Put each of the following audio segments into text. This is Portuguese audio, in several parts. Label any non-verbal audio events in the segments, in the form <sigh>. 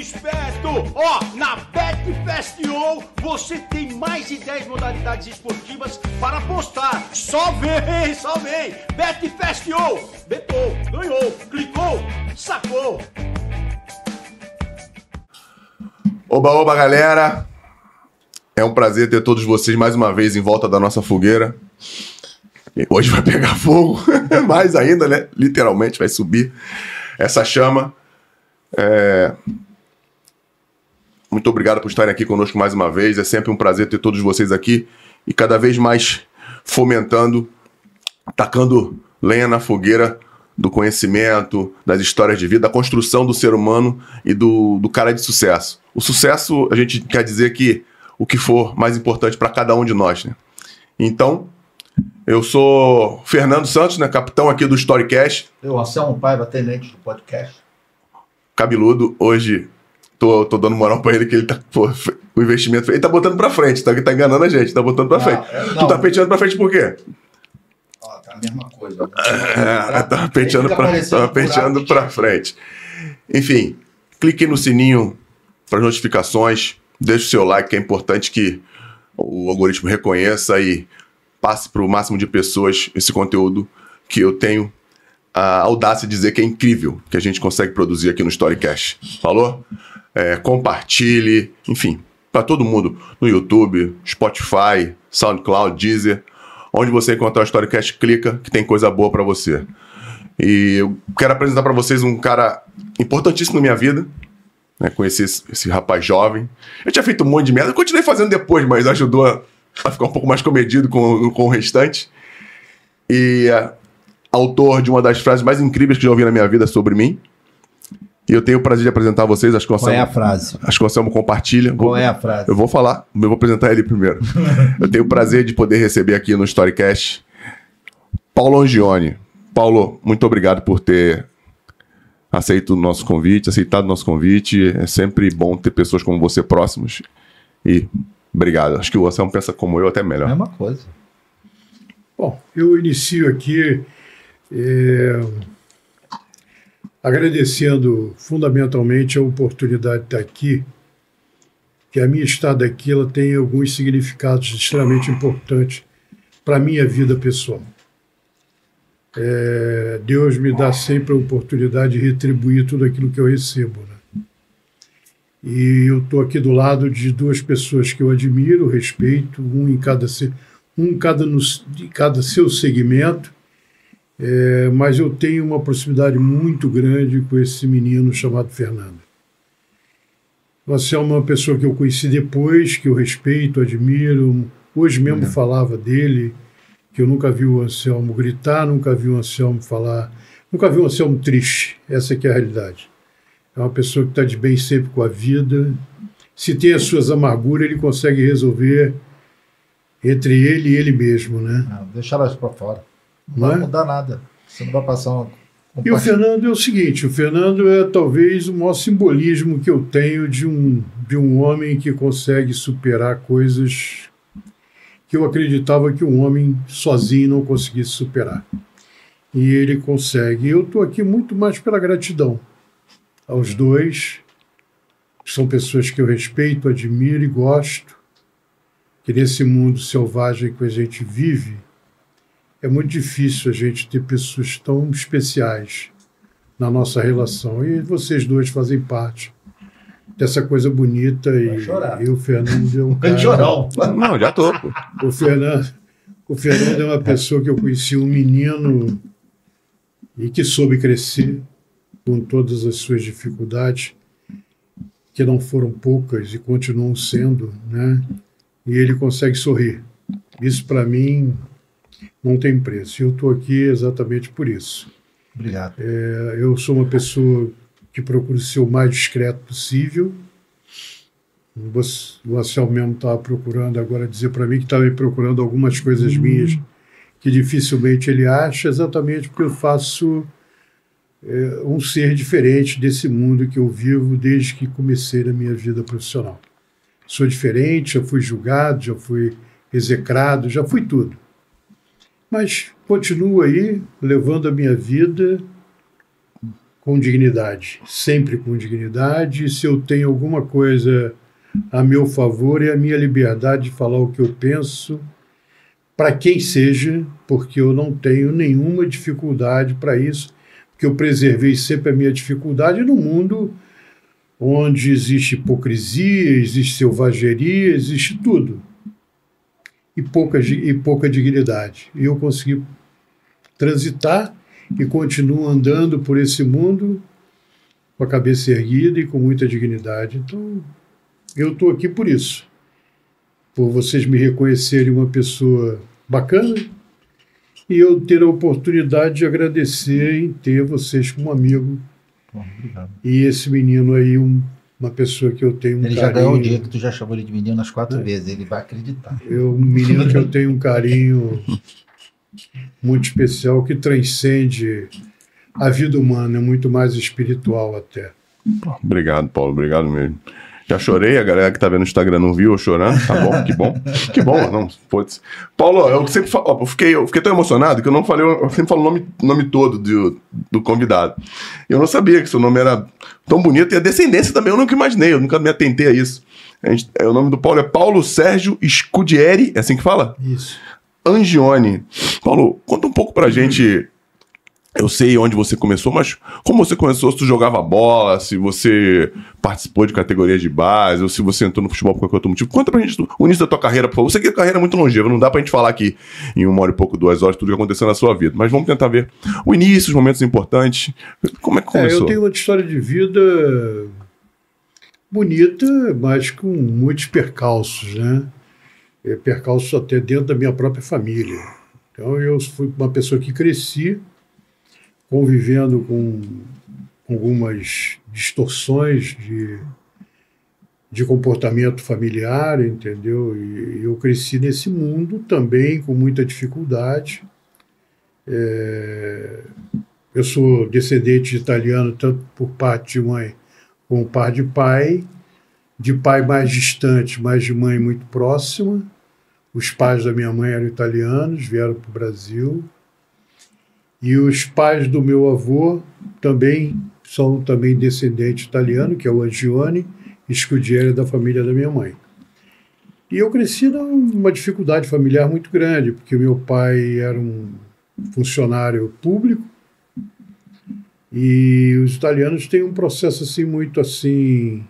esperto! Ó, na Bet Festival você tem mais de 10 modalidades esportivas para apostar. Só vem, só vem! Bet Festival! Betou, ganhou, clicou, sacou! Oba, oba, galera! É um prazer ter todos vocês mais uma vez em volta da nossa fogueira. Hoje vai pegar fogo, <laughs> mais ainda, né? Literalmente vai subir essa chama. É, Muito obrigado por estarem aqui conosco mais uma vez. É sempre um prazer ter todos vocês aqui e cada vez mais fomentando, tacando lenha na fogueira do conhecimento, das histórias de vida, da construção do ser humano e do, do cara de sucesso. O sucesso, a gente quer dizer que o que for mais importante para cada um de nós, né? Então, eu sou Fernando Santos, né, capitão aqui do Storycast, Eu, Anselmo Paiva, tenente do podcast. cabeludo. Hoje tô, tô dando moral pra ele que ele tá. Pô, o investimento. Ele tá botando pra frente, tá, tá enganando a gente, tá botando pra Ah, frente. é, tu não. tá penteando pra frente por quê? Ó, tá a mesma coisa. É, tava penteando, Fica pra, tava penteando buraco. pra frente. Enfim, clique no sininho para notificações, deixe o seu like, que é importante que o algoritmo reconheça e passe para o máximo de pessoas esse conteúdo que eu tenho a audácia de dizer que é incrível que a gente consegue produzir aqui no Storycast. Falou? É, compartilhe, enfim, para todo mundo no YouTube, Spotify, SoundCloud, Deezer, onde você encontrar o Storycast, clica que tem coisa boa para você. E eu quero apresentar para vocês um cara importantíssimo na minha vida. Né? Conheci esse, esse rapaz jovem. Eu tinha feito um monte de merda, continuei fazendo depois, mas ajudou a, a ficar um pouco mais comedido com, com o restante. E é, autor de uma das frases mais incríveis que já ouvi na minha vida sobre mim. E eu tenho o prazer de apresentar a vocês. Acho que o Qual é a frase? acho que o Anselmo compartilha. Qual Vou- é a frase? eu vou falar, eu vou apresentar ele primeiro. <laughs> eu tenho o prazer de poder receber aqui no Storycast Paulo Angione. Paulo, muito obrigado por ter aceito o nosso convite, aceitado o nosso convite. É sempre bom ter pessoas como você próximos. E obrigado. Acho que o Anselmo pensa como eu, até melhor. Mesma coisa. Bom, eu inicio aqui é, agradecendo fundamentalmente a oportunidade de estar aqui, que a minha estada aqui ela tem alguns significados extremamente importantes para a minha vida pessoal. É, Deus me dá sempre a oportunidade de retribuir tudo aquilo que eu recebo. Né? E eu estou aqui do lado de duas pessoas que eu admiro, respeito, um em cada um cada no, cada seu segmento, é, mas eu tenho uma proximidade muito grande com esse menino chamado Fernando. Você é uma pessoa que eu conheci depois, que eu respeito, admiro. Hoje mesmo falava dele, que eu nunca vi o Anselmo gritar, nunca vi o Anselmo falar, nunca vi o Anselmo triste. Essa que é a realidade. É uma pessoa que está de bem sempre com a vida. Se tem as suas amarguras, ele consegue resolver entre ele e ele mesmo, né? Não, deixa elas pra fora. Não, Não vai é? mudar nada. Você não vai passar uma. E o Fernando é o seguinte, o Fernando é talvez o maior simbolismo que eu tenho de um, de um homem que consegue superar coisas que eu acreditava que um homem sozinho não conseguisse superar. E ele consegue. Eu estou aqui muito mais pela gratidão aos dois, que são pessoas que eu respeito, admiro e gosto, que nesse mundo selvagem que a gente vive, é muito difícil a gente ter pessoas tão especiais na nossa relação. E vocês dois fazem parte dessa coisa bonita. E, chorar. e o Fernando é um cara. Não, já tô. O Fernando, o Fernando é uma pessoa que eu conheci, um menino e que soube crescer com todas as suas dificuldades, que não foram poucas e continuam sendo, né? E ele consegue sorrir. Isso para mim não tem preço. E eu estou aqui exatamente por isso. Obrigado. É, eu sou uma pessoa que procuro ser o mais discreto possível. Você- O Anselmo mesmo estava procurando agora dizer para mim que estava procurando algumas coisas minhas que dificilmente ele acha, exatamente porque eu faço é, um ser diferente desse mundo que eu vivo desde que comecei na minha vida profissional. Sou diferente, já fui julgado, já fui execrado, já fui tudo. Mas continuo aí, levando a minha vida com dignidade, sempre com dignidade. Se eu tenho alguma coisa a meu favor, é a minha liberdade de falar o que eu penso, para quem seja, porque eu não tenho nenhuma dificuldade para isso, porque eu preservei sempre a minha dificuldade no mundo onde existe hipocrisia, existe selvageria, existe tudo. E pouca, e pouca dignidade. E eu consegui transitar e continuo andando por esse mundo com a cabeça erguida e com muita dignidade. Então, eu estou aqui por isso. Por vocês me reconhecerem uma pessoa bacana e eu ter a oportunidade de agradecer em ter vocês como amigo Bom, obrigado. e esse menino aí, um- uma pessoa que eu tenho um Ele já carinho. ganhou o dia que tu já chamou ele de menino nas quatro É. vezes. Ele vai acreditar. Eu, um menino que eu tenho um carinho muito especial que transcende a vida humana, é muito mais espiritual até. Obrigado, Paulo. Obrigado mesmo. Já chorei, a galera que tá vendo no Instagram não viu eu chorando. Tá bom, que bom. Que bom, não, putz. Paulo, eu sempre falo, ó, eu fiquei, eu fiquei tão emocionado que eu não falei, eu sempre falo o nome, nome todo do, do convidado. Eu não sabia que seu nome era tão bonito e a descendência também eu nunca imaginei, eu nunca me atentei a isso. A gente- é, o nome do Paulo é Paulo Sérgio Scudieri, é assim que fala? Isso. Angione. Paulo, conta um pouco pra gente. Eu sei onde você começou, mas como você começou? Se tu jogava bola, se você participou de categorias de base, ou se você entrou no futebol por qualquer outro motivo. Conta pra gente o início da tua carreira, por favor. Você que a carreira é muito longeva, não dá pra gente falar aqui em uma hora e pouco, duas horas, tudo que aconteceu na sua vida. Mas vamos tentar ver o início, os momentos importantes. Como é que É, começou? eu tenho uma história de vida bonita, mas com muitos percalços, né? É, Percalços até dentro da minha própria família. Então eu fui uma pessoa que cresci convivendo com algumas distorções de, de comportamento familiar, entendeu? E eu cresci nesse mundo também com muita dificuldade. É, eu sou descendente de italiano tanto por parte de mãe como por parte de pai, de pai mais distante, mas de mãe muito próxima. Os pais da minha mãe eram italianos, vieram para o Brasil. E os pais do meu avô também são também descendente italiano, que é o Angione, Scudieri da família da minha mãe. E eu cresci numa dificuldade familiar muito grande, porque meu pai era um funcionário público e os italianos têm um processo assim muito assim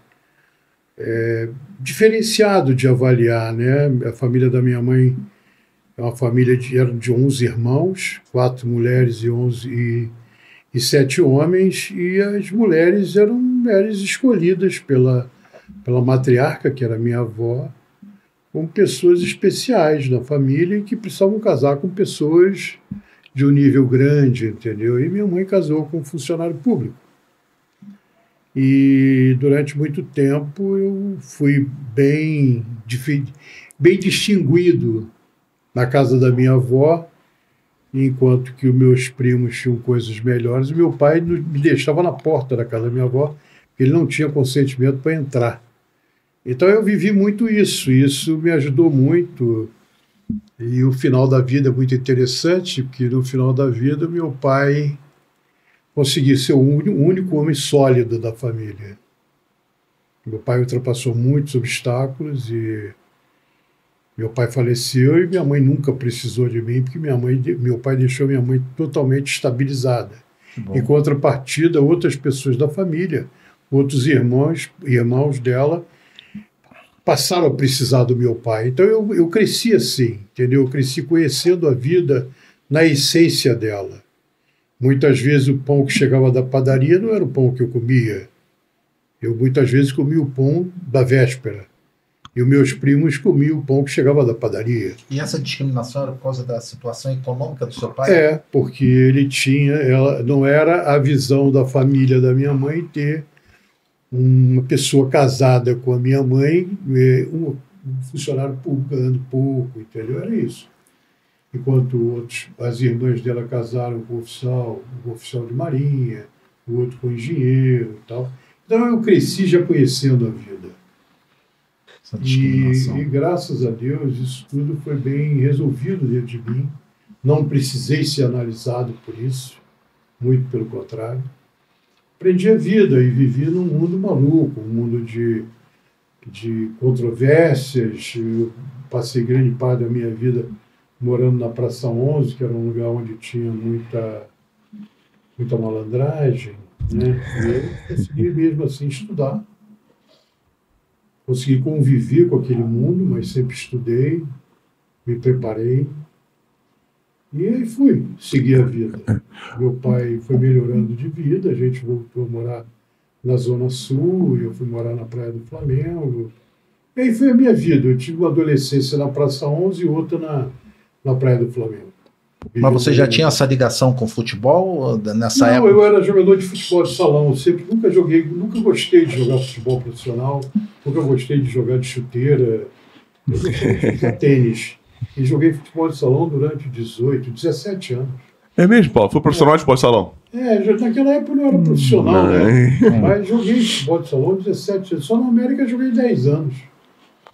é, diferenciado de avaliar, né? A família da minha mãe é uma família de, era de 11 irmãos, quatro mulheres e 11 e, e sete homens, e as mulheres eram mulheres escolhidas pela, pela matriarca, que era minha avó, como pessoas especiais na família e que precisavam casar com pessoas de um nível grande, entendeu? E minha mãe casou com um funcionário público. E durante muito tempo eu fui bem, bem distinguido na casa da minha avó, enquanto que os meus primos tinham coisas melhores. Meu pai me deixava na porta da casa da minha avó, ele não tinha consentimento para entrar. Então eu vivi muito isso, isso me ajudou muito. E o final da vida é muito interessante, porque no final da vida meu pai conseguiu ser o único homem sólido da família. Meu pai ultrapassou muitos obstáculos e meu pai faleceu e minha mãe nunca precisou de mim, porque minha mãe, meu pai deixou minha mãe totalmente estabilizada. Bom. Em contrapartida, outras pessoas da família, outros irmãos, irmãos dela, passaram a precisar do meu pai. Então eu, eu cresci assim, entendeu? Eu cresci conhecendo a vida na essência dela. Muitas vezes o pão que chegava da padaria não era o pão que eu comia. Eu muitas vezes comia o pão da véspera. E os meus primos comiam o pão que chegava da padaria. E essa discriminação era por causa da situação econômica do seu pai? É, porque ele tinha, ela não era a visão da família da minha mãe ter uma pessoa casada com a minha mãe, eh, um um funcionário público ganhando pouco, entendeu? Era isso. Enquanto outros, as irmãs dela casaram com um oficial, um oficial de marinha, o outro com engenheiro e tal. Então eu cresci já conhecendo a vida. E, e graças a Deus isso tudo foi bem resolvido dentro de mim. Não precisei ser analisado por isso, muito pelo contrário. aprendi a vida e vivi num mundo maluco, um mundo de, de controvérsias. Eu passei grande parte da minha vida morando na Praça 11, que era um lugar onde tinha muita, muita malandragem. Né? E eu consegui mesmo assim estudar. Consegui conviver com aquele mundo, mas sempre estudei, me preparei. E aí fui, segui a vida. Meu pai foi melhorando de vida, a gente voltou a morar na Zona Sul, eu fui morar na Praia do Flamengo. E aí foi a minha vida. Eu tive uma adolescência na Praça 11 e outra na, na Praia do Flamengo. Mas você já tinha essa ligação com futebol nessa Não, época? eu era jogador de futebol de salão. Eu sempre nunca joguei, nunca gostei de jogar futebol profissional, nunca gostei de jogar de chuteira, de tênis. E joguei futebol de salão durante 18, 17 anos. É mesmo, Paulo? Foi profissional de esporte salão? É, já naquela época eu não era profissional, né? <laughs> Mas joguei futebol de salão 17 anos. Só na América eu joguei 10 anos.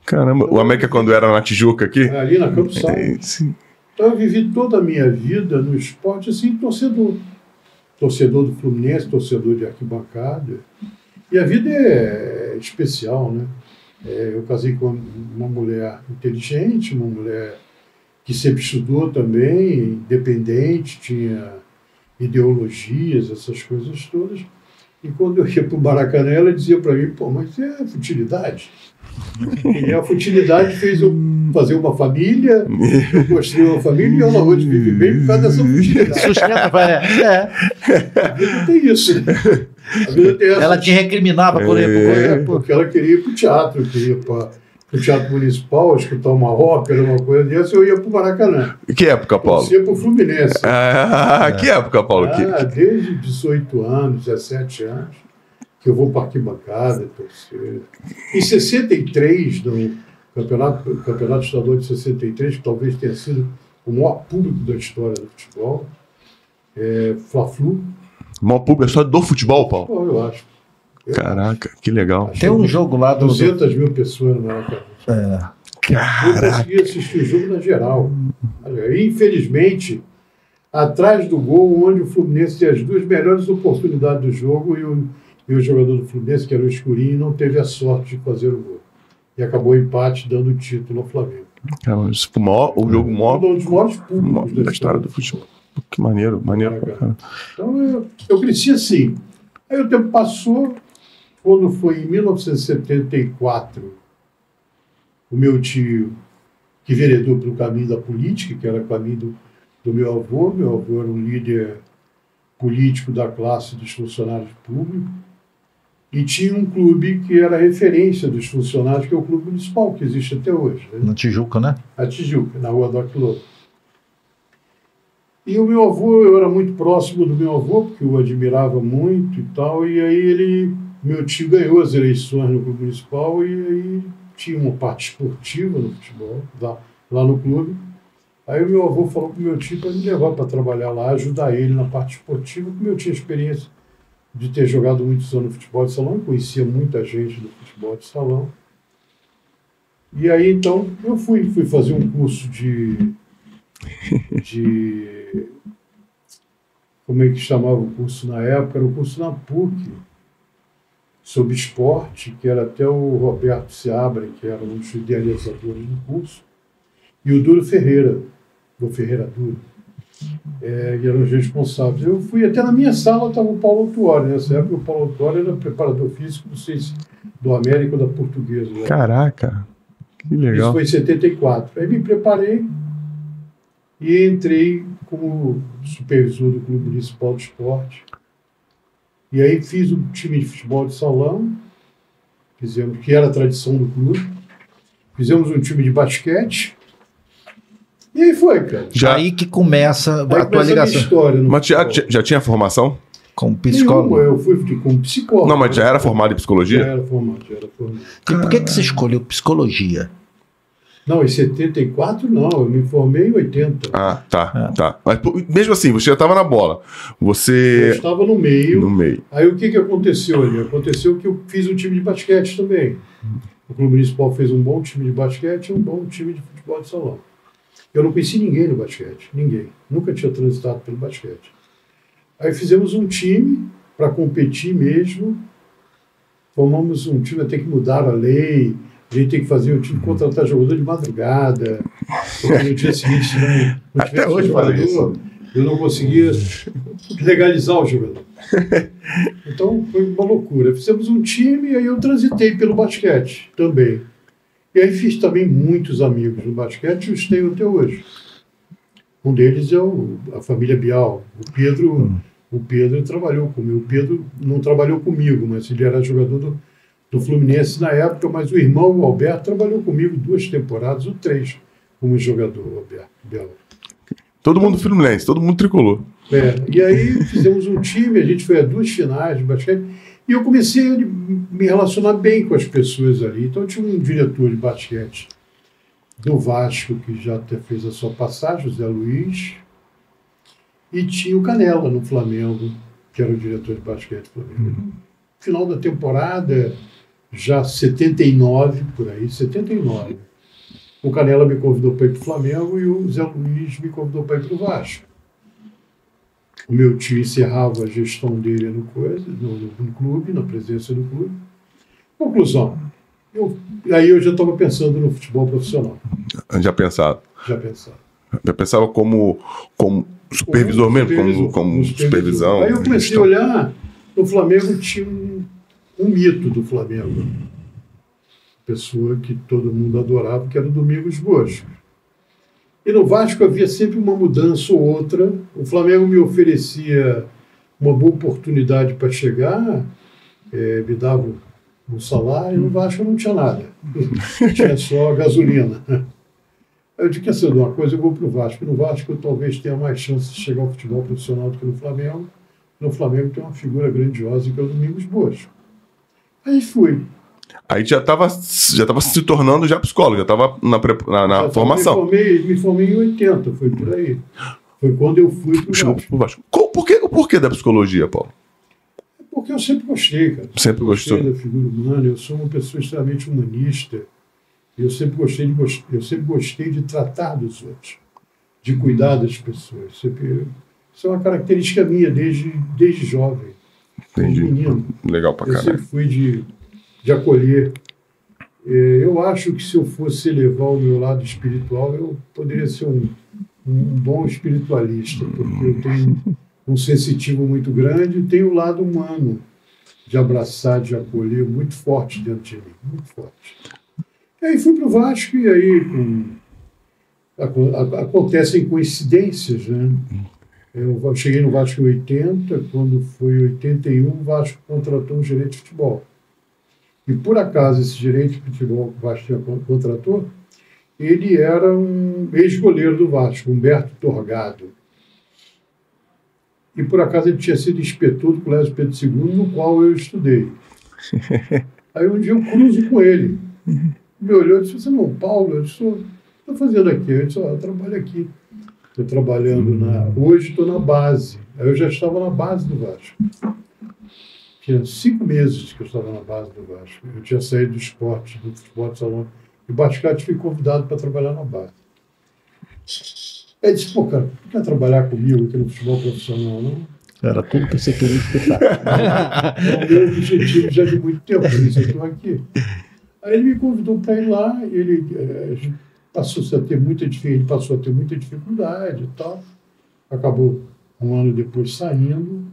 Caramba, o América quando era na Tijuca aqui? Ali na Campo Sal. É, sim. Então eu vivi toda a minha vida no esporte assim, torcedor. Torcedor do Fluminense, torcedor de arquibancada. E a vida é especial, né? É, eu casei com uma mulher inteligente, uma mulher que sempre estudou também, independente, tinha ideologias, essas coisas todas. E quando eu ia para o Maracanã, ela dizia para mim, pô, mas é futilidade. <laughs> E a futilidade fez eu fazer uma família, eu construí uma família e ela hoje vive bem por causa dessa futilidade. Sustenta, é, é. A vida tem isso. A vida tem essa Ela te recriminava por É. é, exemplo. porque ela queria ir para o teatro, queria ir para o Teatro Municipal, escutar uma ópera, uma coisa dessa, eu ia para o Maracanã. Que época, Paulo? Torcia para o Fluminense. Ah, que época, Paulo? Ah, desde 18 anos, 17 anos, que eu vou para arquibancada, torcer. Em 63, no campeonato, campeonato estadual de 63, que talvez tenha sido o maior público da história do futebol, é, Fla-Flu, Maior público, só do futebol, Paulo? pô, eu acho. Eu Caraca, que legal. Tem um jogo lá do. do 200 mil pessoas no Maracanã. é, Eu Caraca. consegui assistir o jogo na geral. Infelizmente, atrás do gol, onde o Fluminense tem as duas melhores oportunidades do jogo, e o, e o jogador do Fluminense, que era o Escurinho, não teve a sorte de fazer o gol. E acabou o empate, dando o título ao Flamengo. Caramba, isso foi o, maior, o jogo maior, Um dos maiores maior públicos da história do futebol. Que maneiro, maneiro pra caramba. Então eu, eu cresci assim. Aí o tempo passou, quando foi em 1974, o meu tio, que veredou pelo caminho da política, que era o caminho do, do meu avô, meu avô era um líder político da classe dos funcionários públicos, e tinha um clube que era referência dos funcionários, que é o Clube Municipal, que existe até hoje. né? no Tijuca, né? a Tijuca, na rua Doc Lobo. E o meu avô, eu era muito próximo do meu avô, porque eu o admirava muito e tal, e aí ele, meu tio ganhou as eleições no Clube Municipal e aí tinha uma parte esportiva no futebol, lá, lá no clube. Aí o meu avô falou para o meu tio para me levar para trabalhar lá, ajudar ele na parte esportiva, porque eu tinha experiência de ter jogado muitos anos no futebol de salão, conhecia muita gente do futebol de salão. E aí então eu fui, fui fazer um curso de. <laughs> de como é que chamava o curso na época? Era o curso na PUC, sobre esporte, que era até o Roberto Seabra, que era um dos idealizadores do curso, e o Duro Ferreira, do Ferreira Duro, é, que eram os responsáveis. Eu fui até na minha sala, estava o Paulo Tuori. Nessa época, o Paulo Tuori era preparador físico, não sei se do América ou da Portuguesa. né? Caraca, que Isso legal. foi em 74. Aí me preparei e entrei como supervisor do Clube Municipal de Esporte. E aí fiz o time de futebol de salão, fizemos, que era a tradição do clube. Fizemos um time de basquete. E aí foi, cara. Já, Aí que começa Aí a tua ligação história. mas já, já, já tinha formação? como Nenhuma, psicólogo. eu fui como psicólogo. Não, mas já era formado em Já psicologia? era formado, já era formado. E por que, que você escolheu psicologia? Não, em 74 não, eu me formei em 80. Ah, tá, É. tá. Mas mesmo assim, você já estava na bola. Eu Você. estava no meio. No meio. Aí o que, que aconteceu ali? Aconteceu que eu fiz um time de basquete também. O Clube Municipal fez um bom time de basquete e um bom time de futebol de salão. Eu não conheci ninguém no basquete, ninguém. Nunca tinha transitado pelo basquete. Aí fizemos um time para competir mesmo. Formamos um time, até que mudar a lei, a gente tem que fazer o time contratar jogador de madrugada, porque no dia seguinte se não, não <laughs> Até tivesse hoje jogador, eu não conseguia legalizar o jogador. <laughs> Então foi uma loucura. Fizemos um time e aí eu transitei pelo basquete também. E aí fiz também muitos amigos no basquete e os tenho até hoje. Um deles é o, a família Bial. O Pedro, o Pedro trabalhou comigo. O Pedro não trabalhou comigo, mas ele era jogador do, do Fluminense na época, mas o irmão, o Alberto, trabalhou comigo duas temporadas, ou três, como jogador, o Alberto Bial. Todo mundo Fluminense, todo mundo tricolor. É, e aí fizemos um time, a gente foi a duas finais de basquete, e eu comecei a me relacionar bem com as pessoas ali. Então tinha um diretor de basquete do Vasco, que já até fez a sua passagem, José Luiz, e tinha o Canela no Flamengo, que era o diretor de basquete do Flamengo. Final da temporada, já 79, por aí, 79. O Canela me convidou para ir para o Flamengo e o Zé Luiz me convidou para ir para o Vasco. O meu tio encerrava a gestão dele no, coisa, no, no- no clube, na presença do clube. Conclusão. Eu, aí eu já estava pensando no futebol profissional, Já pensava. já pensava. Já pensava como, como supervisor mesmo, como, como supervisão. Aí eu comecei a olhar, no Flamengo tinha um, um mito do Flamengo. Pessoa que todo mundo adorava, que era o Domingos Bosco. E no Vasco havia sempre uma mudança ou outra. O Flamengo me oferecia uma boa oportunidade para chegar, eh, me dava um salário, no Vasco não tinha nada. <laughs> tinha só gasolina. Eu disse, quer saber de uma coisa, eu vou para o Vasco. No Vasco eu talvez tenha mais chance de chegar ao futebol profissional do que no Flamengo. No Flamengo tem uma figura grandiosa que é o Domingos Bosco. Aí fui. Aí já estava já tava se tornando já psicólogo, já estava na, na, na formação. Me formei, me formei em 80, foi por aí. Foi quando eu fui para o Chegou Vasco. pro Vasco. Qual- Por que, o porquê da psicologia, Paulo? Porque eu sempre gostei, cara. Sempre Gostei gostou? da figura humana, eu sou uma pessoa extremamente humanista. Eu sempre gostei de, eu sempre gostei de tratar dos outros, de cuidar das pessoas. Sempre, isso é uma característica minha desde, desde jovem. Entendi. Menino. Legal pra Eu caralho. sempre fui de, de acolher. Eh, Eu acho que se eu fosse elevar o meu lado espiritual, eu poderia ser um, um bom espiritualista, porque eu tenho um sensitivo muito grande e tenho o lado humano de abraçar, de acolher, muito forte dentro de mim, muito forte. E aí fui para o Vasco e aí com- aco- a- acontecem coincidências, né? Eu cheguei no Vasco em 80, quando foi 81, o Vasco contratou um gerente de futebol. E por acaso esse gerente que o Vasco contratou, ele era um ex-goleiro do Vasco, Humberto Torgado. E por acaso ele tinha sido inspetor do Colégio Pedro II, no qual eu estudei. <laughs> Aí um dia eu cruzo com ele. Me olhou e disse, você não, Paulo, eu estou fazendo aqui. Eu disse, ó, eu trabalho aqui. Estou trabalhando na. Hoje estou na base. Aí eu já estava na base do Vasco. Tinha cinco meses que eu estava na base do Vasco. Eu tinha saído do esporte, do futebol de salão. E o basquete fui convidado para trabalhar na base. Aí disse, pô, cara, tu quer trabalhar comigo aqui no futebol profissional, não? Era tudo que você queria escutar. <laughs> O meu objetivo já de muito tempo, por isso eu estou aqui. Aí ele me convidou para ir lá, ele eh, passou a ter muita dificuldade, ele passou a ter muita dificuldade e tal. Acabou um ano depois saindo,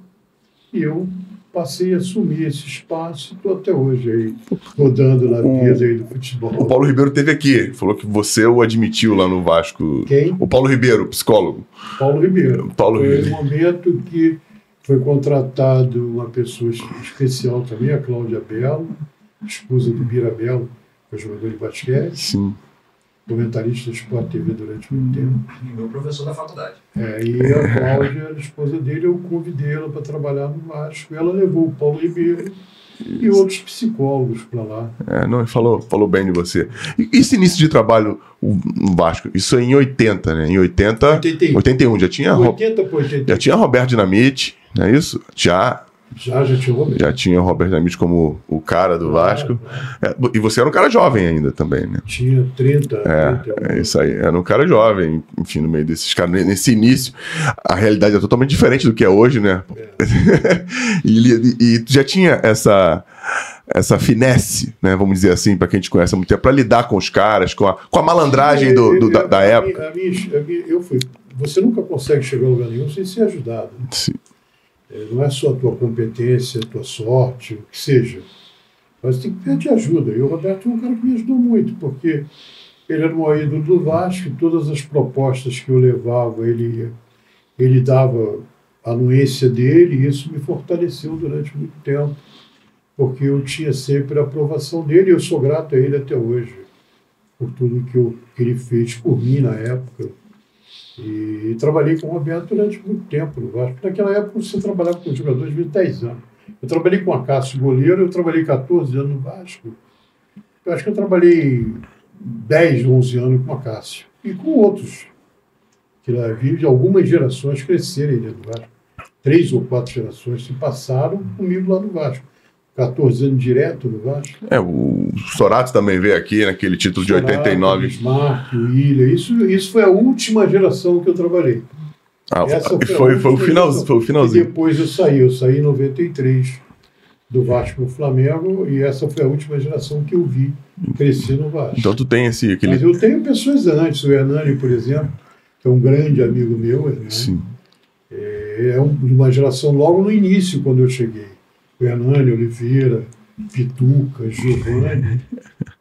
e eu passei a assumir esse espaço e estou até hoje aí, rodando na vida aí do O futebol. Paulo Ribeiro teve aqui, falou que você o admitiu lá no Vasco. Quem? O Paulo Ribeiro, psicólogo. Paulo Ribeiro. Paulo Foi Ribeiro. o momento que foi contratado uma pessoa especial também, a Cláudia Belo, esposa do Bira Belo, que é jogador de basquete, Sim. Comentarista do Sport TV durante muito tempo. E meu professor da faculdade. É, e a Cláudia, a esposa dele, eu convidei ela para trabalhar no Vasco. Ela levou o Paulo Ribeiro e outros psicólogos para lá. É, não, falou, falou bem de você. E esse início de trabalho no Vasco, isso é em 80, né? Em 80, 81. 81 já tinha, Ro- 80 por 80. já tinha Roberto Dinamite, não é isso? Já, Já, já tinha o Roberto. já tinha o Roberto Dinamite como o cara do Vasco. É, e você era um cara jovem ainda também, né? Tinha 30, É, 31. é isso aí. Era um cara jovem, enfim, no meio desses caras. Nesse início, a realidade é totalmente diferente do que é hoje, né? <laughs> e, li- e tu já tinha essa essa finesse, né, vamos dizer assim, para quem te conhece há muito tempo, para lidar com os caras, com a, com a malandragem do, do- da, da época. minha- minha- eu fui. Você nunca consegue chegar a lugar nenhum sem ser ajudado. Sim. É, Não é só a tua competência, a tua sorte, o que seja. Mas tem que pedir ajuda. E o Roberto é um cara que me ajudou muito, porque ele era um ídolo do Vasco, e todas as propostas que eu levava, ele, ele dava a anuência dele, e isso me fortaleceu durante muito tempo, porque eu tinha sempre a aprovação dele, e eu sou grato a ele até hoje, por tudo que, eu, que ele fez por mim na época. E trabalhei com o Roberto durante muito tempo no Vasco. Naquela época você trabalhava com jogadores de 10 anos. Eu trabalhei com a Cássio goleiro, eu trabalhei 14 anos no Vasco. Eu acho que eu trabalhei 10, 11 anos com a Cássio. E com outros. Que lá vi de algumas gerações crescerem dentro do Vasco. Três ou quatro gerações se passaram comigo lá no Vasco. 14 anos direto no Vasco. É, o Sorato também veio aqui naquele título de 89. O Bismarck, o William. Isso, isso foi a última geração que eu trabalhei. Ah, Essa e foi foi, foi, o final, foi o E finalzinho. depois eu saí, eu saí em 93 do Vasco no Flamengo e essa foi a última geração que eu vi crescer no Vasco. Então tu tem esse aquele. Mas eu tenho pessoas antes, o Hernani, por exemplo, que é um grande amigo meu, Hernani, Sim. é de uma geração logo no início, quando eu cheguei. Hernani, Oliveira, Pituca, Giovanni.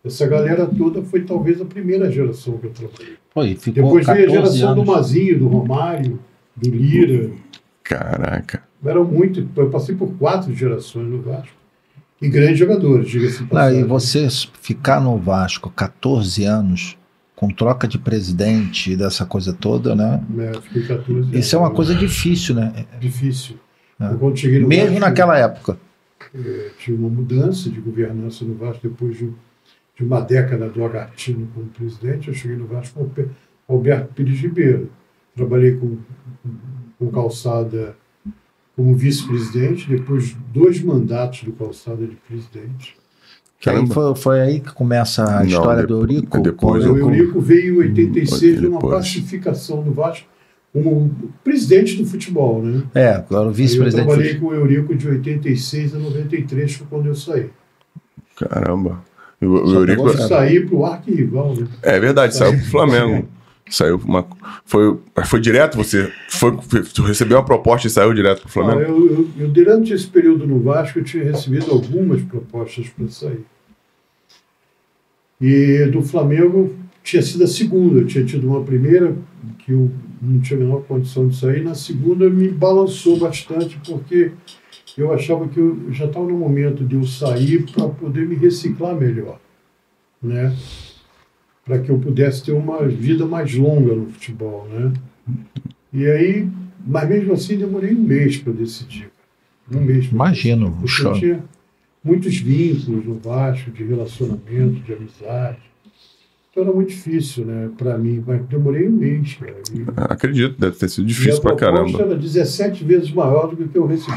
Essa galera toda foi talvez a primeira geração que eu trabalhei. Depois veio a 14 geração do anos. Mazinho, do Romário, do Lira. Caraca. Eram muito. Eu passei por quatro gerações no Vasco. E grandes jogadores, diga-se e você ficar no Vasco 14 anos, com troca de presidente, dessa coisa toda, né? É, fiquei 14 anos. Isso é uma coisa difícil, né? difícil. É. Mesmo Vasco, naquela época. Eh, tive uma mudança de governança no Vasco depois de, de uma década do Agatino como presidente. Eu cheguei no Vasco com Alberto Pires Ribeiro. Trabalhei com, com Calçada como vice-presidente, depois dois mandatos do Calçada de presidente. Que aí Caramba. foi, foi aí que começa a Não, história do depois- Eurico. depois quando- o Eurico veio em 86 de uma pacificação do Vasco como presidente do futebol, né? É, agora o Aí Eu vice-presidente. trabalhei com o Eurico de 86 a 93, foi quando eu saí. Caramba. O, o Só Eurico. Eu saí pro arquirrival, né? É verdade, saiu pro Saiu. Flamengo. Saiu uma. Foi, foi direto você? Foi, recebeu uma proposta e saiu direto pro Ah, Flamengo? eu, eu- eu, durante esse período no Vasco, eu tinha recebido algumas propostas para sair. E do Flamengo tinha sido a segunda. Eu tinha tido uma primeira que eu não tinha a menor condição de sair. Na segunda me balançou bastante, porque eu achava que eu já estava no momento de eu sair para poder me reciclar melhor. Né? Para que eu pudesse ter uma vida mais longa no futebol. Né? E aí, mas mesmo assim demorei um mês para decidir. Um mês. Imagino, eu tinha muitos vínculos no Vasco, de relacionamento, de amizade. Então era muito difícil, né, para mim. Mas demorei um mês, cara. E, Acredito, deve ter sido difícil pra proposta caramba. era 17 vezes maior do que o que eu recebi.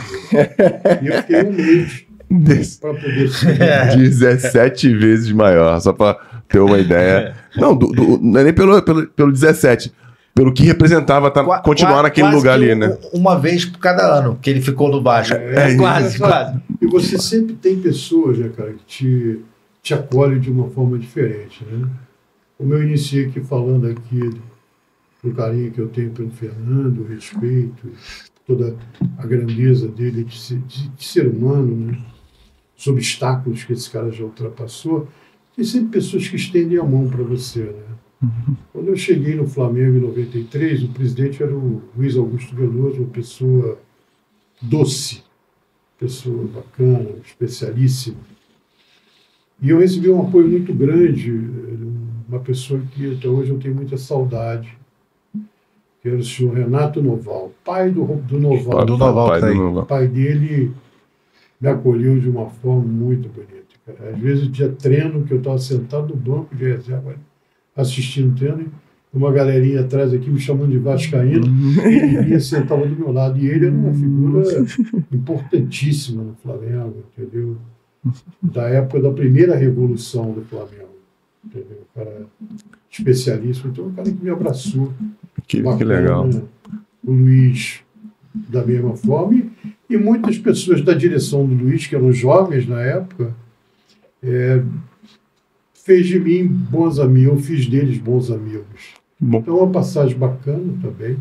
e eu fiquei um mês Des- para poder seguir. 17 <laughs> vezes maior, só pra ter uma ideia. Não, do- do- não é nem pelo, pelo, pelo 17, pelo que representava tá, Qua- continuar naquele quase lugar ali, né? Uma vez por cada ano que ele ficou no Vasco. É, quase, isso. quase. E você sempre tem pessoas, né, cara, que te, te acolhem de uma forma diferente, né? Como eu iniciei aqui falando aqui do, carinho que eu tenho pelo Fernando, o respeito, toda a grandeza dele de ser, de- de ser humano, né? Os obstáculos que esse cara já ultrapassou. Tem sempre pessoas que estendem a mão para você, né? Quando eu cheguei no Flamengo em 93, o presidente era o Luiz Augusto Veloso, uma pessoa doce, pessoa bacana, especialíssima. E eu recebi um apoio muito grande, uma pessoa que até hoje eu tenho muita saudade, que era o senhor Renato Noval, pai do, do Noval. Do Noval, Pai tá O pai dele me acolheu de uma forma muito bonita. cara. Às vezes tinha treino que eu estava sentado no banco de reserva assistindo treino, e uma galerinha atrás aqui me chamando de Vascaíno, ele vinha sentava do meu lado. E ele era uma figura importantíssima no Flamengo, entendeu? Da época da primeira revolução do Flamengo. Entendeu? O cara especialista, então um cara que me abraçou. Que, que Bacana, legal. né? O Luiz, da mesma forma. E, E muitas pessoas da direção do Luiz, que eram jovens na época, é, fez de mim bons amigos, eu fiz deles bons amigos. Bom. Então, uma passagem bacana também.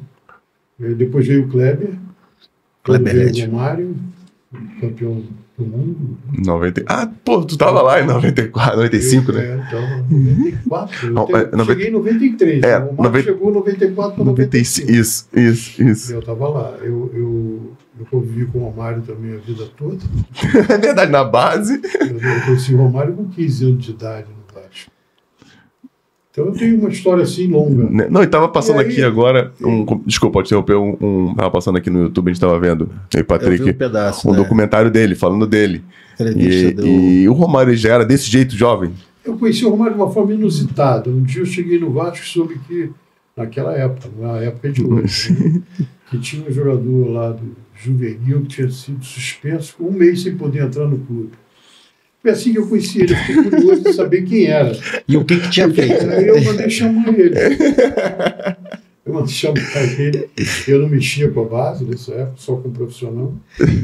É, depois veio o Kleber, Kleber veio o Mário, campeão. 90... Ah, pô, tu tava lá em 94, 95, eu, né? É, então, 94. Eu Não, é, Cheguei em 93. É, né? o Mário 90 chegou em 94 para 95. 95. Isso, isso, isso. Eu estava lá. Eu, eu, eu convivi com o Romário também a vida toda. <laughs> É verdade, na base. Eu, eu conheci o Romário com 15 anos de idade Vasco. Então eu tenho uma história assim longa. Né? Não, e tava passando E aí- aqui agora. Um, desculpa, pode interromper. Um, um, tava passando aqui no YouTube, a gente tava vendo. E Eu vi Patrick. um pedaço, um né? documentário dele, falando dele. E, do... e o Romário já era desse jeito, jovem. Eu conheci o Romário de uma forma inusitada. Um dia eu cheguei no Vasco e soube que, naquela época, na época de hoje, né, que tinha um jogador lá do juvenil que tinha sido suspenso com um mês sem poder entrar no clube. Foi assim que eu conheci ele, eu fiquei curioso de saber quem era. E o que que tinha feito? Aí eu mandei chamar ele. Eu mandei chamar ele. Eu não mexia com a base nessa época, só com profissional.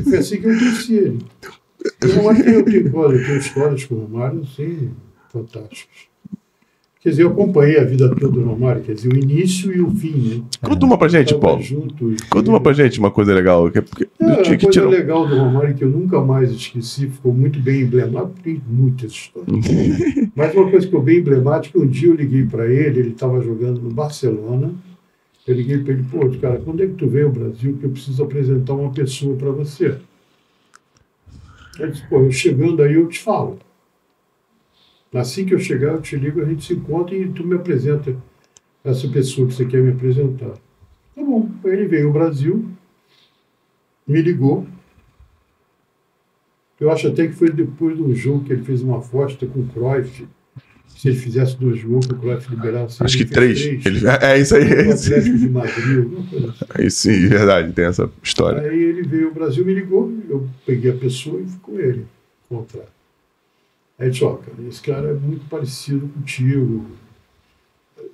Foi assim que eu conheci ele. E o Romário tem, eu tenho, olha, eu tenho histórias com o Romário, assim, fantásticas. Quer dizer, eu acompanhei a vida toda do Romário, quer dizer, o início e o fim, né? Conta uma pra gente, Paulo. junto, e- Conta uma pra gente uma coisa legal. Que, que, é, uma que coisa tirar. um- legal do Romário que eu nunca mais esqueci, ficou muito bem emblemático, tem muitas histórias. <laughs> Mas uma coisa que ficou bem emblemática, um dia eu liguei para ele, ele estava jogando no Barcelona, eu liguei para ele, pô, cara, quando é que tu veio ao Brasil que eu preciso apresentar uma pessoa para você? Ele disse, pô, eu chegando aí eu te falo. Assim que eu chegar, eu te ligo, a gente se encontra e tu me apresenta essa pessoa que você quer me apresentar. Tá bom. Aí ele veio ao Brasil, me ligou. Eu acho até que foi depois do jogo que ele fez uma aposta com o Cruyff. Se ele fizesse dois gols, que o Cruyff liberasse. Acho que fez três. Ele- é, é isso aí. É isso aí. De Madrid, alguma coisa assim. É isso sim, verdade, tem essa história. Aí ele veio ao Brasil, me ligou, eu peguei a pessoa e fui com ele encontrar. Aí ele disse, ó, cara, esse cara é muito parecido contigo.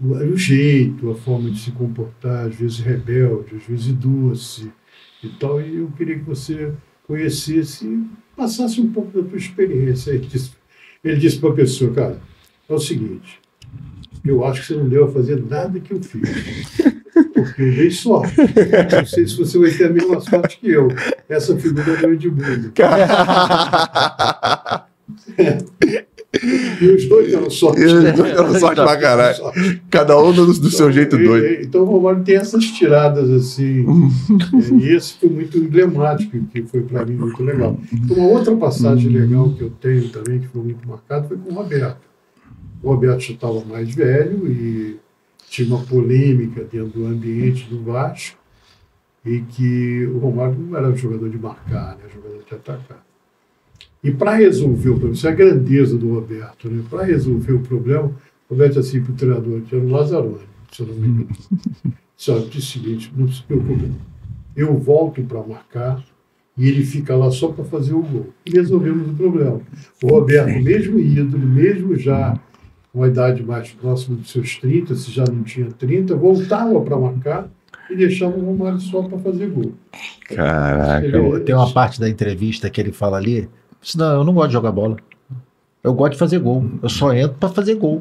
O, o jeito, a forma de se comportar, às vezes rebelde, às vezes doce e tal. E eu queria que você conhecesse e passasse um pouco da tua experiência. Aí Ele disse, disse para a pessoa, cara, é o seguinte, eu acho que você não deu a fazer nada que eu fiz. Porque eu dei sorte. Não sei se você vai ter a mesma sorte que eu. Essa figura é do Edmundo. <laughs> E os dois deram sorte. E os dois deram sorte pra caralho. Cada um do, do seu jeito Então, doido. Então o Romário tem essas tiradas assim. É, e esse foi muito emblemático, que foi para mim muito legal. Uma outra passagem legal que eu tenho também, que foi muito marcada, foi com o Roberto. O Roberto já estava mais velho e tinha uma polêmica dentro do ambiente do Vasco e que o Romário não era jogador de marcar, né? jogador de atacar. E para resolver o problema, isso é a grandeza do Roberto, né? para resolver o problema, o Roberto assim para o treinador, que era o Lazzaroni, se eu não me engano. Disse, olha, disse o seguinte, não se preocupe, eu volto para marcar e ele fica lá só para fazer o gol. E resolvemos o problema. O Roberto, mesmo ídolo, mesmo já com a idade mais próxima dos seus 30, se já não tinha 30, voltava para marcar e deixava o Romário só para fazer gol. Caraca. Tem uma parte da entrevista que ele fala ali. Diz, Não, eu não gosto de jogar bola. Eu gosto de fazer gol. Eu só entro pra fazer gol.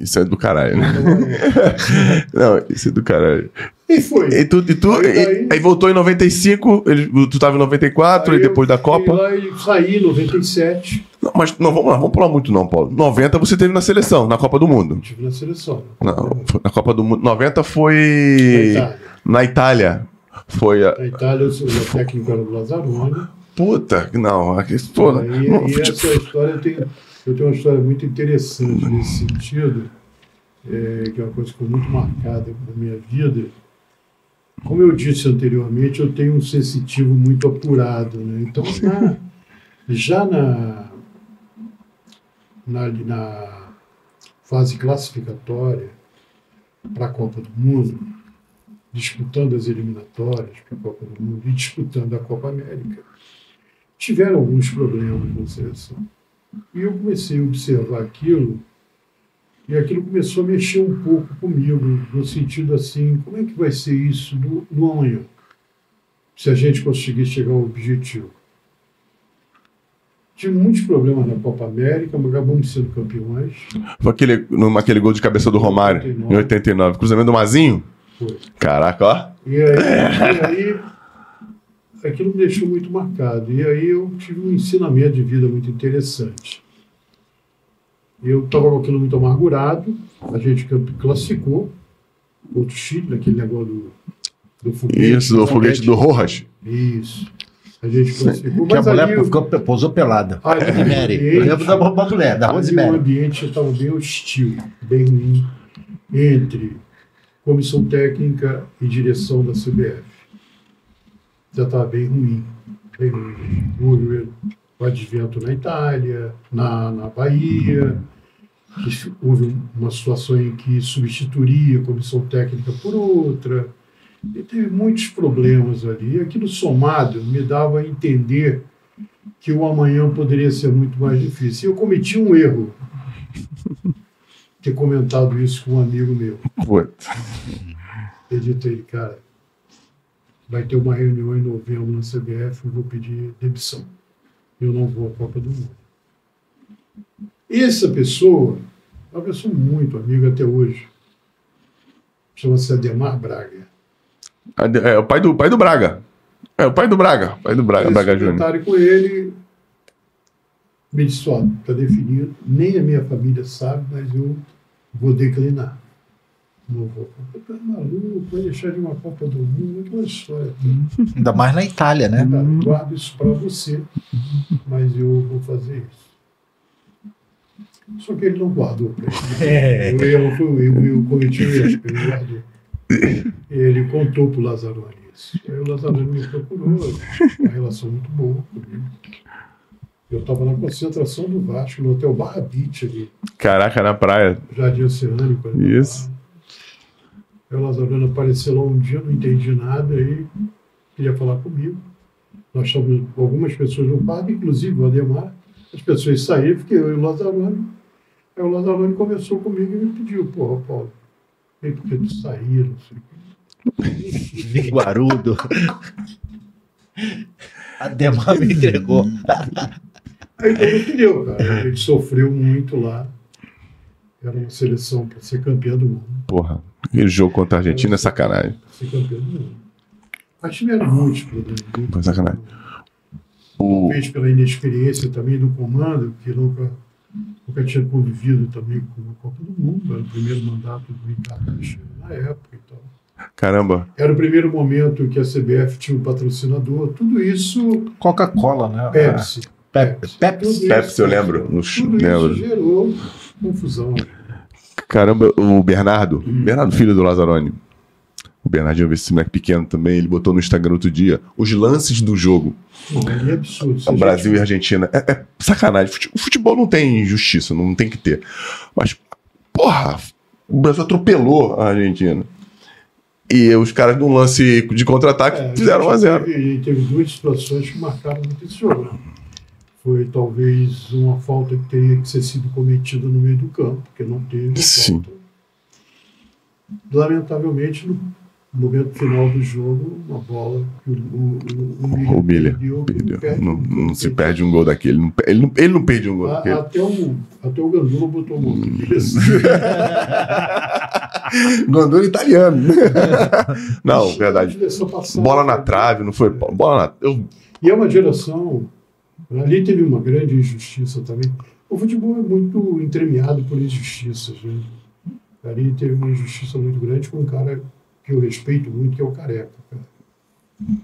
Isso é do caralho, né? <laughs> Não, isso é do caralho. E foi. E tu, e tu Aí e- daí- aí voltou em 95, ele, tu tava em 94, Aí e depois eu da Copa. fui Lá e saí em 97, Não, mas não, vamos lá, vamos pular muito não, Paulo. 90 você teve na seleção, na Copa do Mundo. estive na seleção. Não, foi na Copa do Mundo. 90 Na foi Itália. na Itália. Foi a. Na Itália, eu sou o técnico era do Lazzaroni. Puta, não. Pô, e, não, e essa história, tenho, eu tenho uma história muito interessante nesse sentido, é, que é uma coisa que ficou muito marcada na minha vida. Como eu disse anteriormente, eu tenho um sensitivo muito apurado. Né? Então, <laughs> na- já na, na, na fase classificatória para a Copa do Mundo, disputando as eliminatórias para a Copa do Mundo e disputando a Copa América, tiveram alguns problemas na seleção. E eu comecei a observar aquilo, e aquilo começou a mexer um pouco comigo, no sentido assim, como é que vai ser isso no, no amanhã? se a gente conseguir chegar ao objetivo. Tive muitos problemas na Copa América, mas acabamos sendo campeões. Foi aquele, numa, aquele gol de cabeça do Romário, 89. em 89. Cruzamento do Mazinho? Foi. Caraca, ó. E aí, e aí aquilo me deixou muito marcado. E aí eu tive um ensinamento de vida muito interessante. Eu estava com aquilo muito amargurado, a gente classificou contra o Chile, naquele negócio do, do foguete. Isso, do foguete do Rojas. Isso. A gente classificou. Que a Mas mulher eu- ficou, pousou pelada. o Rosemary. ambiente- Eu lembro da, da mulher, da ali o Rosemary. ambiente estava bem hostil, bem ruim, entre comissão técnica e direção da CBF. Já estava bem ruim. Bem ruim. O advento na Itália, na, na Bahia, que houve uma situação em que substituiria a comissão técnica por outra. E teve muitos problemas ali. E aquilo somado me dava a entender que o amanhã poderia ser muito mais difícil. E eu cometi um erro. Ter comentado isso com um amigo meu. Puta. Eu disse a ele, cara, vai ter uma reunião em novembro na CBF, eu vou pedir demissão. Eu não vou à Copa do Mundo. Essa pessoa, é uma pessoa muito amiga até hoje, chama-se Ademar Braga. É o pai do, pai do Braga. É o pai do Braga. Pai do Braga, Esse Braga Júnior. com ele me disse, ó, está definido, nem a minha família sabe, mas eu vou declinar. Não vou. Tá maluco, vai deixar de uma Copa do Mundo, aquela história. toda. Ainda mais na Itália, né? Eu guardo isso para você, mas eu vou fazer isso. Só que ele não guardou para ele. O erro foi o erro, eu cometi o erro, ele guardou. Ele contou para o Lazzaroni isso. Aí o Lazzaroni me procurou, uma relação muito boa comigo. Eu estava na concentração do Vasco, no Hotel Barra Beach ali, Caraca, na praia. Jardim Oceânico. ali. Isso. Aí o Lazzaroni apareceu lá um dia, não entendi nada, aí queria falar comigo. Nós estávamos algumas pessoas no parque, inclusive o Ademar. As pessoas saíram, fiquei eu e o Lazzaroni. Aí o Lazzaroni conversou comigo e me pediu, porra, Paulo, vem porque tu saía, não sei. Linguarudo. A Demar me entregou. Aí não queria, cara. A gente sofreu muito lá. Era uma seleção para ser campeã do mundo. Porra. Aquele jogo contra a Argentina é sacanagem. Ser campeã do mundo. Mas tiveram muitos problemas. viu? Foi sacanagem. O... Talvez pela inexperiência também do comando, que nunca, nunca tinha convivido também com a Copa do Mundo. Era o primeiro mandato do Ricardo Teixeira na época e tal. Caramba. Era o primeiro momento que a CBF tinha um patrocinador. Tudo isso, Coca-Cola, né? Pepsi. Pepsi. Pepsi. Tudo Pepsi, eu lembro. Tudo lembro. isso gerou confusão. Caramba, o Bernardo. Hum. Bernardo, filho do Lazzaroni. O Bernardinho, esse moleque pequeno também, ele botou no Instagram outro dia os lances do jogo. É absurdo. Se a Brasil gente- e Argentina. É, é sacanagem. O futebol não tem justiça, não tem que ter. Mas, porra, o Brasil atropelou a Argentina. E os caras, num lance de contra-ataque, É, fizeram 1 a 0 Teve, teve duas situações que marcaram muito esse jogo. Né? Foi talvez uma falta que teria que ser sido cometida no meio do campo, porque não teve Sim. falta. Lamentavelmente, no momento final do jogo, uma bola que o, o, o, Milha. perdeu, Perdeu. perde Não, um gol, não se perde. perde um gol daquele. Não pe- Ele não, ele não perde um gol A- daquele. Até o, até o Gandula botou. Hum. Isso. <laughs> Gandula italiano. <laughs> não, verdade. Bola na trave, não foi? Bola na. Eu, E é uma geração. Ali teve uma grande injustiça também. O futebol é muito entremeado por injustiças. Né? Ali teve uma injustiça muito grande com um cara que eu respeito muito, que é o Careca.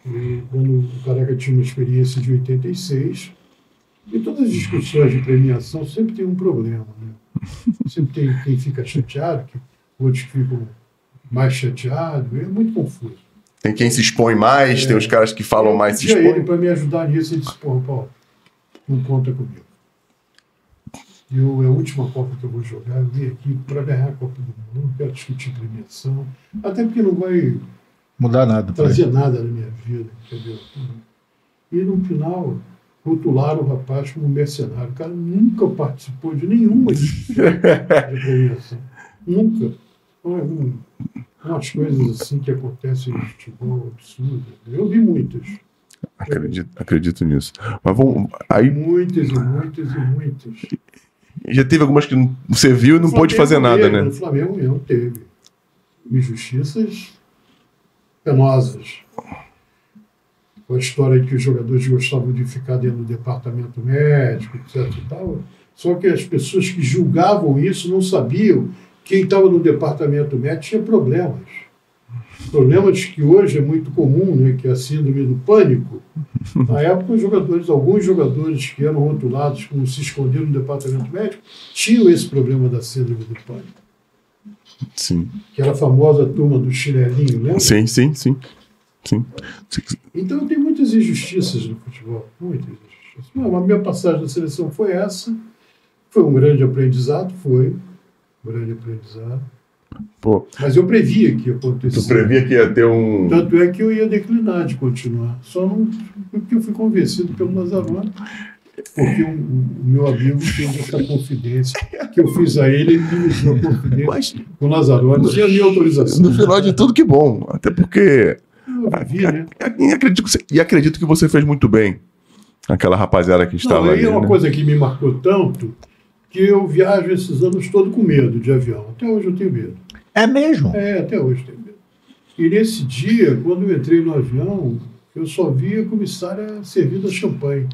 E quando o Careca tinha uma experiência de 86, e todas as discussões de premiação sempre tem um problema. Né? Sempre tem quem fica chateado, que outros ficam mais chateados. É muito confuso. tem quem se expõe mais, É. tem os caras que falam mais se ele, expõem. para me ajudar nisso, ele disse, pô, Paulo, não conta comigo. Eu, é a última Copa que eu vou jogar, eu vim aqui para ganhar a Copa do Mundo, não quero discutir premiação, até porque não vai Mudar nada. trazer nada na minha vida, entendeu? E no final, rotularam o rapaz como mercenário. O cara nunca participou de nenhuma de <laughs> premiação. Nunca. Então, é um- Umas coisas assim que acontecem no futebol absurdas. Eu vi muitas. Acredito, acredito nisso. Mas vamos. Aí Muitas e muitas e muitas. já teve algumas que não- você viu e não pôde fazer nada, né? No Flamengo mesmo teve injustiças penosas. Com a história de que os jogadores gostavam de ficar dentro do departamento médico, etc. E tal. Só que as pessoas que julgavam isso não sabiam que quem estava no departamento médico tinha problemas. Problemas que hoje é muito comum, né, que é a síndrome do pânico. Na época, os jogadores, alguns jogadores que eram rotulados como se escondiam no departamento médico, tinham esse problema da síndrome do pânico, Sim. que era a famosa turma do chinelinho, lembra? Sim, sim, sim. Sim. Então tem muitas injustiças no futebol, muitas injustiças. Não, a minha passagem na seleção foi essa, foi um grande aprendizado, foi um grande aprendizado. Pô, Mas eu previa que ia acontecer. tu previa que ia ter um. Tanto é que eu ia declinar de continuar. Só não porque eu fui convencido pelo Lazzaroni. Porque o, o meu amigo fez essa confidência que eu fiz a ele, ele me deu a confidência Mas com o Lazzaroni, sem a minha autorização. no final de tudo, que bom. Até porque. Eu vivi, né? E acredito, que você, e acredito que você fez muito bem. Aquela rapaziada que estava Não, aí ali. é uma né? coisa que me marcou tanto que eu viajo esses anos todo com medo de avião. Até hoje eu tenho medo. É mesmo? É, até hoje tenho medo. E nesse dia, quando eu entrei no avião, eu só vi a comissária servindo a champanhe.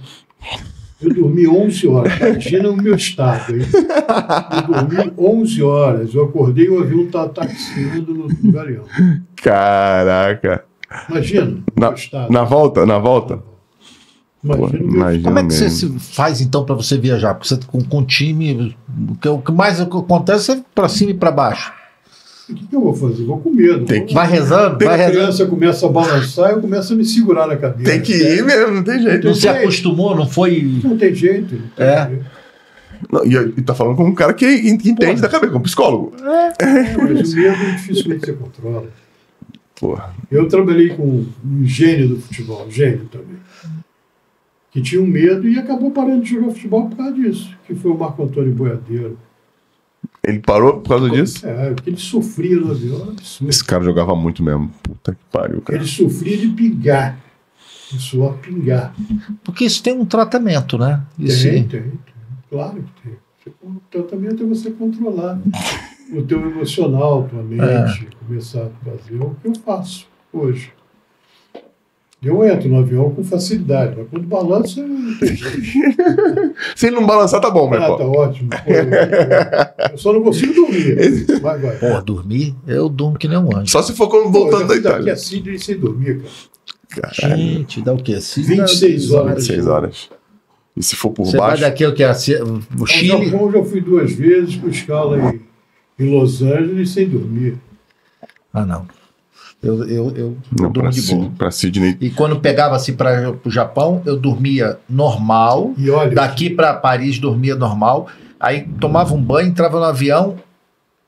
Eu dormi 11 horas. Imagina o meu estado. Hein? Eu dormi 11 horas. Eu acordei e o avião estava taxiando no, no galeão. Caraca. Imagina o Na, meu estado. na volta, na volta. Imagina imagina Como é que você mesmo. se faz então para você viajar? Porque você com, com time, o que, o que mais acontece é para cima e para baixo. O que, que eu vou fazer? Vou com medo. Tem que- Vai rezando, Tem vai a rezando. criança começa a balançar, eu começo a me segurar na cadeira. Tem que ir mesmo, não tem jeito. Não se acostumou, não foi. Não tem jeito. não tem É. jeito. Não, e, tá falando com um cara que en- entende da cabeça, com um psicólogo. É, mas o medo dificilmente você controla. Porra. Eu trabalhei com um gênio do futebol, um gênio também, que tinha um medo e acabou parando de jogar futebol por causa disso, que foi o Marco Antônio Boiadeiro. Ele parou por causa disso? É, porque ele sofria no avião, era absurdo. Esse cara jogava muito mesmo. Puta que pariu, cara. Ele sofria de pingar, de suor pingar. Porque isso tem um tratamento, né? Isso, Tem, tem, tem. Claro que tem. O tratamento é você controlar o teu emocional, tua mente, começar a fazer o que eu faço hoje. Eu entro no avião com facilidade, mas quando balança. <laughs> Se ele não balançar, tá bom, mas Ah, pô. tá ótimo. Pô, eu, eu só não consigo dormir. Vai, vai. Porra, dormir, eu durmo que nem um anjo. Só se for quando Pô, voltando da Itália. a Sydney sem dormir, cara. Caralho, Gente, dá o quê? Se 26 dá- horas. 6 horas. E se for por Você vai baixo. daqui o que? O Ao Chile? Japão eu já fui duas vezes com escala em, em Los Angeles sem dormir. Ah, não. Eu, eu, eu Não, durmo de boa. Pra Sydney. E quando pegava assim para o Japão, eu dormia normal. E olha, Daqui para Paris dormia normal. Aí tomava um banho, entrava no avião.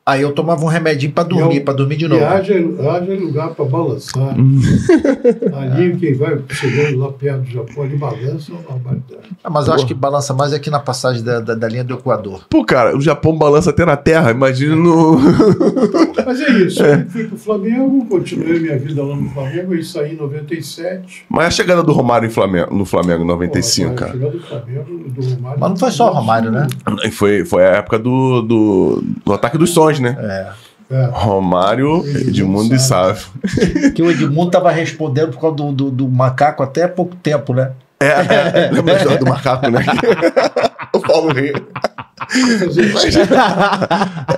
Aí eu tomava um remedinho para dormir, E eu- para dormir de E novo. haja, haja lugar para balançar. <laughs> ali, quem vai chegando lá perto do Japão, ali balança é uma barbaridade. Ah, mas eu acho que balança mais aqui na passagem da, da, da linha do Equador. Pô, cara, o Japão balança até na terra. Imagina no. <laughs> Mas é isso. Eu fui para o Flamengo, continuei minha vida lá no Flamengo e saí em 97. Mas a chegada do Romário em Flamengo, no Flamengo em 95, Pô, cara. Chegada do Flamengo, do Romário. Mas não foi só o Romário, né? E Foi, foi a época do, do, do ataque dos sons, né? É. É. Romário, Edmundo Edmundo e Sávio. Que o Edmundo tava respondendo por causa do, do, do macaco até há pouco tempo, né? É, é, lembra a história do macaco, né? <laughs> o Paulo Rio. <laughs>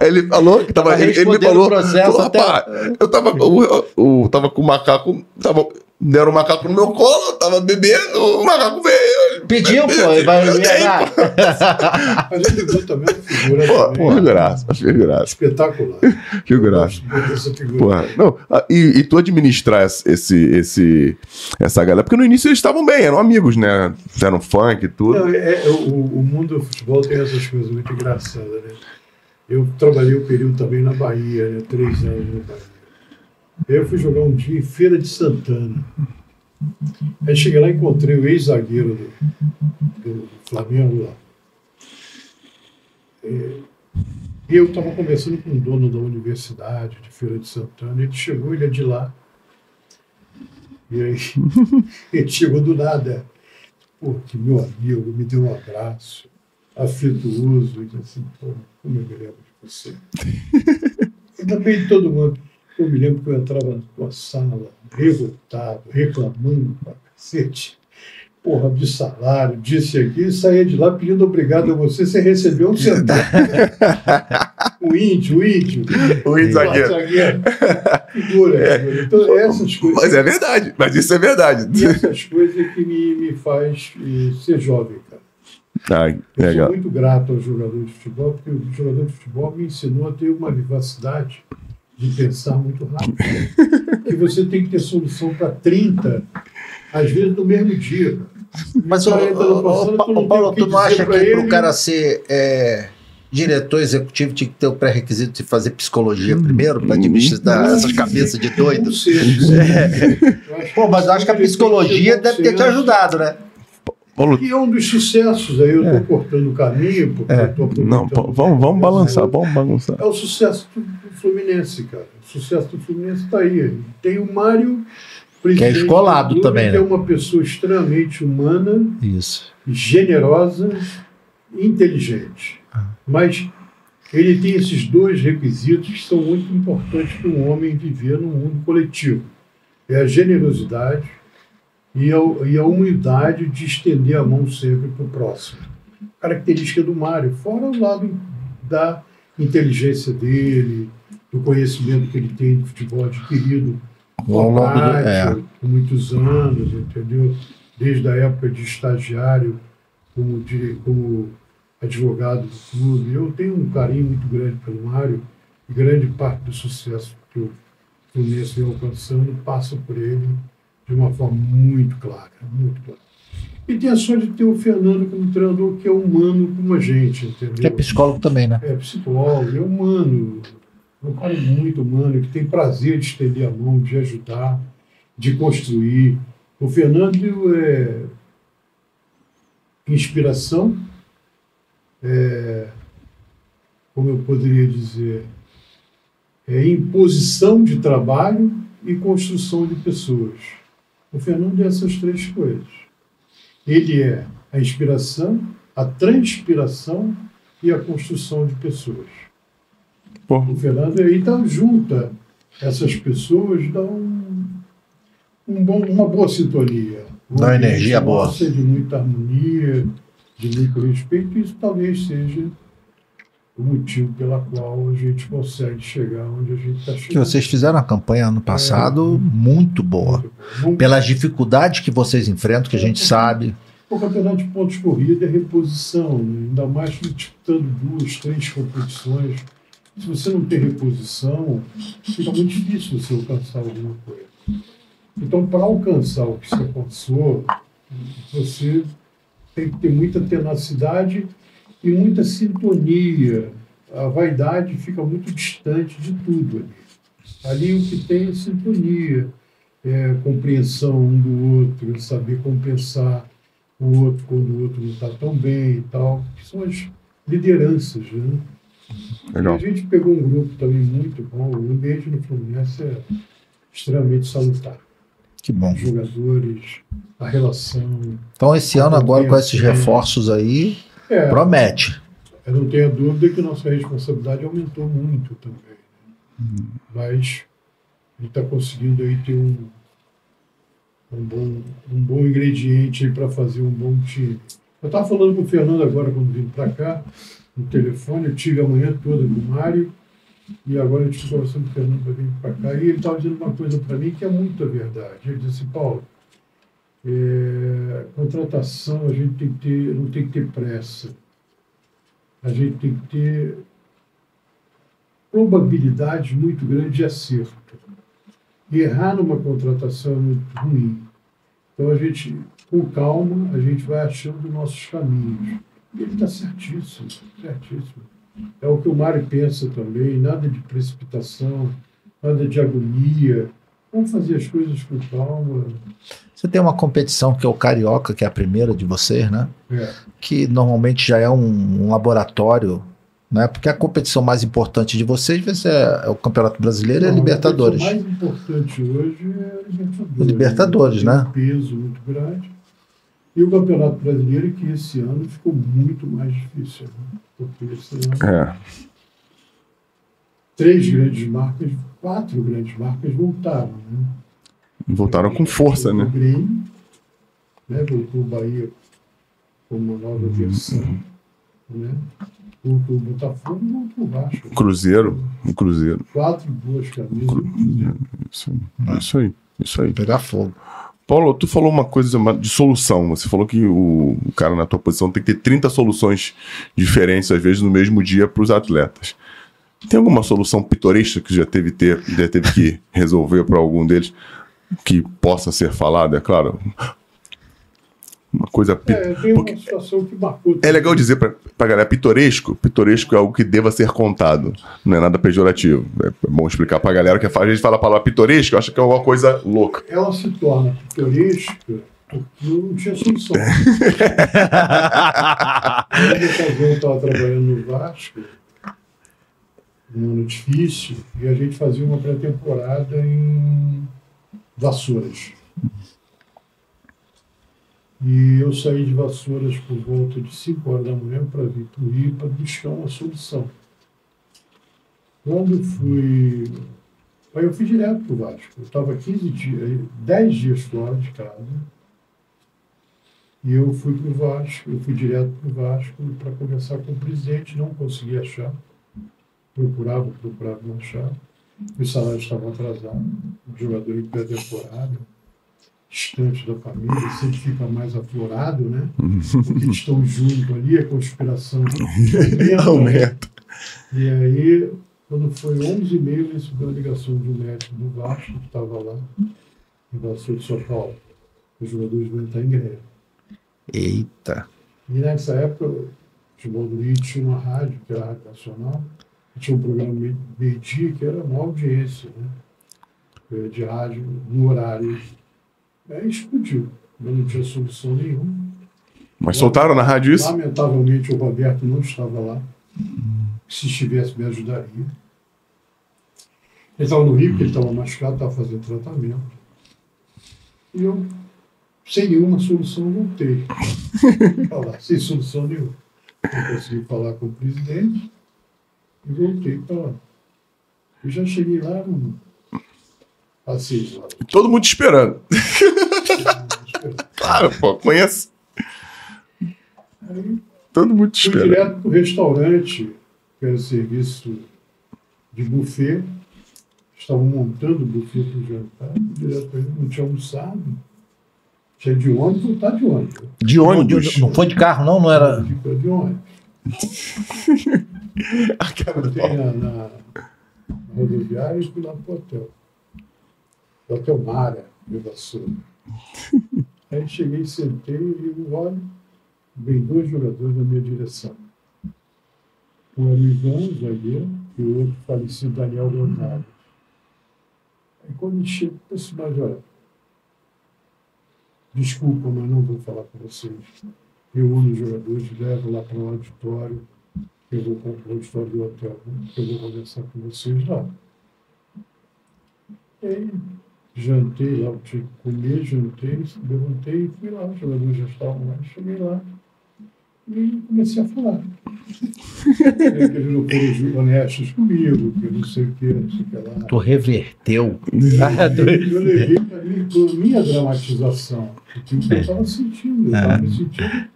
Ele falou que tava. Tava ele, ele me falou. falou, até- rapaz, eu tava. Eu, eu tava com o macaco. Tava, deram o macaco no meu colo, eu tava bebendo, o macaco veio. Pediu, pô, ele vai dei, viajar. <laughs> Mas ele viu também figura Pô, também, figuraça, figuraça, espetacular. <laughs> figuraça. Figura. Porra, não, e, e tu administrar esse, esse, essa galera, porque no início eles estavam bem, eram amigos, né? Fizeram funk e tudo. Não, é- é- o, o mundo do futebol tem essas coisas muito engraçadas, né? Eu trabalhei um período também na Bahia, né? três anos na Bahia. Eu fui jogar um dia em Feira de Santana. Aí cheguei lá e encontrei o ex-zagueiro do, do Flamengo lá. É, E eu estava conversando com um dono da universidade de Feira de Santana, ele chegou, ele é de lá. E aí, <laughs> ele chegou do nada. Pô, que meu amigo, me deu um abraço afetuoso, e disse assim, pô, como eu me lembro de você. <laughs> E também todo mundo. Eu me lembro que eu entrava na tua sala, revoltado, reclamando pra cacete. Porra, de salário, disse aqui, e saía de lá pedindo obrigado a você, você recebeu um centavo. <laughs> o índio, o índio. O índio zagueiro. zagueiro. Figura, figura. Então, essas coisas. Mas é verdade, mas isso é verdade. Essas coisas que me, me faz eh, ser jovem, cara. Ai, Eu legal. sou muito grato ao jogador de futebol, porque o jogador de futebol me ensinou a ter uma vivacidade de pensar muito rápido. que você tem que ter solução para 30, às vezes no mesmo dia. Mas, não ô, Paulo, o tu não acha que para o cara ser é, diretor executivo tinha que ter o pré-requisito de fazer psicologia primeiro, para administrar Não. essas cabeças de Não doido? sei. É. Pô, mas eu acho que a psicologia deve ter te ajudado, né? Paulo, E é um dos sucessos, aí eu estou É. cortando o caminho, porque É. eu aproveitando não, vamos, vamos balançar, vamos balançar. É o sucesso do, do Fluminense, cara. O sucesso do Fluminense está aí. Tem o Mário, presidente do escolado clube, também, que né? é uma pessoa extremamente humana, Isso. generosa inteligente. Ah. Mas ele tem esses dois requisitos que são muito importantes para um homem viver num mundo coletivo. É a generosidade e a, e a humildade de estender a mão sempre para o próximo. Característica do Mário, fora o lado da inteligência dele, do conhecimento que ele tem de futebol adquirido Ao longo do- é. por muitos anos, entendeu? Desde a época de estagiário, como, como advogado do clube. Eu tenho um carinho muito grande pelo Mário e grande parte do sucesso que o Fluminense vem alcançando passa por ele de uma forma muito clara, muito clara. E tem a sorte de ter o Fernando como treinador que é humano como a gente, entendeu? Que é psicólogo também, né? É psicólogo, é humano, é um cara muito humano, que tem prazer de estender a mão, de ajudar, de construir. O Fernando é inspiração, é, como eu poderia dizer, é imposição de trabalho e construção de pessoas. O Fernando é essas três coisas. Ele é a inspiração, a transpiração e a construção de pessoas. Pô, O Fernando aí então junta essas pessoas, dá um, um bom, uma boa sintonia. Dá uma energia boa. De muita harmonia, de muito respeito, isso talvez seja o motivo pela qual a gente consegue chegar onde a gente está Que chegando. vocês fizeram uma campanha ano passado muito boa. Muito bom. Muito Pelas dificuldades que vocês enfrentam, que a gente sabe. O campeonato de pontos corrida é reposição, né? ainda mais disputando duas, três competições. Se você não tem reposição, fica muito difícil você alcançar alguma coisa. Então, para alcançar o que você alcançou, você tem que ter muita tenacidade e muita sintonia. A vaidade fica muito distante de tudo ali. Ali o que tem é sintonia, é compreensão um do outro, saber compensar o outro quando o outro não está tão bem e tal, que são as lideranças. Né? legal. A gente pegou um grupo também muito bom, o ambiente no Fluminense é extremamente salutar. Que bom. Os jogadores, a relação. Então, esse ano, agora com esses reforços aí, É, promete. eu não tenho dúvida que nossa responsabilidade aumentou muito também. né? Mas ele está conseguindo aí ter um, um, bom, um bom ingrediente para fazer um bom time. Eu estava falando com o Fernando agora quando vim para cá, no telefone, eu tive a manhã toda com o Mário, e agora eu estive conversando com o Fernando para vir para cá, e ele estava dizendo uma coisa para mim que é muita verdade. Ele disse Paulo, é, contratação a gente tem que ter, não tem que ter pressa. A gente tem que ter probabilidade muito grande de acerto. Errar numa contratação é muito ruim. Então a gente, com calma, a gente vai achando nossos caminhos. Ele está certíssimo, certíssimo. É o que o Mário pensa também, nada de precipitação, nada de agonia. Vamos fazer as coisas com calma. Você tem uma competição que é o Carioca, que é a primeira de vocês, né? É, Que normalmente já é um, um laboratório Né? Porque a competição mais importante de vocês é, é o Campeonato Brasileiro e a Não, Libertadores. O mais importante hoje é a Libertadores. O Libertadores, né? Um peso muito grande. E o Campeonato Brasileiro, que esse ano ficou muito mais difícil. Né? Porque esse ano, É. três grandes marcas, quatro grandes marcas voltaram. Né? Voltaram com força, O né? Grêmio, né? voltou o Bahia com uma nova versão. Né? Voltou o Botafogo e voltou o Vasco. Cruzeiro. O Cruzeiro. Quatro boas camisas. Isso aí. Isso aí. Isso aí. Pegar fogo. Paulo, tu falou uma coisa de solução. Você falou que o, o cara na tua posição tem que ter 30 soluções diferentes, às vezes, no mesmo dia para os atletas. Tem alguma solução pitoresca que já teve, ter, já teve que resolver para algum deles que possa ser falada, é claro? Uma coisa. pi- É, tem uma situação que marcou. é legal dizer pra, pra galera, pitoresco, pitoresco é algo que deva ser contado, não é nada pejorativo. É bom explicar pra galera que a gente fala a palavra pitoresco, acha que é alguma coisa louca. ela se torna pitoresca não tinha solução. <laughs> Quando eu estava trabalhando no Vasco, num ano difícil, e a gente fazia uma pré-temporada em Vassouras. E eu saí de Vassouras por volta de 5 horas da manhã para vir para o Rio para buscar uma solução. Quando fui Aí eu fui direto pro Vasco. Eu estava 15 dias, 10 dias fora de casa. E eu fui pro Vasco, eu fui direto pro Vasco para conversar com o presidente, não consegui achar. Procurava, procurava, não achava. Os salários estavam atrasados, o jogador em pré-temporada, distante da família, sempre fica mais aflorado, né? Porque estão juntos ali, a conspiração <laughs> aumenta? Aumenta. e aí, quando foi 11h30, eu recebi uma ligação de um médico do Vasco, que estava lá, em Vasco de São Paulo. Os jogadores vão entrar em greve. Eita. E nessa época, o futebol do Rio tinha uma rádio, que era a Rádio Nacional, tinha um programa meio- meio-dia, que era uma audiência, né? Eh, De rádio no horário. Aí explodiu. Eu não tinha solução nenhuma. Mas soltaram na rádio isso? Lamentavelmente, o Roberto não estava lá. Se estivesse, me ajudaria. Ele estava no Rio, porque ele estava machucado, estava fazendo tratamento. E eu, sem nenhuma solução, voltei. <laughs> Falar, sem solução nenhuma. Eu consegui falar com o presidente e voltei para lá. Eu já cheguei lá no, às seis horas. Todo mundo esperando. <laughs> Claro, pô, conheço. Aí Todo mundo Fui esperando. direto para o restaurante, que era serviço de buffet. Estavam montando o buffet para o jantar. Fui Direto não tinha almoçado. Tinha de ônibus, voltar de ônibus. De Não, ônibus. não foi de carro, não? Não era. De, de ônibus. <laughs> <laughs> A cara do na, na, rodoviária e fui lá para o hotel. Hotel Mara, de Vassoura. <laughs> Aí cheguei, sentei e eu olho, vem dois jogadores na minha direção. Um era o Ivan, zagueiro, e o outro falecido Daniel Gonçalves. Aí quando chega, disse, mas olha, desculpa, mas não vou falar com vocês. Eu amo os jogadores, levo lá para o auditório, eu para do hotel, né? eu vou conversar com vocês lá. E aí, jantei lá, eu tinha que comer, jantei, levantei e fui lá, os jogadores já estavam lá, cheguei lá e comecei a falar. É que eles não foram honestos comigo, que eu não sei o que, não sei o que lá. Tu reverteu. <laughs> Eu levei ali a minha dramatização, porque eu estava sentindo, eu estava me sentindo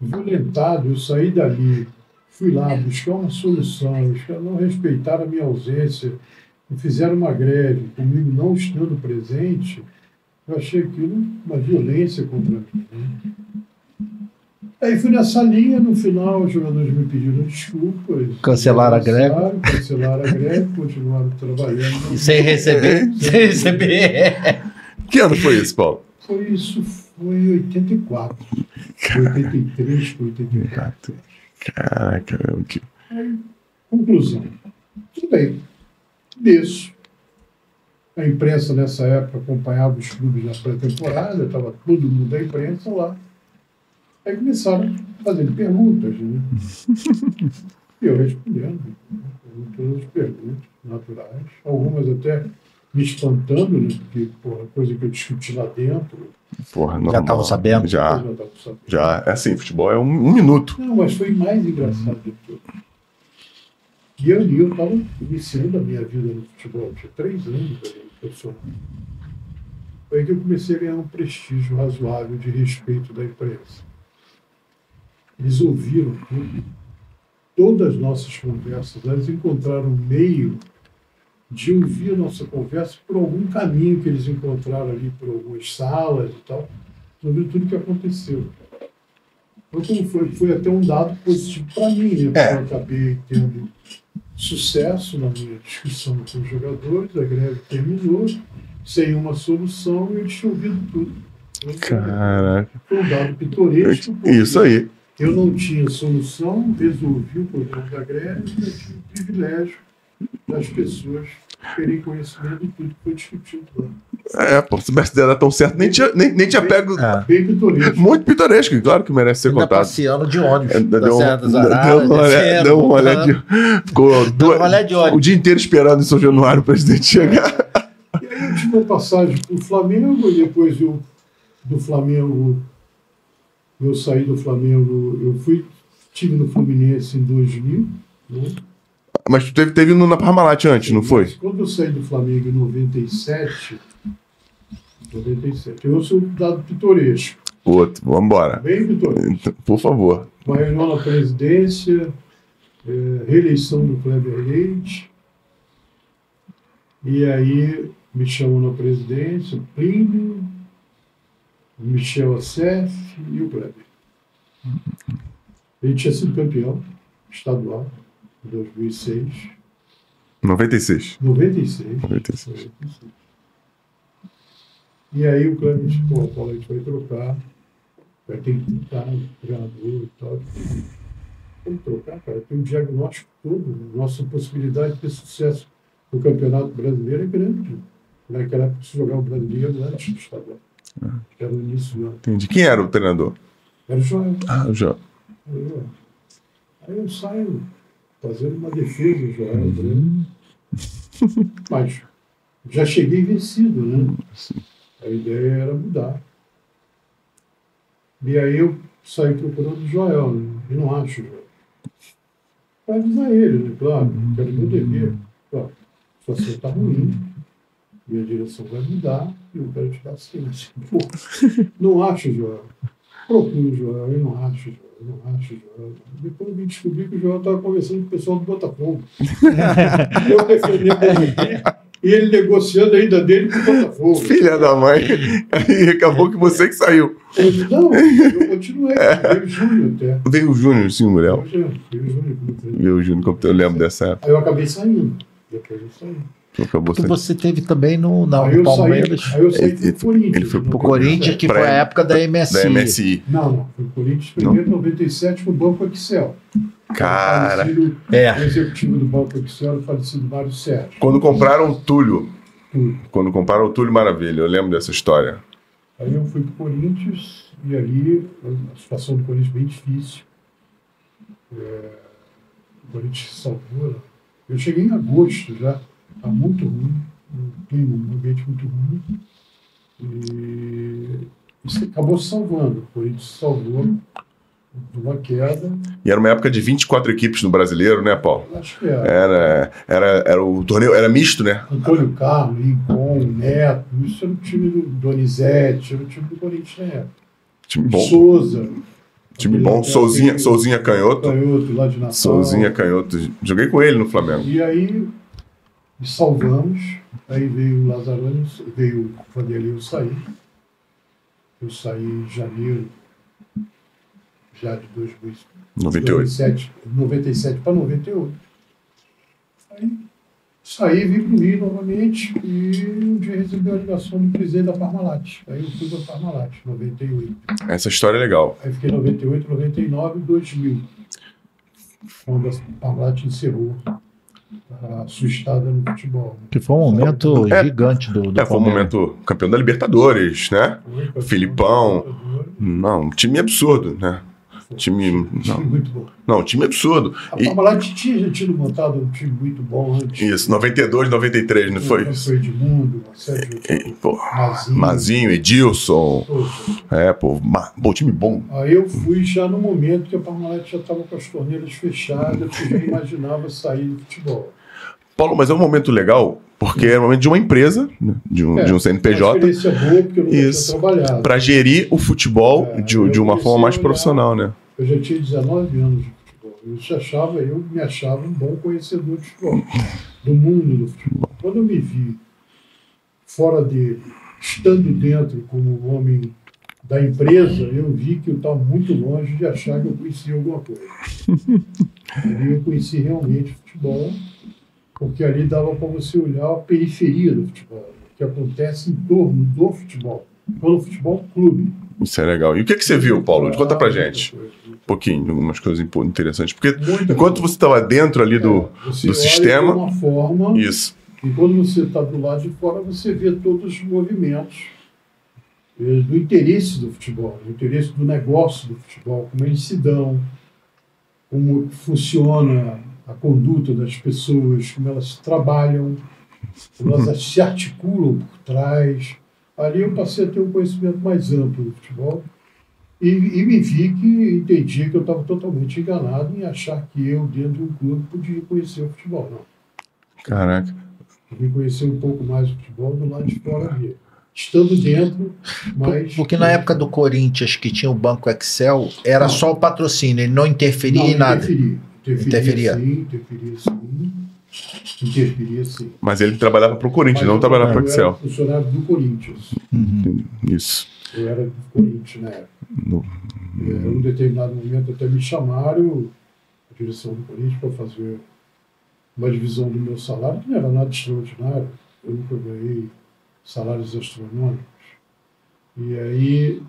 violentado. Eu saí dali, fui lá buscar uma solução, os caras não respeitaram a minha ausência e fizeram uma greve, comigo não estando presente. Eu achei aquilo uma violência contra mim. né? Aí fui nessa linha, no final os jogadores me pediram desculpas. Cancelaram a greve. Cancelaram, a greve, continuaram trabalhando. Sem receber. <laughs> Sem receber. Que ano foi isso, Paulo? Foi isso, foi em 84. Foi 83 foi 84. Caraca, meu, que... Conclusão. Tudo bem. Desço. A imprensa nessa época acompanhava os clubes na pré-temporada, estava todo mundo da imprensa lá. Aí começaram fazendo perguntas, né? <laughs> E eu respondendo com todas as perguntas naturais, algumas até me espantando, né? Porque, porra, coisa que eu discuti lá dentro, Porra, Já estavam sabendo? Já, já estava sabendo. já. É assim, futebol é um, um minuto. Não, mas foi mais engraçado de tudo. E ali eu estava iniciando a minha vida no futebol, tinha três anos ali, profissional. Foi aí que eu comecei a ganhar um prestígio razoável de respeito da imprensa. Eles ouviram tudo, todas as nossas conversas, eles encontraram um meio de ouvir a nossa conversa por algum caminho que eles encontraram ali, por algumas salas e tal. Ouviram tudo o que aconteceu. Então, como foi, foi até um dado positivo para mim, né? É. eu acabei tendo sucesso na minha discussão com os jogadores, a greve terminou, sem uma solução, e eles tinham ouvido tudo. Então, Caraca. Foi um dado pitoresco. Isso aí. Eu não tinha solução, resolvi o problema da greve, e eu tive o privilégio das pessoas terem conhecimento de tudo que foi discutido lá. É, pô, se tivesse dado tão certo, nem tinha, nem, nem tinha pego. É. Bem pitoresco. Muito pitoresco, claro que merece ser Ainda contado. passeando de ônibus. É, da Deu, Serra das deu, Araras, deu uma olhada, deu olhadinha. Ficou Deu duas- uma olhada de ônibus. o dia inteiro esperando em São Januário o presidente chegar. E aí eu tive uma passagem para o Flamengo, e depois eu, do Flamengo, eu saí do Flamengo, eu fui, tive no Fluminense em 2000. Né? Mas tu teve, teve no na Parmalat antes, não foi? Quando eu saí do Flamengo em 97, 97, eu sou dado pitoresco, Outro, vambora. bem pitoresco. Então, Por favor. Reunião na presidência, eh, reeleição do Kleber Leite. E aí me chamam na presidência, Plínio, Michel Assef e o Kleber. Ele tinha sido campeão estadual 2006, 96. 96. 96. E aí o Kleber disse, pô, Paulo, a gente vai trocar, vai ter que tentar, treinador e tal. Vamos trocar, cara, tem um diagnóstico todo, nossa possibilidade de ter sucesso no Campeonato Brasileiro é grande. Naquela época se jogava o brasileiro antes do estadual. Que era o início ano. Entendi. Quem era o treinador? Era o Joel. Ah, o. Aí eu- Aí eu saio fazendo uma defesa do Joel Breno. Mas já cheguei vencido, né? A ideia era mudar. E aí eu saí procurando o Joel, né? e não acho Joel. Para avisar ele, né? Claro, que era meu dever. Claro, a situação está ruim, minha direção vai mudar, e eu quero te dar. Pô, não acho Joel. Procuro o Joel, eu não acho o Joel, não acho Joel. Depois eu vim descobrir que o Joel estava conversando com o pessoal do Botafogo. <laughs> eu defendendo ele e ele negociando ainda dele com o Botafogo. Filha da mãe. Aí acabou que você que saiu. Eu disse, não, eu continuei, veio o Júnior até. Veio o Júnior, sim, Muriel. Veio o Júnior. Veio o Júnior, eu lembro dessa época. Aí eu acabei saindo. Depois eu saí. Acabou Que saindo. você teve também no, não, aí no eu saí, Palmeiras. aí eu saí Ele- pro Corinthians. ele foi pro O Corinthians, que foi a época da MSI. Da MSI. Não, não. Foi o Corinthians primeiro, em 97, com o Banco Excel. Cara, Falecido, É. O executivo do Banco Excel, falecido Mário Sérgio. quando compraram o Túlio. Tudo. Quando compraram o Túlio Maravilha, eu lembro dessa história. Aí eu fui para o Corinthians e ali a situação do Corinthians bem difícil. É, o Corinthians salvou. né? Eu cheguei em agosto já, está muito ruim, um clima, um ambiente muito ruim. E isso acabou se salvando. O Corinthians se salvou de uma queda. E era uma época de 24 equipes no brasileiro, né, Paulo? Acho que era. Era, era, era o torneio, era misto, né? Antônio Carlos, Lincoln, Neto, isso era o time do Donizete, era o time do Corinthians na época. Time bom. Souza. Time bom. Souzinha, Souzinha Canhoto. Canhoto lá de Natal. Souzinha Canhoto. Joguei com ele no Flamengo. E aí salvamos. Aí veio o Lazarone, veio o Vanderlei eu saí. Eu saí em janeiro já de 2000, 98. 97, 97 para 98. Aí saí, vim para o Rio novamente e um dia recebi a ligação do presidente da Parmalat. Aí eu fui para a Parmalat, 98. Essa história é legal. Aí fiquei 98, 99 e 2000. Quando a Parmalat encerrou a sua estada no futebol. né? Que foi um momento É. gigante do, do É, foi um momento campeão da Libertadores, né? Foi, Filipão. Não, um time absurdo, né? Time. Time Não, muito bom. não time absurdo. A E- Parmalat tinha já tido montado um time muito bom antes. isso, 92, 93, não foi? Foi Edmundo, uma. E, pô, Mazinho. Mazinho, Edilson. É, pô, ma- pô, time bom. Aí eu fui já no momento que a Parmalat já estava com as torneiras fechadas, que já imaginava sair do futebol. Paulo, mas é um momento legal, porque é o momento de uma empresa, né, de um, É, de um Uma CNPJ, experiência boa, porque eu nunca Isso. trabalhado. para gerir o futebol É, de, eu de uma forma mais olhar- profissional, né? Eu já tinha 19 anos de futebol. Eu já achava, eu me achava um bom conhecedor de futebol, do mundo do futebol. Quando eu me vi fora dele, estando dentro como homem da empresa, eu vi que eu estava muito longe de achar que eu conhecia alguma coisa. Ali eu conheci realmente futebol, porque ali dava para você olhar a periferia do futebol, o que acontece em torno do futebol. Pelo futebol clube. Isso é legal. E o que, que você viu, Paulo? Conta pra Ah, gente um pouquinho, algumas coisas interessantes. Porque Muita enquanto coisa. você estava dentro ali do. É, do olha sistema. de uma forma, Isso. e quando você está do lado de fora, você vê todos os movimentos eh, do interesse do futebol, do interesse do negócio do futebol, como eles se dão, como funciona a conduta das pessoas, como elas trabalham, como elas se <laughs> articulam por trás. Ali eu passei a ter um conhecimento mais amplo do futebol e, e me vi que entendi que eu estava totalmente enganado em achar que eu, dentro de um clube, podia conhecer o futebol. Não. Caraca. Vim conhecer um pouco mais o futebol do lado de fora ali. Estando dentro, mas. Porque na época do Corinthians, que tinha o Banco Excel, era Não. só o patrocínio, ele não interferia Não, em nada. Interferia. Interferia. Interferia sim, interferia sim. Interferia sim. Mas ele trabalhava pro Corinthians, Mas não trabalhava pro Eu era Excel. funcionário do Corinthians. Uhum. Isso. Eu era do Corinthians na época. No- Em um determinado momento até me chamaram, a direção do Corinthians, para fazer uma divisão do meu salário, que não era nada extraordinário. Eu nunca ganhei salários astronômicos. E aí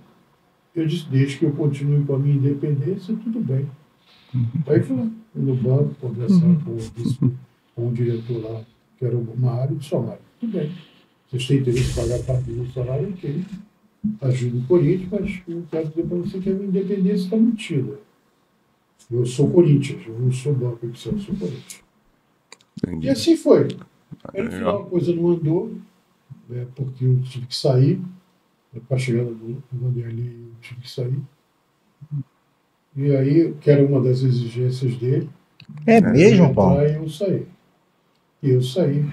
eu disse, desde que eu continue com a minha independência, tudo bem. Aí fui lá no banco conversar com, o vice- com o diretor lá, que era o Mário, disse, ó, Mário, tudo bem. Vocês têm interesse em pagar parte do meu salário, ok ajuda o Corinthians, mas eu quero dizer para você que a minha independência está mantida. Eu sou Corinthians, eu não sou Banco Excel, eu sou Corinthians. Entendi. E assim foi. Aí no final a coisa não andou, né, porque eu tive que sair. Com a chegada do, do Vanderlei, eu tive que sair. E aí, que era uma das exigências dele, É mesmo, entrar Paulo? e eu saí. E eu saí.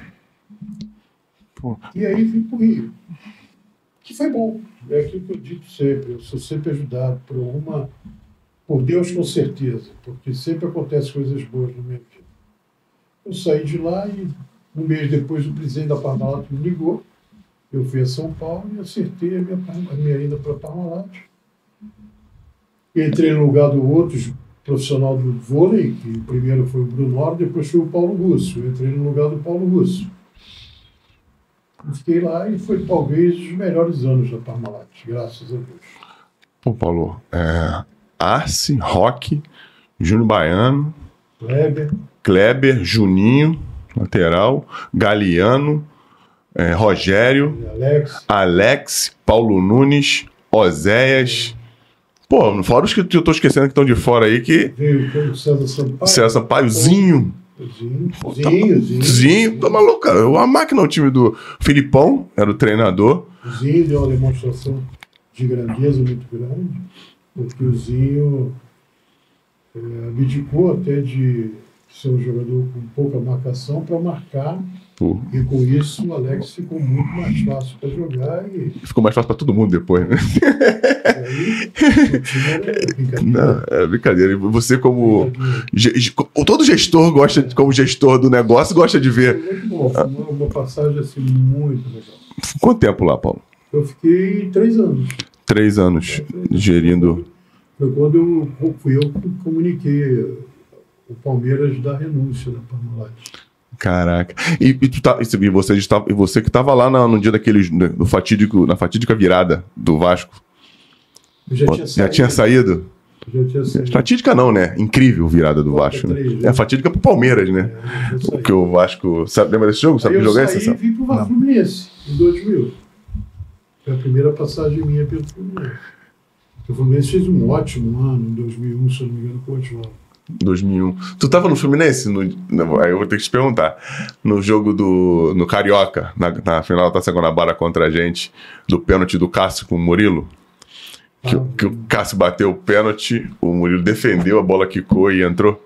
Pô. E aí vim para o Rio. Que foi bom. É aquilo que eu digo sempre. Eu sou sempre ajudado por uma. Por Deus, com certeza. Porque sempre acontecem coisas boas na minha vida. Eu saí de lá e um mês depois o presidente da Parmalat me ligou. Eu fui a São Paulo e acertei a minha, a minha ida para a Parmalat. Entrei no lugar do outro profissional do vôlei, que primeiro foi o Bruno Oro, depois foi o Paulo Russo. Eu entrei no lugar do Paulo Russo. Fiquei lá e foi talvez os melhores anos da Parmalat, graças a Deus. Pô, Paulo, é, Arce, Roque, Júnior Baiano, Kleber, Kleber, Juninho, lateral, Galeano, é, Rogério, Alex, Alex, Paulo Nunes, Oséias. Pô, fora os que eu tô esquecendo que estão de fora aí, que veio o César Sampaio. César Sampaio, Zinho, Pô, tá Zinho, Zinho. Zinho, tá maluco, cara. A máquina, o time do Filipão, era o treinador. O Zinho deu uma demonstração de grandeza muito grande, porque o Zinho eh, abdicou até de ser um jogador com pouca marcação para marcar, Pô, e com isso o Alex ficou muito mais fácil para jogar e, ficou mais fácil pra todo mundo depois, né? aí era brincadeira. Não, é brincadeira. E Você, como. ge- Todo gestor gosta, de- como gestor do negócio, gosta de ver. Foi muito bom, uma, uma passagem assim muito legal. Quanto tempo lá, Paulo? Eu fiquei três anos. Três anos gerindo. Foi quando eu fui eu que comuniquei o Palmeiras da renúncia da Parmalat. Caraca. E, e, tu tá, e você, e você que estava lá na- no dia daquele. No fatídico, na fatídica virada do Vasco. Eu já Pô, tinha Já saído. tinha saído? Já tinha saído. Fatídica não, né? Incrível virada do Quatro Vasco. Né? É né? fatídica pro Palmeiras, né? É, eu. Porque o Vasco. Sabe, lembra desse jogo? Sabe Aí que eu jogo é saí esse? e vim pro Vasco Fluminense, em 2000. Foi a primeira passagem minha pelo Fluminense. O Fluminense fez um ótimo ano em 2001, se eu não me engano, com o Oswaldo. 2001. Tu tava no Fluminense? No, não, aí eu vou ter que te perguntar. No jogo do. No Carioca, na, na final da Taça Guanabara contra a gente, do pênalti do Cássio com o Murilo. Que, o- que o Cássio bateu o pênalti, o Murilo defendeu, a bola quicou e entrou.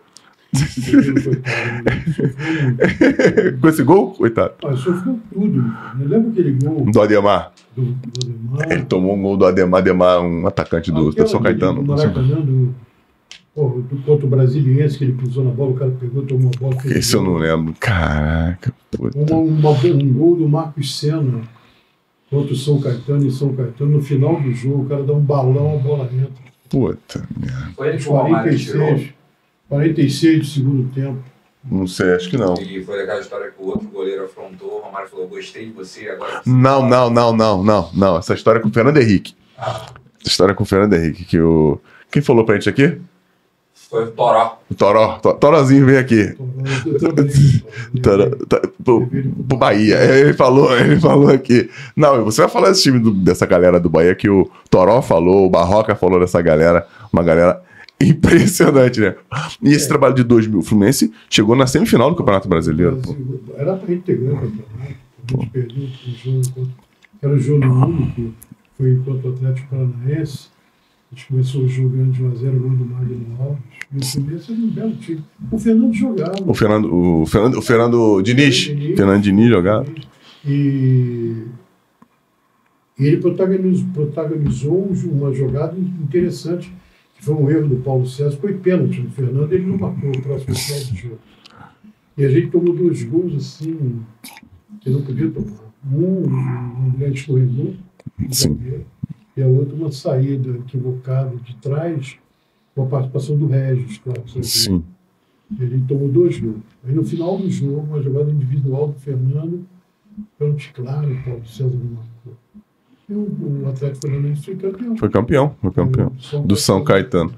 <laughs> Com esse gol, coitado. Ah, sofreu tudo. Eu lembro aquele gol Do Ademar. do, do Ademar. Ele tomou um gol do Ademar, Ademar, um atacante do, do São Caetano. Do Maracanã, do, pô, do contra o Brasiliense, que ele pisou na bola, o cara pegou, tomou a bola. Esse eu não lembro. Caraca, puta. Uma, uma- um gol do Marcos Senna contra o São Caetano em São Caetano. No final do jogo, o cara dá um balão, a bola entra. Puta. Foi ele que o Romário tirou. 46, 46 do segundo tempo. Não sei, acho que não. E foi aquela história que o outro goleiro afrontou, o Romário falou, gostei de você, agora você Não, não, não, não, não, não. Essa história é com o Fernando Henrique. Ah, Essa história é com o Fernando Henrique, que o. Quem falou pra gente aqui? Foi o Toró. Toró. To- Torozinho vem aqui. <laughs> Toró, tá, pro, pro Bahia. Ele falou, ele falou aqui. Não, você vai falar desse time do- dessa galera do Bahia que o Toró falou, o Barroca falou dessa galera, uma galera <laughs> impressionante, né? E esse trabalho de 2000, o Fluminense chegou na semifinal do Campeonato Brasileiro. pô. Era para integrar o campeonato. A gente perdeu o jogo contra. Era o jogo único, foi contra o Atlético Paranaense. A gente começou o jogo ganhando de 1x0, gol do Magno Alves. E o Fluminense era um belo time. O Fernando jogava. O Fernando, o Fernando, o Fernando Diniz. Fernando Diniz jogava. E e ele protagonizou, protagonizou uma jogada interessante, que foi um erro do Paulo César, foi pênalti do Fernando, ele não marcou o próximo do jogo. E a gente tomou dois gols assim, que não podia tomar. Um, um grande escorregou, um Sim. zagueiro, e a outra uma saída equivocada de trás, com a participação do Regis, claro. Sim. Ele tomou dois gols. Aí no final do jogo, uma jogada individual do Fernando, pênalti claro, o Paulo César não marcou. E o, o Atlético Paranaense foi campeão. Foi campeão, foi campeão. Do São Caetano.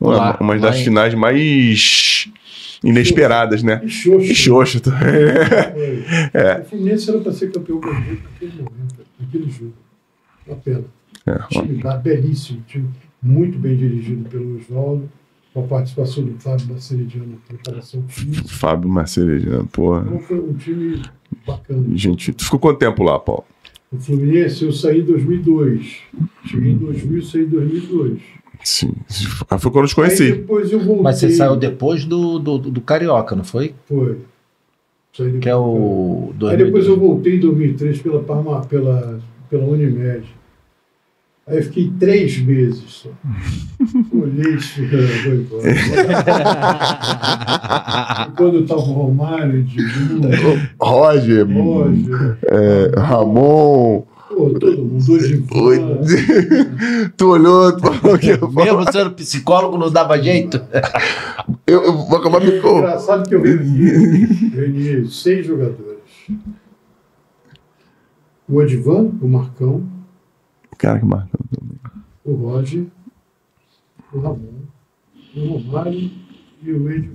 Uma, Lá, uma lá das em- finais mais inesperadas, né? E Xoxa. E também. Foi. <laughs> É. O Fluminense era para ser campeão brasileiro naquele momento, naquele jogo. Uma pena. É, Time lá, belíssimo, time muito bem dirigido pelo Oswaldo, com a participação do Fábio Maceridiano na preparação física. Fábio Marcelino, porra. Então foi um time bacana. Gente, tu ficou quanto tempo lá, Paulo? O Fluminense eu saí em 2002. Cheguei em 2000 e saí em 2002. Sim. Ah, foi quando eu te Aí conheci. depois eu voltei. Mas você saiu depois do, do, do Carioca, não foi? Foi. Saí Que é o. Aí depois eu 2002. voltei em 2003 pela, Parma, pela, pela Unimed. Aí eu fiquei três meses só. Olhei isso, vou embora. E Quando eu estava o Romário, Edmundo, Roger, Roger, é, Ramon. pô, todo mundo, hoje Oi. <laughs> tu olhou, tu falou que eu, Mesmo sendo psicólogo, não dava jeito? eu, eu vou acabar me. Engraçado que eu reuni, reuni seis jogadores. O Edvan, o Marcão, Cara, que marca. o Roger, o Ramon, o Romário e o Ed.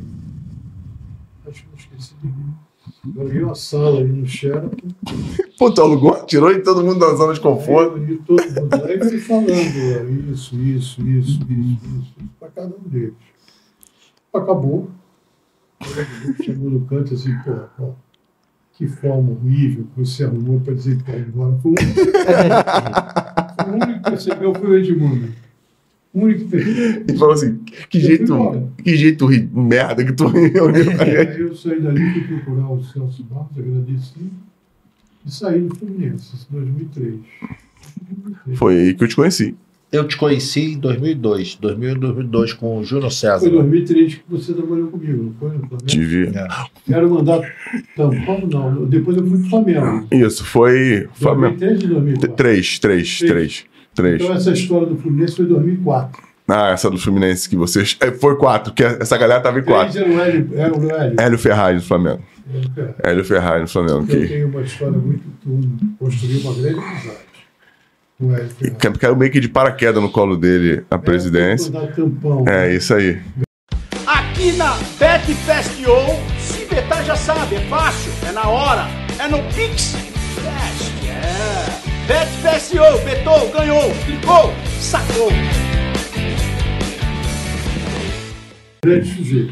Acho que eu esqueci de mim. Eu aluguei uma sala ali no Sheraton. <laughs> Pô, tu alugou, tirou e todo mundo da zona de Aí conforto. eu reuni todo mundo e fui falando ó, isso, isso, isso, isso, isso, para cada um deles. Acabou. Chegou no canto assim, pô, ó, que forma horrível que você arrumou para dizer que vai embora. Foi <laughs> único, foi o único que percebeu foi o Edmundo. O único que percebeu. E falou assim: que Eu jeito, que jeito merda que tu reuniu. Eu saí dali, fui procurar o Celso Barros, agradeci, e saí do Fluminense, em 2003. Foi aí que eu te conheci. Eu te conheci em 2002. 2000 e 2002 com o Júnior César. Foi em 2003 que você trabalhou comigo, não foi? No Flamengo? Tive. É. Era o mandato tampão, não. Depois eu fui pro Flamengo. Isso, foi. Flamengo. 2003 e 2004. Três, três, três. Três. Então essa história do Fluminense foi em 2004. Ah, essa do Fluminense que vocês. é, Foi quatro, que essa galera tava em quatro. Era o Hélio. Era o Hélio. Hélio Ferraz no Flamengo. Hélio. Hélio Ferraz no Flamengo. Eu Que, tenho uma história muito. Construiu uma grande amizade. Ué. Caiu meio que de paraquedas no colo dele a presidência. É, isso aí. Aqui na Bet Fest se betar já sabe, é fácil, é na hora, é no Pix Fest, é. Fest betou, ganhou, clicou, sacou.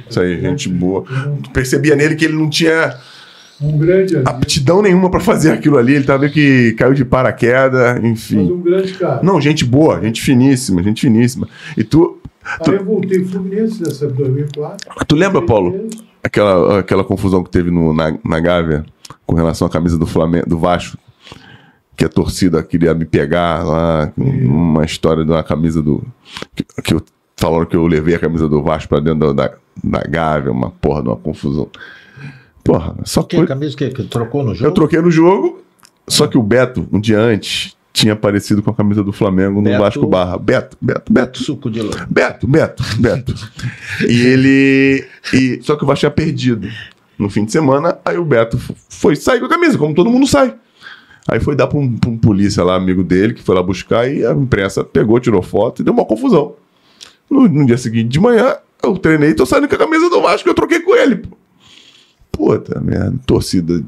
Isso aí, gente boa. Percebia nele que ele não tinha um grande amigo, aptidão nenhuma pra fazer aquilo ali. Ele tava meio que caiu de paraquedas, mas enfim. um grande cara. Não, gente boa, gente finíssima, gente finíssima. E tu, Aí eu voltei Fluminense nessa 2004. tu lembra, Paulo, aquela, aquela confusão que teve no, na, na Gávea com relação à camisa do Flamengo, do Vasco? Que a torcida queria me pegar lá, uma história de uma camisa do. Que, que eu, falaram que eu levei a camisa do Vasco pra dentro da, da, da Gávea, uma porra de uma confusão. Porra, só Que que. camisa que, que trocou no jogo? Eu troquei no jogo, só que o Beto, um dia antes, tinha aparecido com a camisa do Flamengo no Beto- Vasco Barra. Beto, Beto, Beto. Suco de lã. Beto, Beto, Beto. e ele. E, só que o Vasco tinha perdido no fim de semana, aí o Beto foi sair com a camisa, como todo mundo sai. Aí foi dar pra um, um polícia lá, amigo dele, que foi lá buscar, e a imprensa pegou, tirou foto e deu uma confusão. No, no dia seguinte de manhã, eu treinei e tô saindo com a camisa do Vasco, eu troquei com ele. pô. Puta merda, torcida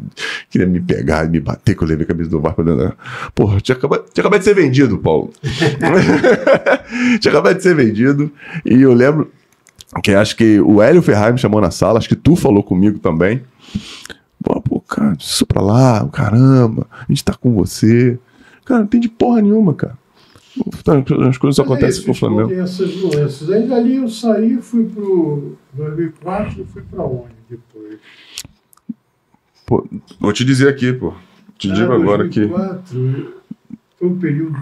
queria me pegar e me bater que eu levei a camisa do Vasco pra dentro. da- Porra, tinha acabado, tinha acabado de ser vendido, Paulo. <laughs> <laughs> tinha acabado de ser vendido. E eu lembro que acho que o Hélio Ferrari me chamou na sala, acho que tu falou comigo também. Pô, pô, cara, isso pra lá, caramba, a gente tá com você. Cara, não tem de porra nenhuma, cara. As coisas só Mas acontecem com o Flamengo. Essas nuances. Aí dali eu saí, fui pro 2004 e fui pra onde depois? Pô, vou te dizer aqui, pô. Te digo Ah, agora que. 2004 foi um período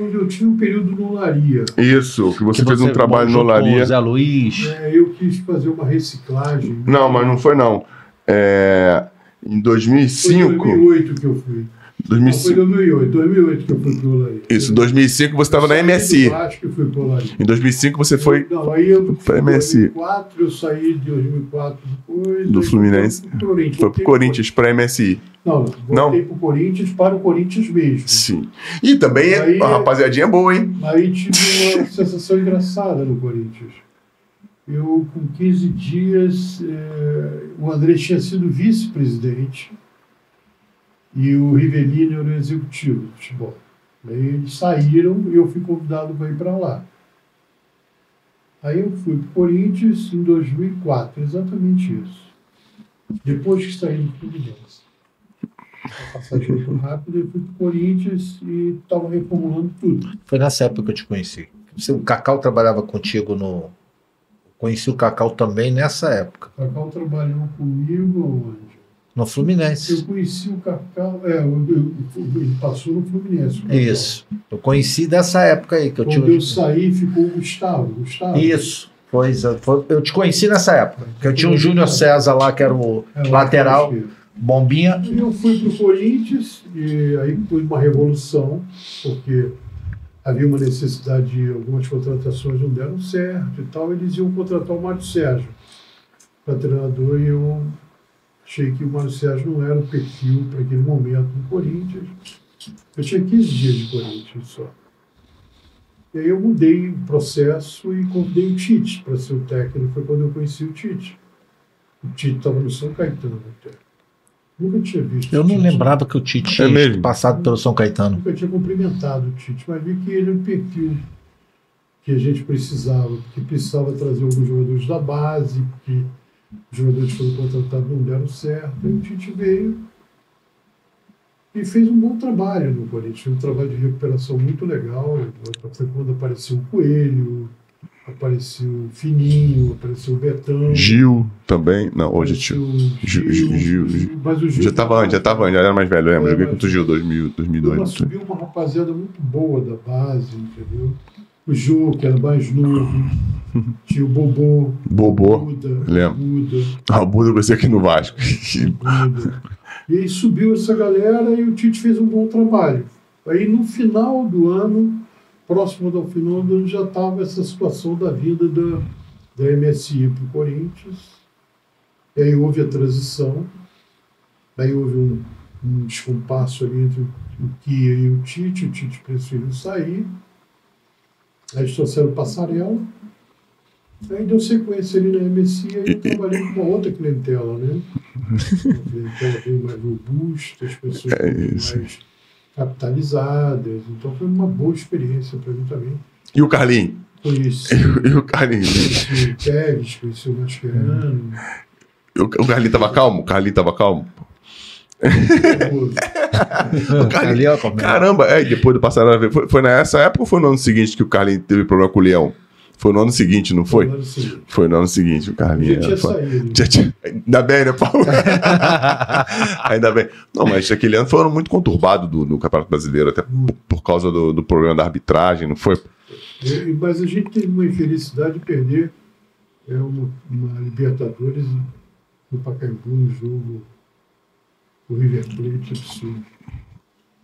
onde eu tinha um período no Laria. Isso, que você Que fez um trabalho no junto com o Olaria. Zé Luiz. É, eu quis fazer uma reciclagem. Não, mas não foi não. É, em Foi 2005. 2008 que eu fui. Não, foi 2005 2008. 2008 que eu fui pro Olaria. isso, 2005 você estava na MSI. do Vasco e fui pro Olaria. Em 2005 você foi Não, aí eu em MSI. 2004, eu saí de 2004 depois. Do Fluminense. pro Corinthians. foi pro Corinthians, pra MSI. Não, Não? voltei pro Corinthians para o Corinthians mesmo. Sim. E também Aí- a rapaziadinha é boa, hein? Aí tive uma <laughs> sensação engraçada no Corinthians. Eu, com 15 dias, eh, o André tinha sido vice-presidente e o Rivelino era o executivo do futebol. Aí eles saíram e eu fui convidado para ir para lá. Aí eu fui para o Corinthians em 2004, exatamente isso. Depois que saí do Fluminense. A passagem muito rápida, eu fui para o Corinthians e estava reformulando tudo. Foi nessa época que eu te conheci. O Cacau trabalhava contigo no. Conheci o Cacau também nessa época, Cacau trabalhou comigo onde? No Eu Fluminense. conheci o Cacau, é, eu- eu- ele passou no Fluminense. Isso. Eu conheci dessa época aí que eu Quando tive. eu saí, ficou o Gustavo. Gustavo. Isso. Foi, foi- eu te conheci nessa época. Que eu tinha o Júnior César lá, que era o É, lateral, bombinha. E eu fui para o Corinthians, e aí foi uma revolução, porque havia uma necessidade de algumas contratações não deram certo e tal. Eles iam contratar o Mário Sérgio para treinador e eu achei que o Mário Sérgio não era o perfil para aquele momento no Corinthians. Eu tinha 15 dias de Corinthians só. E aí eu mudei o processo e convidei o Tite para ser o técnico. Foi quando eu conheci o Tite. O Tite estava no São Caetano até. Nunca tinha visto. Eu não Tite. lembrava que o Tite tinha É passado pelo São Caetano. Nunca tinha cumprimentado o Tite, mas vi que ele era o perfil que a gente precisava, porque precisava trazer alguns jogadores da base, porque os jogadores foram contratados não deram certo. Aí o Tite veio e fez um bom trabalho no Corinthians, um trabalho de recuperação muito legal. Foi quando apareceu o Coelho, apareceu o Fininho, apareceu o Betão. Gil também. Não, hoje tio. o Gil- Gil- Gil- Mas o Gil Já tava antes, já tava antes, já era mais velho, eu lembro. Joguei contra o Gil 2000, Mas 2002. subiu uma rapaziada muito boa da base, entendeu? O Jô, que era mais novo, <laughs> tinha o Bobô, Bobô. Buda, lembro. Buda, Ah, o Buda eu aqui no Vasco. Buda. E aí subiu essa galera e o Tite fez um bom trabalho. Aí no final do ano, próximo do final do ano, já estava essa situação da vinda da, da MSI para o Corinthians. E aí houve a transição. Aí houve um, um descompasso ali entre o Kia e o Tite. O Tite preferiu sair. Aí eles trouxeram o Passarela. Aí deu sequência ali na MSI, aí eu trabalhei com uma outra clientela, né? Uma clientela bem mais robusta, as pessoas É mais capitalizadas. Então foi uma boa experiência para mim também. E o Carlinho? Conheci, <laughs> E o Carlinhos? conheci o Pérez, conheci o Mascherano. O Carlinhos tava calmo? O Carlinhos tava calmo? <laughs> O Carlinhos- Ali, ó, como é. Caramba, é, depois do passar. Foi, foi nessa época ou foi no ano seguinte que o Carlinhos teve problema com o Leão? Foi no ano seguinte, não foi? Foi no ano seguinte, o já Carlinhos. tinha foi- saído. Já tinha- Ainda bem, né, Paulo? <laughs> Ainda bem. Não, mas aquele ano foi um ano muito conturbado do, do Campeonato Brasileiro, até por, por causa do, do problema da arbitragem, não foi? E- Mas a gente teve uma infelicidade de perder é, uma, uma Libertadores no Pacaembu, um jogo o River Plate absurdo.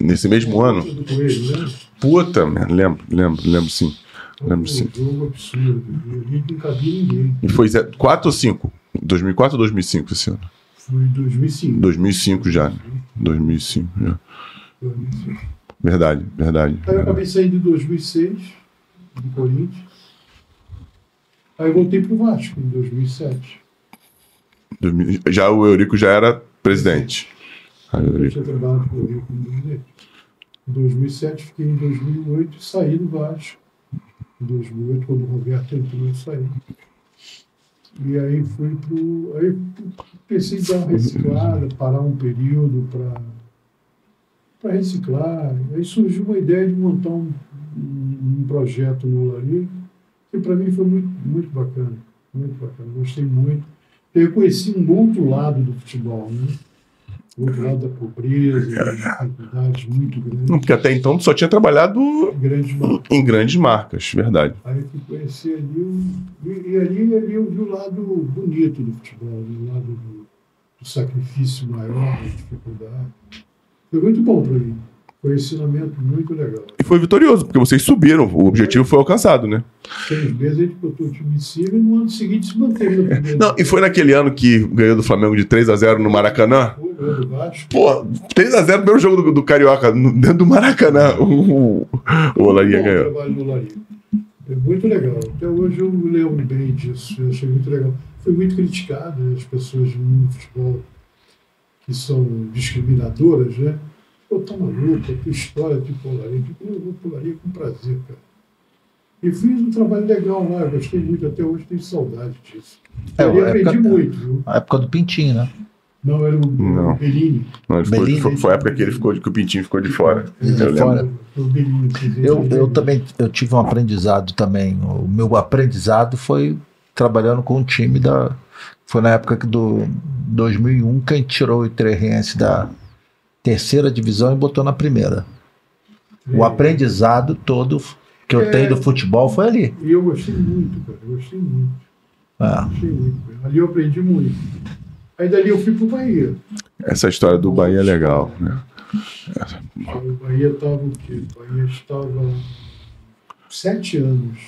Nesse mesmo ano? Né? Puta, merda, lembro, lembro, lembro sim. Lembro sim. E foi 4 ou 5? 2004 ou 2005 esse ano? Foi em 2005. 2005 já. né? 2005 já. 2005. Verdade, verdade. Aí eu acabei saindo em 2006, do Corinthians. Aí eu voltei pro Vasco em 2007. 2000 Já o Eurico já era presidente. Eu tinha trabalhado com o Rio. Em 2007, fiquei em 2008 e saí do Vasco. Em 2008, quando o Roberto entrou, eu saí. E aí fui pro. Aí pensei em dar uma reciclada, parar um período para para reciclar. Aí surgiu uma ideia de montar um, um, um projeto no Olaria, que para mim foi muito, muito bacana. Muito bacana. Gostei muito. Eu conheci um outro lado do futebol, né? O lado da pobreza, das dificuldades muito grandes. Porque até então só tinha trabalhado grandes marcas. em grandes marcas, verdade. Aí eu fui conhecer ali, o, e, e ali, ali eu vi o lado bonito do futebol, o lado do, do sacrifício maior, da dificuldade. Foi muito bom para mim. Foi um ensinamento muito legal. E foi vitorioso, porque vocês subiram, o objetivo foi alcançado, né? Seis meses a gente botou o time em cima e no ano seguinte se manteve. Não, e foi naquele ano que ganhou do Flamengo de 3 a 0 no Maracanã? Foi, ganhou do Vasco. Pô, 3x0 primeiro jogo do, do Carioca, no- dentro do Maracanã. O, o, o Olaria ganhou. trabalho no Laria. É muito legal. Até hoje eu lembro bem disso. Eu achei muito legal. Foi muito criticado, né, as pessoas do mundo do futebol que são discriminadoras, né? Pô, tá maluco, a tua história de polaria. Eu vou polaria com prazer, cara. E fiz um trabalho legal lá, eu gostei muito, até hoje tenho saudade disso. É, a aprendi época- muito, viu? A época do Pintinho, né? Não, era o, Não. Bellini. Não, ele ficou- Belini. foi, a época que ele ficou, que o Pintinho ficou de fora. É, Eu lembro. fora. Bellini. Eu, eu Bellini. também eu tive um aprendizado também. O meu aprendizado foi trabalhando com o time da. Foi na época que do 2001 que a gente tirou o Terrense da terceira divisão e botou na primeira. O É. aprendizado todo que eu É. tenho do futebol foi ali. E eu gostei muito, cara. Eu gostei muito. É. Gostei muito. Ali eu aprendi muito. Aí dali eu fui pro Bahia. Essa história do Bahia é legal, né? O Bahia estava o quê? O Bahia estava sete anos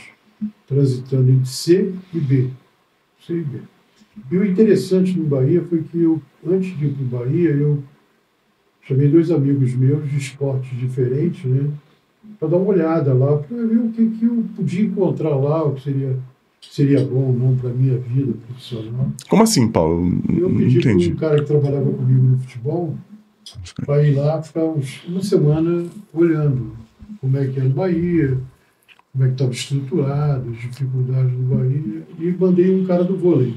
transitando entre C e B. C e B. E o interessante no Bahia foi que eu, antes de ir para o Bahia, eu chamei dois amigos meus de esportes diferentes, né? Para dar uma olhada lá, para ver o que, que eu podia encontrar lá, o que seria, seria bom ou não para a minha vida profissional. Como assim, Paulo? Eu pedi para um cara que trabalhava comigo no futebol para ir lá ficar uns, uma semana olhando como é que é no Bahia, como é que estava estruturado, as dificuldades do Bahia, e mandei um cara do vôlei.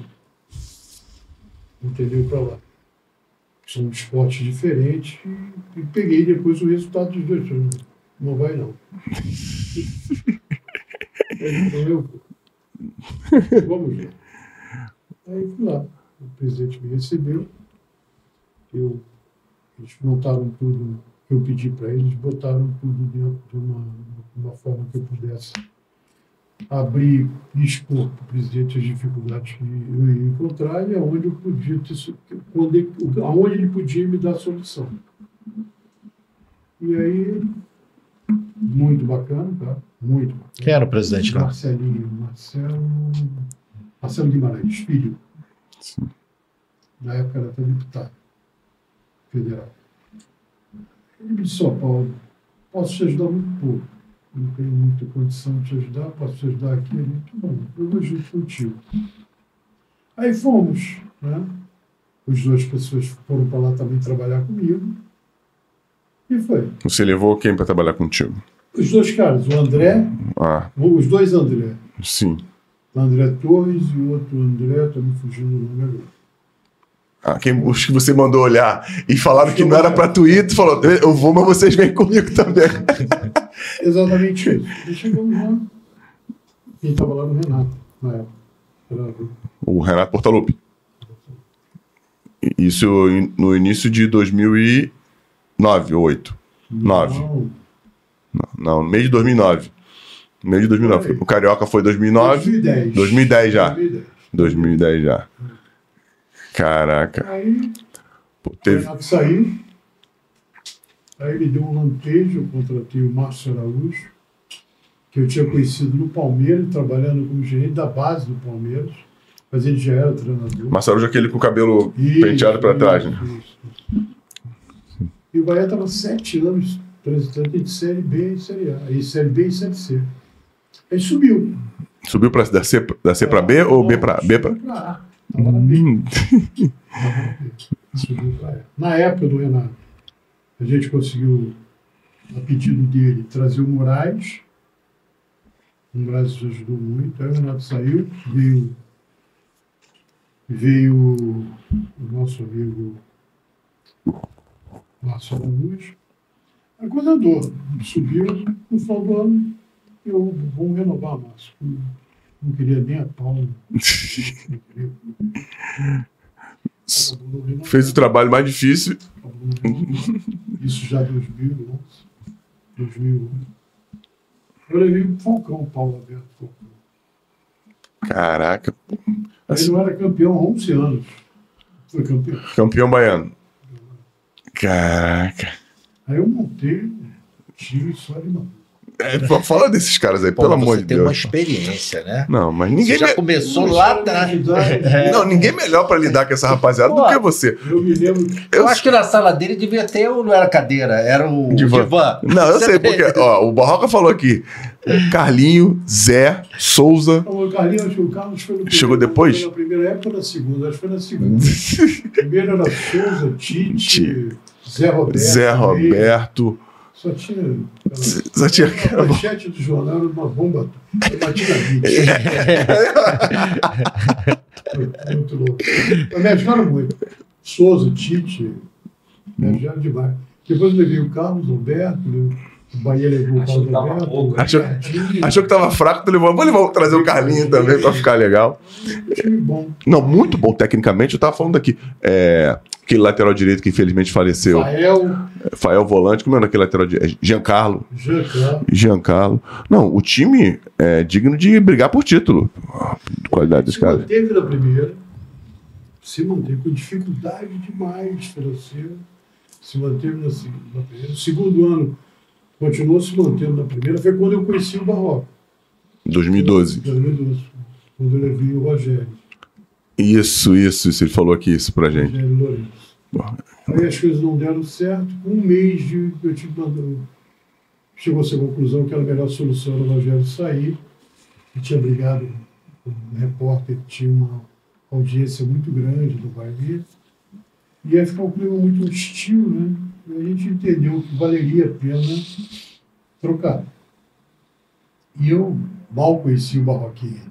Entendeu para lá. São esportes diferentes e, peguei depois o resultado dos dois. Não vai não. <laughs> então eu. Vamos ver. Aí fui lá. O presidente me recebeu. Eu, eles montaram tudo que eu pedi para eles, botaram tudo dentro de uma, de uma forma que eu pudesse abrir e expor para o presidente as dificuldades que eu ia encontrar e aonde eu podia ter, quando ele, aonde ele podia me dar solução. E aí, muito bacana, tá? Muito bacana. Quem era o presidente lá? Marcelinho, Marcelo, Marcelo Guimarães, filho. Na época era até deputado federal. Ele me disse, ó Paulo, posso te ajudar muito pouco. Não tenho muita condição de te ajudar, posso te ajudar aqui. Muito bom, eu vou junto contigo. Aí fomos, né? As duas pessoas foram para lá também trabalhar comigo. E foi. Você levou quem para trabalhar contigo? Os dois caras, o André, Ah, os dois André. sim. O André Torres e o outro André, tá me fugindo o nome agora. Ah, quem, os que você mandou olhar e falaram que não era ir, tu falou, eu vou, mas vocês vêm comigo também. <laughs> Exatamente isso. E chegamos lá. Quem estava lá no Renato, na época. Era O Renato Portaluppi. Isso no início de 2009 ou 8. 9. Não, Não, no meio de 2009. No meio de 2009. O Carioca foi 2009. 2010. 2010 já. 2010. 2010 já. Caraca. Aí Pô, o teve... Renato saiu. Aí ele deu um lampejo, eu contratei o Márcio Araújo, que eu tinha conhecido no Palmeiras, trabalhando como gerente da base do Palmeiras, mas ele já era treinador. Marcelo aquele com o cabelo Isso, penteado pra trás, né? isso, isso. E o Bahia estava sete anos transitando de Série B e Série A. Aí Série B e Série C. Aí subiu. Subiu pra, da, C, da C pra B ou B pra, B pra... <laughs> Na época do Renato, a gente conseguiu, a pedido dele, trazer o Moraes. O Moraes nos ajudou muito. Aí o Renato saiu, veio, veio o nosso amigo. A coisa andou, subiu no final do ano. Eu vou renovar, Márcio. Não queria nem a pau. <laughs> Fez o trabalho mais difícil. Isso já 2011. 2011. Eu levei o Falcão, Paulo Alberto Falcão. Caraca. Ele não era campeão há 11 anos. Foi campeão. Campeão baiano. Caraca. Aí eu montei um time só de maluco. É, fala desses caras aí, Pô, pelo você amor de tem uma Deus. experiência, né? Não, mas Você ninguém, já me- começou lá atrás. idade. <laughs> não, ninguém melhor pra lidar com essa rapaziada do Pô. que você. Eu me lembro Eu acho que na sala dele devia ter, ou não era cadeira, era o Divã. divã. Não, eu sei, porque, ó, o Barroca falou aqui. Carlinho, Zé, Souza. O Carlinhos, acho que o Carlos foi no primeiro, Chegou depois? Foi na primeira época ou na segunda? Acho que foi na segunda. <laughs> Primeiro era Souza, Tite, Tite. Zé Roberto. Zé também. Só tinha. Só tinha A manchete do jornal era uma bomba. Eu bati na vida. Foi muito louco. Mas me ajudaram muito. Souza, Tite, me ajudaram demais. Depois eu levei o Carlos Alberto, o Bahia levou o Achou que Carlos tava Alberto. pouco, né? Achou- Achou que tava fraco, tu levou. Vou levar, trazer o Carlinho também pra ficar legal. time bom. Não, muito bom tecnicamente. Eu tava falando aqui. É, aquele lateral direito que infelizmente faleceu. Fael, Fael Volante, como é aquele lateral direito? Giancarlo. Jean Carlos. Giancarlo. Não, o time é digno de brigar por título. De qualidade dos Se caras. manteve na primeira, se manteve com dificuldade demais financeira, se manteve na, na primeira. Segundo ano, continuou se mantendo na primeira. Foi quando eu conheci o Barroco, 2012. 2012, quando eu levei o Rogério, Isso, isso, isso. Ele falou aqui isso pra gente. Lourenço. Aí as coisas não deram certo. Com um mês de. Eu tive mandado. Chegou-se à conclusão que era a melhor solução era o Rogério sair. Eu tinha brigado com um repórter que tinha uma audiência muito grande do Bahia. E aí ficou um clima muito hostil, né? E a gente entendeu que valeria a pena trocar. E eu mal conheci o Barroquinha.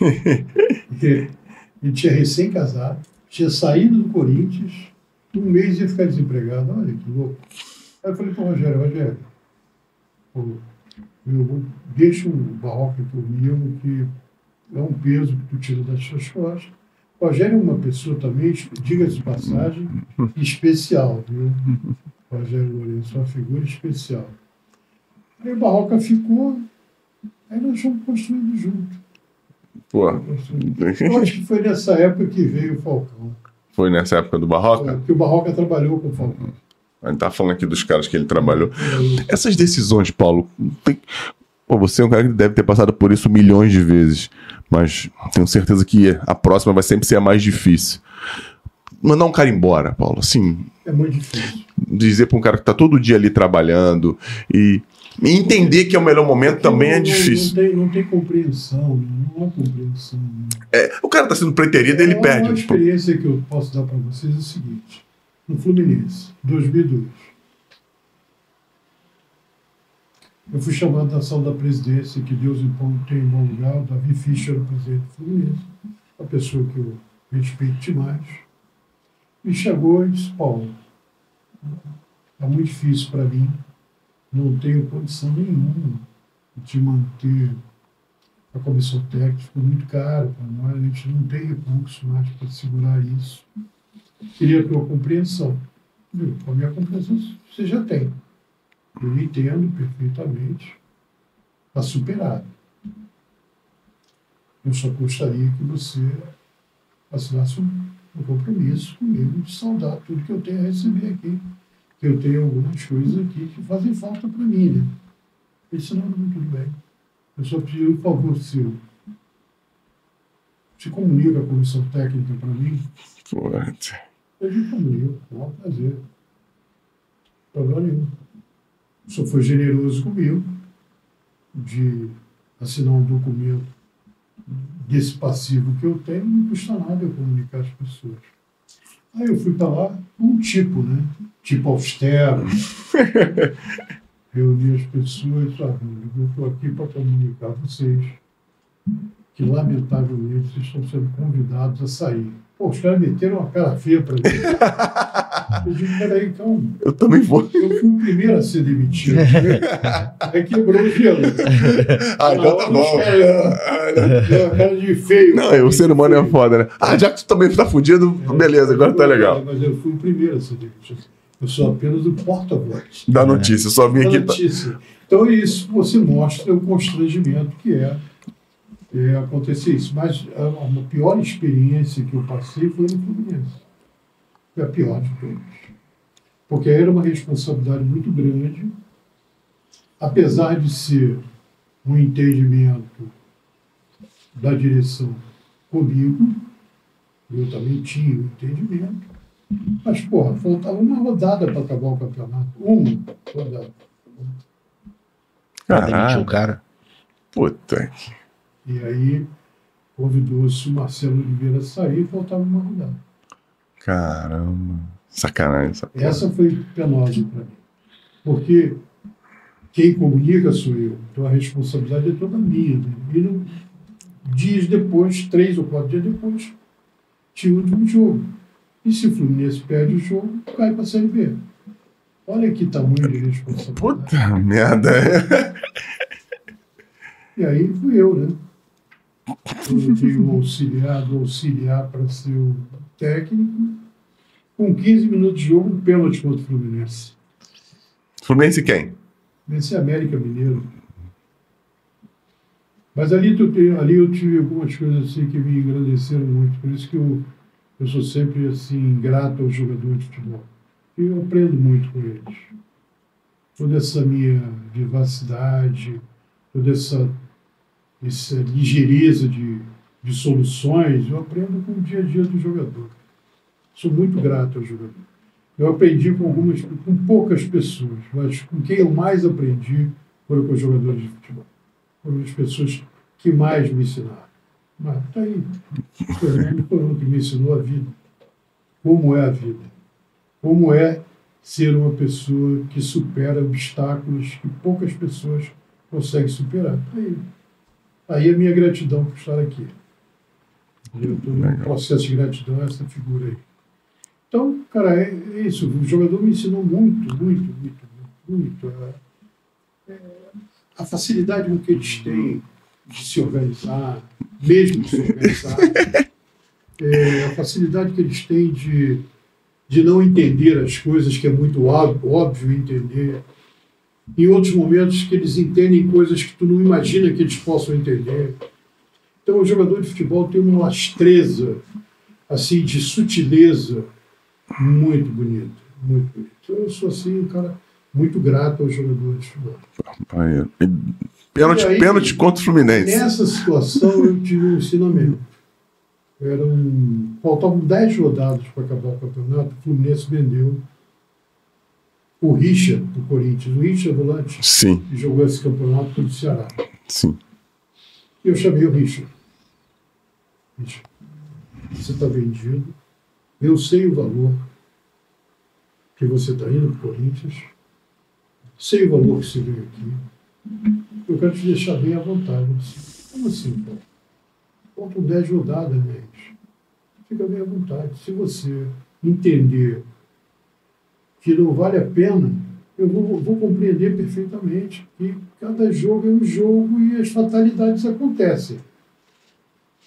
<laughs> Ele tinha recém-casado, tinha saído do Corinthians, um mês ia ficar desempregado. Olha que louco. Aí eu falei para o Rogério, Rogério, eu deixa o Barroca comigo, que é um peso que tu tira das suas costas. O Rogério é uma pessoa também, diga-se de passagem, especial, viu? O Rogério Lourenço uma figura especial. Aí o Barroca ficou, aí nós fomos construindo junto. Pô, Eu acho que foi nessa época que veio o Falcão. foi nessa época do Barroca? Porque o Barroca trabalhou com o Falcão. A gente tá falando aqui dos caras que ele trabalhou. Essas decisões, Paulo, tem- Pô, você é um cara que deve ter passado por isso milhões de vezes, mas tenho certeza que a próxima vai sempre ser a mais difícil. Mandar um cara embora, Paulo, assim, É muito difícil. dizer para um cara que tá todo dia ali trabalhando e e entender que é o melhor momento também Não- é difícil. Não tem, não tem compreensão, não há compreensão. né? É, o cara tá sendo preterido, ele Uma- perde. Uma experiência que eu posso dar para vocês é o seguinte: no Fluminense, 2002. Eu fui chamado da sala da presidência, que Deus tem em bom lugar, o Davi Fischer, o presidente do Fluminense, uma pessoa que eu respeito demais. E chegou e disse, Paulo, é muito difícil para mim, não tenho condição nenhuma de manter a comissão técnica, ficou muito caro para nós, a gente não tem recurso mais para segurar isso. Queria a tua compreensão. Com a minha compreensão, você já tem. Eu entendo perfeitamente. Está superado. Eu só gostaria que você assinasse um, um compromisso comigo de saudar tudo que eu tenho a receber aqui. Que eu tenho algumas coisas aqui que fazem falta para mim, né? Disse, não, não, tudo bem. Eu só pedi um favor seu. Se comunica a comissão técnica para mim. Putz. Eu digo comigo, com o maior prazer. Problema nenhum. O senhor foi generoso comigo de assinar um documento desse passivo que eu tenho, não custa nada eu comunicar às pessoas. Aí eu fui para lá, um tipo, né? Tipo austero. <laughs> Reuni as pessoas, sabe? Eu estou aqui para comunicar a vocês que, lamentavelmente, vocês estão sendo convidados a sair. Pô, os caras meteram uma cara feia para mim. <laughs> Eu digo, peraí, calma. Eu também vou. Eu fui o primeiro a ser demitido. <laughs> Aí quebrou o gelo. Ah, então tá bom. Deu uma cara de feio. Não, o ser humano é foda, né? Ah, já que tu também tá fudido, beleza, agora tá legal. Mas eu fui o primeiro a ser demitido. Eu sou apenas o porta-voz. Dá notícia, eu só vim da aqui. pra- notícia. Então, isso você mostra o constrangimento que é, é acontecer isso. Mas a, a pior experiência que eu passei foi no Fluminense. Foi a pior de todas. Porque era uma responsabilidade muito grande, apesar de ser um entendimento da direção comigo, eu também tinha o entendimento, mas, porra, faltava uma rodada para acabar o campeonato. Uma rodada. Pra demitir o Caralho. cara. Puta que. E aí convidou-se o Marcelo Oliveira a sair e faltava uma rodada. Caramba. Sacanagem. Essa. Essa foi penosa para mim. Porque quem comunica sou eu. Então a responsabilidade é toda minha. Né? E dias depois, três ou quatro dias depois, tinha o último jogo. E se o Fluminense perde o jogo, cai para a Série B. Olha que tamanho de responsabilidade. Puta merda. E aí fui eu, né? O auxiliar do auxiliar para ser o técnico. Com 15 minutos de jogo, um pênalti contra o Fluminense. Fluminense quem? Nesse América Mineiro. Mas ali, tu ali eu tive algumas coisas assim que me engrandeceram muito. Por isso que eu, eu sou sempre assim grato aos jogadores de futebol. E eu aprendo muito com eles. Toda essa minha vivacidade, toda essa, essa ligeireza de, de soluções, eu aprendo com o dia a dia do jogador. Sou muito grato ao jogador. Eu aprendi com algumas, com poucas pessoas, mas com quem eu mais aprendi foram com os jogadores de futebol. Foram as pessoas que mais me ensinaram. Mas tá aí. O Fernando foi um que me ensinou a vida. Como é a vida. Como é ser uma pessoa que supera obstáculos que poucas pessoas conseguem superar. Tá aí. Aí a minha gratidão por estar aqui. Eu estou num processo de gratidão a essa figura aí. Então, cara, é é isso. O jogador me ensinou muito, muito, muito, muito. muito. É, a facilidade com que eles têm de se organizar, mesmo de se organizar. <laughs> É, a facilidade que eles têm de, de não entender as coisas, que é muito óbvio entender. Em outros momentos que eles entendem coisas que tu não imagina que eles possam entender. Então, o jogador de futebol tem uma lastreza, assim, de sutileza muito bonita, muito bonita. Eu sou, assim, um cara muito grato aos jogadores de futebol. Pênalti, aí- pênalti contra o Fluminense. Nessa situação, eu tive um ensinamento. Eram, faltavam 10 rodadas para acabar o campeonato. O Fluminense vendeu o Richa do Corinthians. O Richa, volante, Sim, que jogou esse campeonato pelo Ceará. sim. E eu chamei o Richard. Richard, você está vendido. Eu sei o valor que você está indo para o Corinthians. Sei o valor que você veio aqui. eu quero te deixar bem à vontade. Disse, Como assim, pô? Faltam 10 rodadas, gente. Fica bem à vontade. Se você entender que não vale a pena, eu vou, vou compreender perfeitamente que cada jogo é um jogo e as fatalidades acontecem.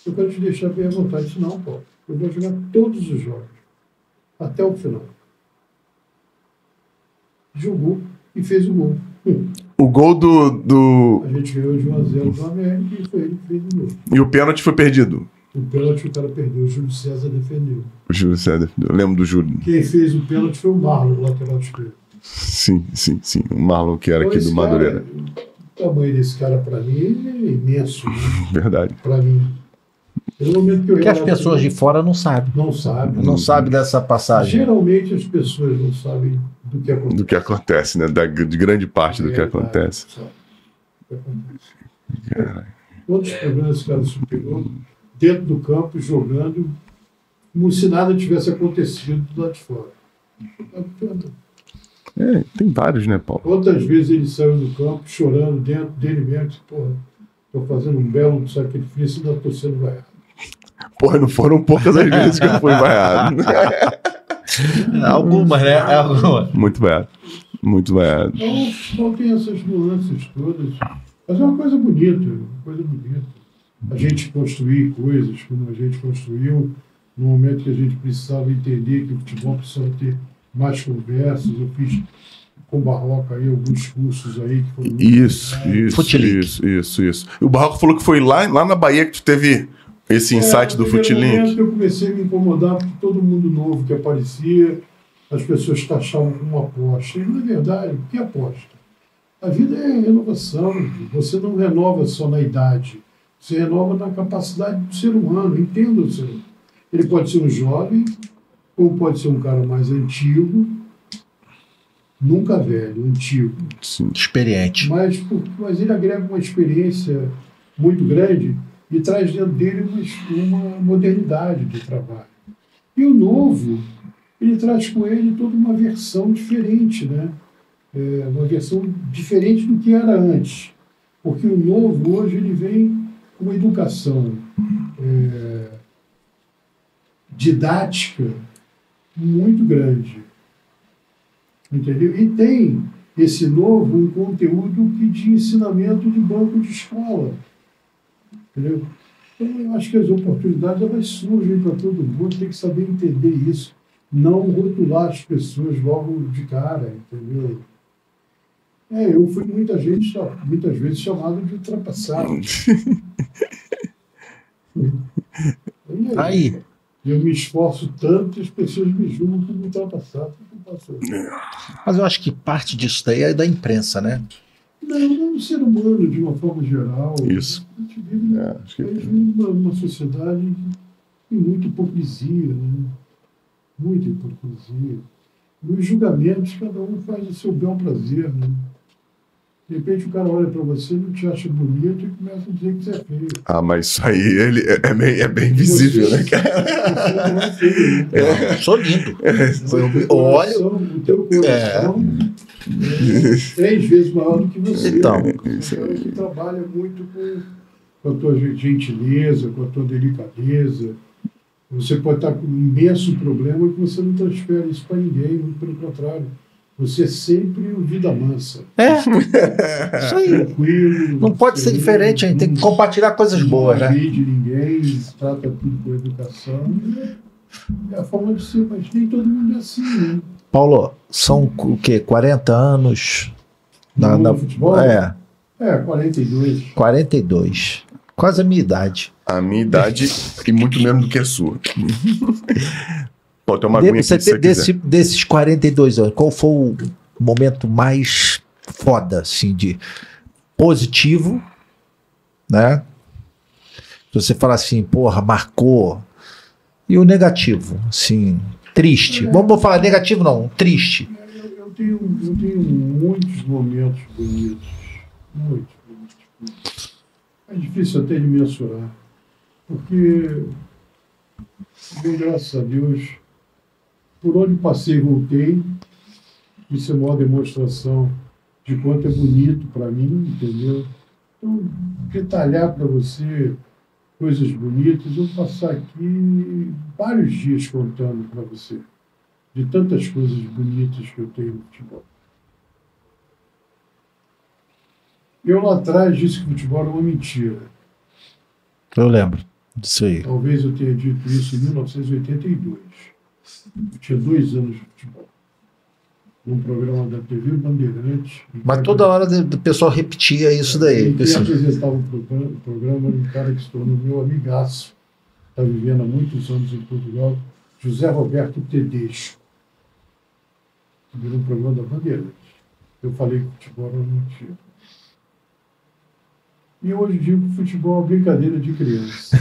Eu quero te deixar bem à vontade. Disse, não, pô. Eu vou jogar todos os jogos. Até o final. Jogou e fez o gol. Hum. O gol do. do... A gente ganhou de 1 a 0 do América e foi ele que fez o gol. E o pênalti foi perdido. O pênalti o cara perdeu, o Júlio César defendeu. O Júlio César. Eu lembro do Júlio. Quem fez o pênalti foi o Marlon, lateral esquerdo. Sim, sim, sim. O Marlon, que era Então, aqui do Madureira. cara, o tamanho desse cara, para mim, é imenso. Né? <laughs> Verdade. Para mim. Momento que eu Que as pessoas de fora não sabem. não sabem. Não sabem dessa passagem. Geralmente as pessoas não sabem do que acontece. Do que acontece, né? Da, de grande parte do que É, acontece. sabe? Do que acontece. Quantos problemas esse cara superou dentro do campo, jogando, como se nada tivesse acontecido do lado de fora. É, tem vários, né, Paulo? Quantas vezes ele saiu do campo chorando dentro dele mesmo, disse, porra, estou fazendo um belo sacrifício e ainda estou sendo vaiado. Porra, não foram poucas as vezes que eu fui vaiado. <laughs> Algumas, né? Algumas. Muito vaiado. Muito vaiado. Então, então tem essas nuances todas. Mas é uma coisa bonita, uma coisa bonita. A gente construir coisas como a gente construiu, no momento que a gente precisava entender que o futebol precisava ter mais conversas. Eu fiz com o Barroca aí alguns cursos aí que foram muito Isso, isso, Futilink. isso, isso, isso. E o Barroco falou que foi lá, lá na Bahia que tu teve esse insight É, do Futilink. momento Eu comecei a me incomodar porque todo mundo novo que aparecia, as pessoas taxavam como aposta. E, na verdade, o que é aposta? A vida é renovação. Você não renova só na idade. Você renova na capacidade do ser humano. Entenda o ser humano. Ele pode ser um jovem, ou pode ser um cara mais antigo, nunca velho, antigo Sim. Experiente. mas, mas ele agrega uma experiência muito grande e traz dentro dele uma, uma modernidade de trabalho. E o novo, ele traz com ele toda uma versão diferente, né? É, uma versão diferente do que era antes. Porque o novo hoje ele vem uma educação é, didática muito grande. Entendeu? E tem esse novo um conteúdo que de ensinamento de banco de escola. Entendeu? Então, eu acho que as oportunidades elas surgem para todo mundo, tem que saber entender isso. Não rotular as pessoas logo de cara, entendeu? É, eu fui muita gente, muitas vezes chamado de ultrapassado. <laughs> Aí, Eu me esforço tanto e as pessoas me julgam que eu posso fazer? mas eu acho que parte disso daí é da imprensa, né? Não, não o ser humano, de uma forma geral. Isso. A gente vive, É, acho que- a gente vive numa, numa sociedade que tem muita hipocrisia, né? Muita hipocrisia. E os julgamentos, cada um faz o seu bel prazer, né? De repente o cara olha para você, não te acha bonito e começa a dizer que você é feio. Ah, mas isso aí ele é, é bem, é bem visível, Você- né, cara? Você não é feio, né? Eu sou lindo. O teu Olha, coração, o teu coração é três vezes maior do que você. Então. Você é um cara que trabalha muito com, com a tua gentileza, com a tua delicadeza. Você pode estar com um imenso problema que você não transfere isso para ninguém, muito pelo contrário. Você é sempre o vida mansa. É. <laughs> Isso aí. Tranquilo. Não pode ser diferente, a gente tem que compartilhar coisas não boas, né? agride ninguém, trata tudo com educação. É a forma de ser, mas nem todo mundo é assim, né? Paulo, são o quê? 40 anos? No Na, na- futebol? é, É, 42. 42. Quase a minha idade. A minha idade e muito menos do que a sua. <laughs> Pode uma De- aguinha aqui você se você te- desse- quiser. desses 42 anos, qual foi o momento mais foda, assim, de positivo, né? Se você falar assim, porra, marcou. E o negativo, assim, triste. Vamos falar negativo, não, triste. Eu, eu tenho, eu tenho muitos momentos bonitos. Muitos, muitos, muitos. É difícil até de mensurar. Porque, bem, graças a Deus, por onde passei e voltei, isso é uma demonstração de quanto é bonito para mim, entendeu? Então, detalhar para você coisas bonitas, eu vou passar aqui vários dias contando para você de tantas coisas bonitas que eu tenho no futebol. Eu lá atrás disse que o futebol era uma mentira. Eu lembro disso aí. Talvez eu tenha dito isso em 1982. Eu tinha dois anos de futebol. Num programa da TV Bandeirantes. Mas toda hora o pessoal repetia isso daí. Quem Pessoal. apresentava o programa, o programa era um cara que se tornou meu amigaço. Está vivendo há muitos anos em Portugal. José Roberto Tedesco. Virou um programa da Bandeirantes. Eu falei que futebol era mentira. E hoje digo que o futebol é uma brincadeira de criança.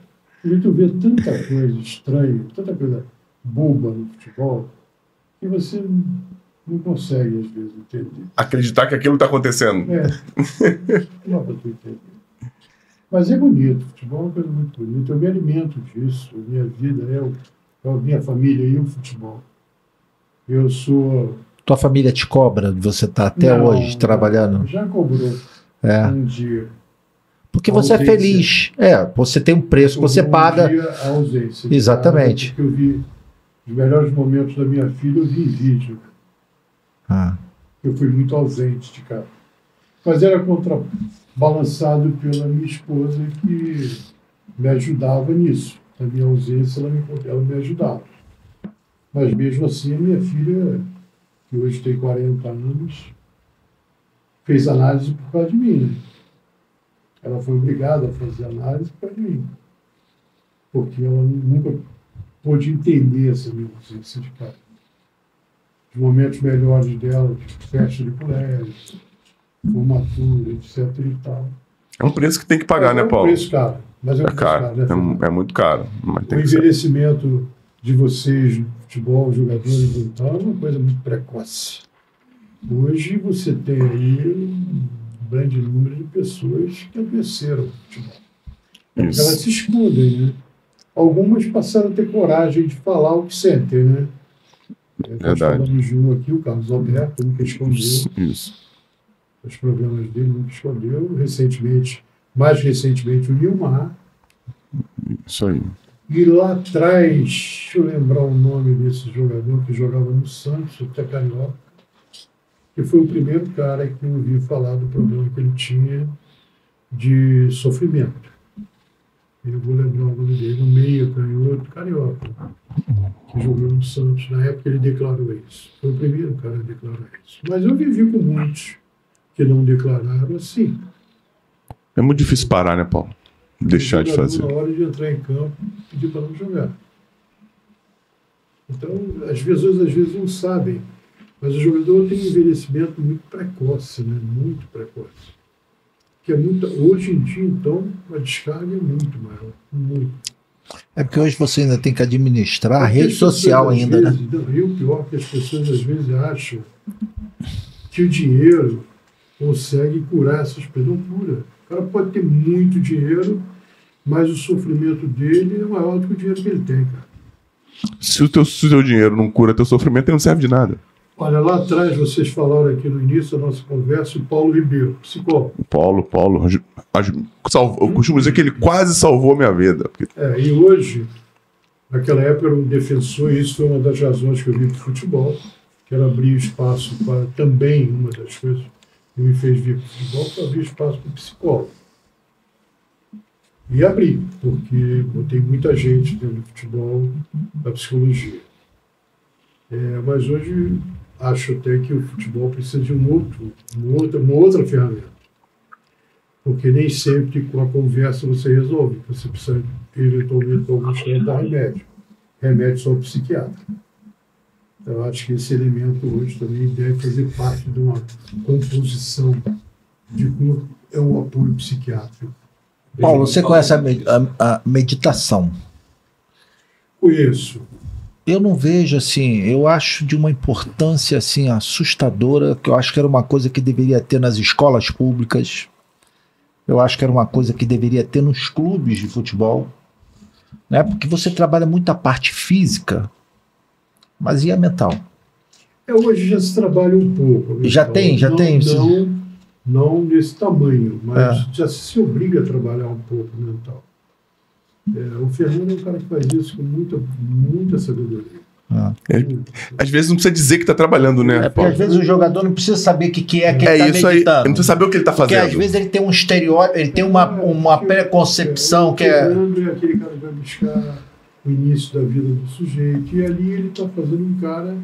<laughs> E tu vê tanta coisa estranha, tanta coisa boba no futebol, que você não consegue, às vezes, entender. Acreditar que aquilo está acontecendo. É. Não dá pra tu entender. Mas é bonito, futebol é uma coisa muito bonita. Eu me alimento disso. A minha vida é, o, é a minha família e o futebol. Eu sou. Tua família te cobra, você tá até Não, hoje trabalhando. Já cobrou É. um dia. Porque você é feliz. É, você tem um preço que você paga. dia a ausência. Exatamente. Porque eu vi os melhores momentos da minha filha, eu vi em vídeo. Ah, Eu fui muito ausente de casa. Mas era contrabalançado pela minha esposa que me ajudava nisso. Na minha ausência, ela me, ela me ajudava. Mas mesmo assim, a minha filha, que hoje tem 40 anos, fez análise por causa de mim. Ela foi obrigada a fazer análise de mim. Porque ela nunca pôde entender essa minha ausência de casa os momentos melhores dela, tipo festa de colégio, formatura, etc e tal. É um preço que tem que pagar, é né, um Paulo? preço caro, mas é um É preço caro. caro, né, É, é muito caro. O envelhecimento de vocês futebol, jogadores e tal, é uma coisa muito precoce. Hoje você tem aí um grande número de pessoas que adoeceram o futebol. Porque elas Isso. se escondem, né? Algumas passaram a ter coragem de falar o que sentem, né? É, Nós falamos de um aqui, o Carlos Alberto, nunca escondeu Isso. os problemas dele, nunca escondeu. Recentemente, mais recentemente, o Nilmar. Isso aí. E lá atrás, deixa eu lembrar o nome desse jogador que jogava no Santos, até Carioca, que foi o primeiro cara que eu ouvi falar do problema que ele tinha de sofrimento. Eu vou lembrar o nome dele, no meio, canhoto, Carioca, que jogou no Santos. Na época ele declarou isso. Foi o primeiro cara a declarar isso. Mas eu vivi com muitos que não declararam assim. É muito difícil parar, né, Paulo? Deixar de O fazer. Na hora de entrar em campo, pedir para não jogar. Então, as pessoas às vezes não sabem, mas o jogador tem um envelhecimento muito precoce, né? muito precoce. Que é muito, hoje em dia, então, a descarga é muito maior. Muito. é porque hoje você ainda tem que administrar a rede social ainda, né? vezes, não, E o pior é que as pessoas às vezes acham que o dinheiro consegue curar essas pessoas. Não cura. O cara pode ter muito dinheiro, mas o sofrimento dele é maior do que o dinheiro que ele tem, cara. Se o, teu, se o teu dinheiro não cura teu sofrimento, ele não serve de nada. Olha, lá atrás vocês falaram aqui no início da nossa conversa o Paulo Ribeiro, psicólogo. Paulo, Paulo, eu costumo dizer que ele quase salvou a minha vida. Porque É, e hoje, naquela época, era um defensor, e isso foi uma das razões que eu vim para o futebol, que era abrir espaço para também, uma das coisas que me fez vir para o futebol, foi abrir espaço para o psicólogo. E abri, porque botei muita gente dentro do futebol da psicologia. É, mas hoje acho até que o futebol precisa de um outro, uma, outra, uma outra ferramenta. Porque nem sempre com a conversa você resolve. Você precisa, eventualmente, alguns casos, dar remédio. Remédio só psiquiatra. Então, eu acho que esse elemento hoje também deve fazer parte de uma composição de como é o apoio psiquiátrico. Paulo, você conhece a- a meditação? Conheço. Eu não vejo assim, eu acho de uma importância assim assustadora, que eu acho que era uma coisa que deveria ter nas escolas públicas. Eu acho que era uma coisa que deveria ter nos clubes de futebol, né? Porque você trabalha muito a parte física, mas e a mental? É, hoje já se trabalha um pouco. né? Já tem, já não, tem. Não Não nesse tamanho, mas É. já se obriga a trabalhar um pouco mental. É, o Fernando é um cara que faz isso com muita, muita sabedoria. É, Às vezes não precisa dizer que tá trabalhando, né? É porque às vezes o jogador não precisa saber o que, que é que É ele isso está aí. meditando. Ele não precisa saber o que ele tá Porque fazendo. às vezes ele tem um estereótipo, ele tem uma, uma preconcepção que O é. Fernando é aquele cara que vai buscar o início da vida do sujeito. E ali ele está fazendo um cara